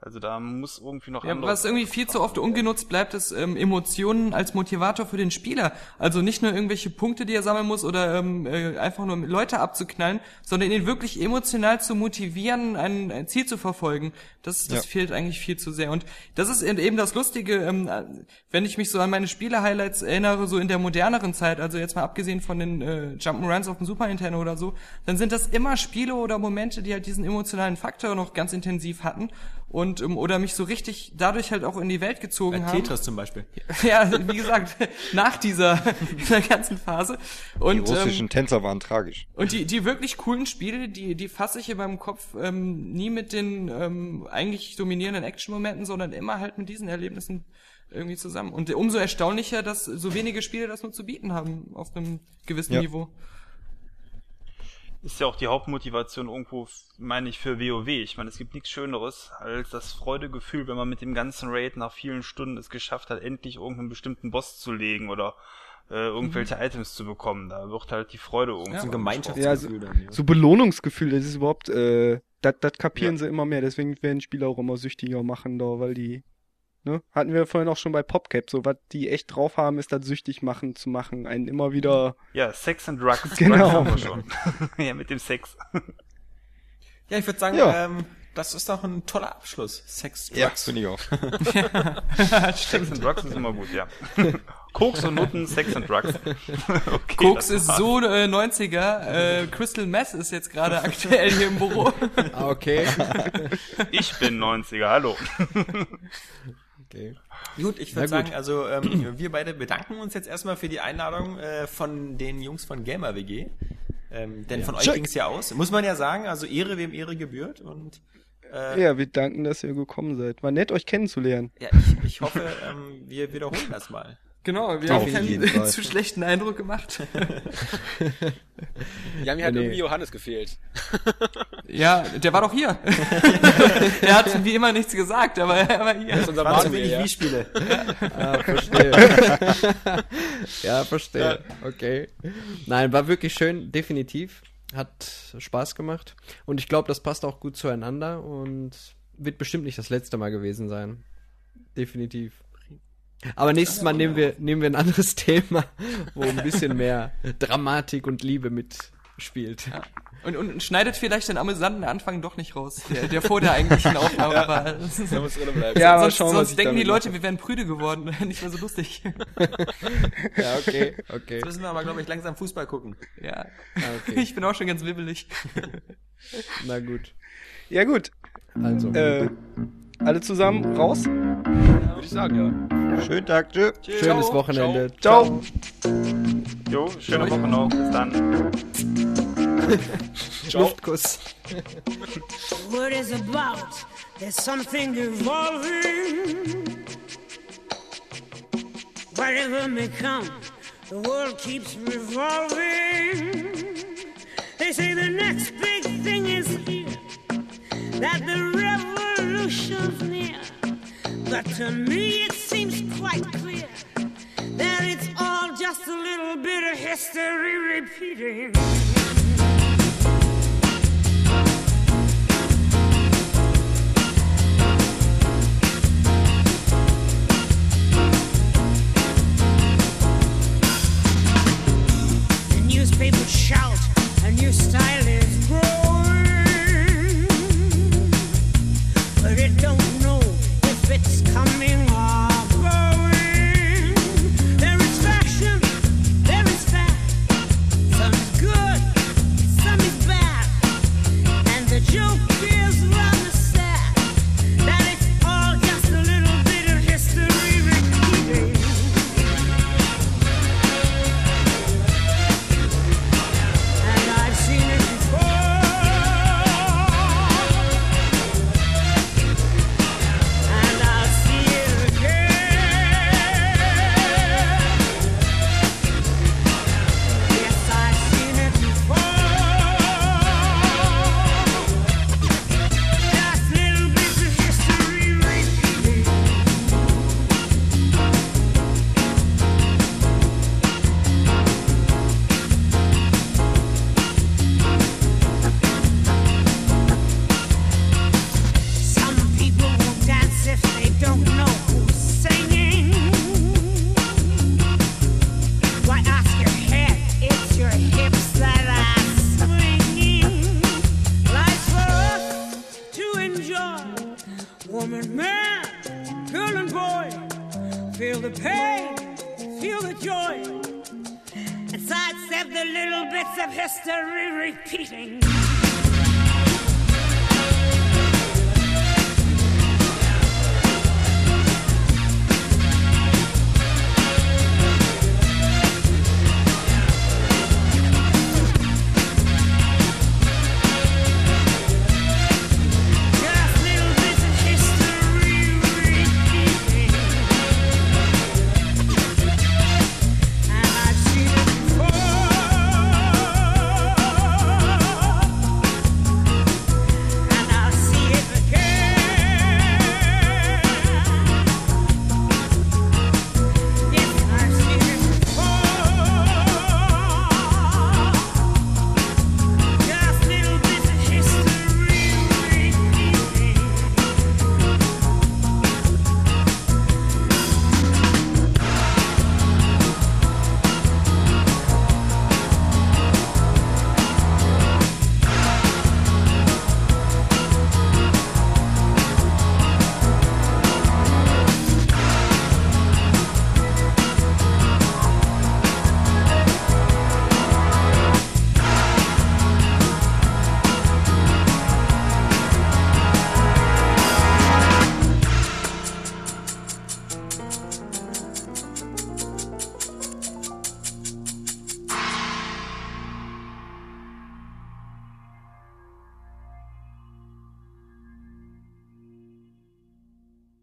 Also da muss irgendwie noch Ja, andere- was irgendwie viel zu oft ungenutzt bleibt, ist ähm, Emotionen als Motivator für den Spieler. Also nicht nur irgendwelche Punkte, die er sammeln muss oder ähm, äh, einfach nur Leute abzuknallen, sondern ihn wirklich emotional zu motivieren, ein, ein Ziel zu verfolgen. Das, das Ja. fehlt eigentlich viel zu sehr. Und das ist eben das Lustige, ähm, äh, wenn ich mich so an meine Spiele-Highlights erinnere, so in der moderneren Zeit, also jetzt mal abgesehen von den äh, Jump'n'Runs auf dem Super Nintendo oder so, dann sind das immer Spiele oder Momente, die halt diesen emotionalen Faktor noch ganz intensiv hatten und ähm, oder mich so richtig dadurch halt auch in die Welt gezogen Bei haben. Tetris zum Beispiel. <laughs> Ja, wie gesagt, nach dieser, <laughs> dieser ganzen Phase. Die Und, russischen ähm, Tänzer waren tragisch. und die, die wirklich coolen Spiele, die, die fasse ich in meinem Kopf ähm, nie mit den ähm, eigentlich dominierenden Action-Momenten, sondern immer halt mit diesen Erlebnissen irgendwie zusammen. Und umso erstaunlicher, dass so wenige Spiele das nur zu bieten haben auf einem gewissen Ja. Niveau. Ist ja auch die Hauptmotivation irgendwo, meine ich, für WoW. Ich meine, es gibt nichts Schöneres als das Freudegefühl, wenn man mit dem ganzen Raid nach vielen Stunden es geschafft hat, endlich irgendeinen bestimmten Boss zu legen oder äh, irgendwelche Items zu bekommen. Da wird halt die Freude irgendwo. Ja, So ein angesprochen. Ja, Gemeinschaftsgefühl dann. Ja. So Belohnungsgefühl, das ist überhaupt, äh, das, das kapieren sie immer mehr, deswegen werden Spieler auch immer süchtiger machen da, weil die, ne, hatten wir vorhin auch schon bei PopCap, so was die echt drauf haben, ist das süchtig machen zu machen, einen immer wieder, Ja, Sex and Drugs. <laughs> Genau. Drugs haben wir schon. <laughs> ja, mit dem Sex. Ja, ich würde sagen, Ja. ähm, das ist doch ein toller Abschluss. Sex, Ja, Drugs. finde ich auch. <laughs> Sex and Drugs ist immer gut, ja. Koks und Nutten, Sex and Drugs. Okay, Koks ist so äh, 90er, äh, Crystal Meth ist jetzt gerade aktuell hier im Büro. Ah, okay. Ich bin 90er, hallo. Okay. Gut, ich würde sagen, also ähm, <clears throat> wir beide bedanken uns jetzt erstmal für die Einladung äh, von den Jungs von Gamer WG. Ähm, denn von euch ging es ja aus. Muss man ja sagen, also Ehre wem Ehre gebührt. Und äh, ja, wir danken, dass ihr gekommen seid. War nett, euch kennenzulernen. ja, ich, ich hoffe, <laughs> ähm, wir wiederholen das mal. Genau, wir Auf haben jeden keinen Fall. <laughs> zu schlechten Eindruck gemacht. <laughs> Ja, mir hat Nee. irgendwie Johannes gefehlt. <laughs> Ja, der war doch hier. der hat wie immer nichts gesagt, aber er war Das hier. ist unser zu Bartmeer, wenig ja. Wii-Spiele. Ah, verstehe. ja, verstehe. Okay. Nein, war wirklich schön, definitiv. Hat Spaß gemacht. Und ich glaube, das passt auch gut zueinander und wird bestimmt nicht das letzte Mal gewesen sein. Definitiv. Aber nächstes Mal nehmen wir, nehmen wir ein anderes <laughs> Thema, wo ein bisschen mehr Dramatik und Liebe mitspielt. Und, und schneidet vielleicht den amüsanten Anfang doch nicht raus, der, der vor der eigentlichen <laughs> Aufnahme war. Da muss drin bleiben. Ja, sonst schauen, sonst denken die Leute, wir wären prüde geworden, <laughs> nicht mehr so lustig. Ja, okay, okay. Jetzt müssen wir aber, glaube ich, langsam Fußball gucken. Ja, Ah, okay. ich bin auch schon ganz wibbelig. Na gut. Ja gut, Also. äh, alle zusammen raus. Würde ich sagen, ja. Schönen Tag, tschö. Schönes Wochenende. Ciao. Jo, schöne Woche noch. Bis dann. <laughs> Luftkuss. what is about. There's something evolving. Whatever may come, the world keeps revolving. They say the next big thing is here, that the revolution's near. But to me it seems quite clear that it's all just a little bit of history repeating. The newspapers shout, a new style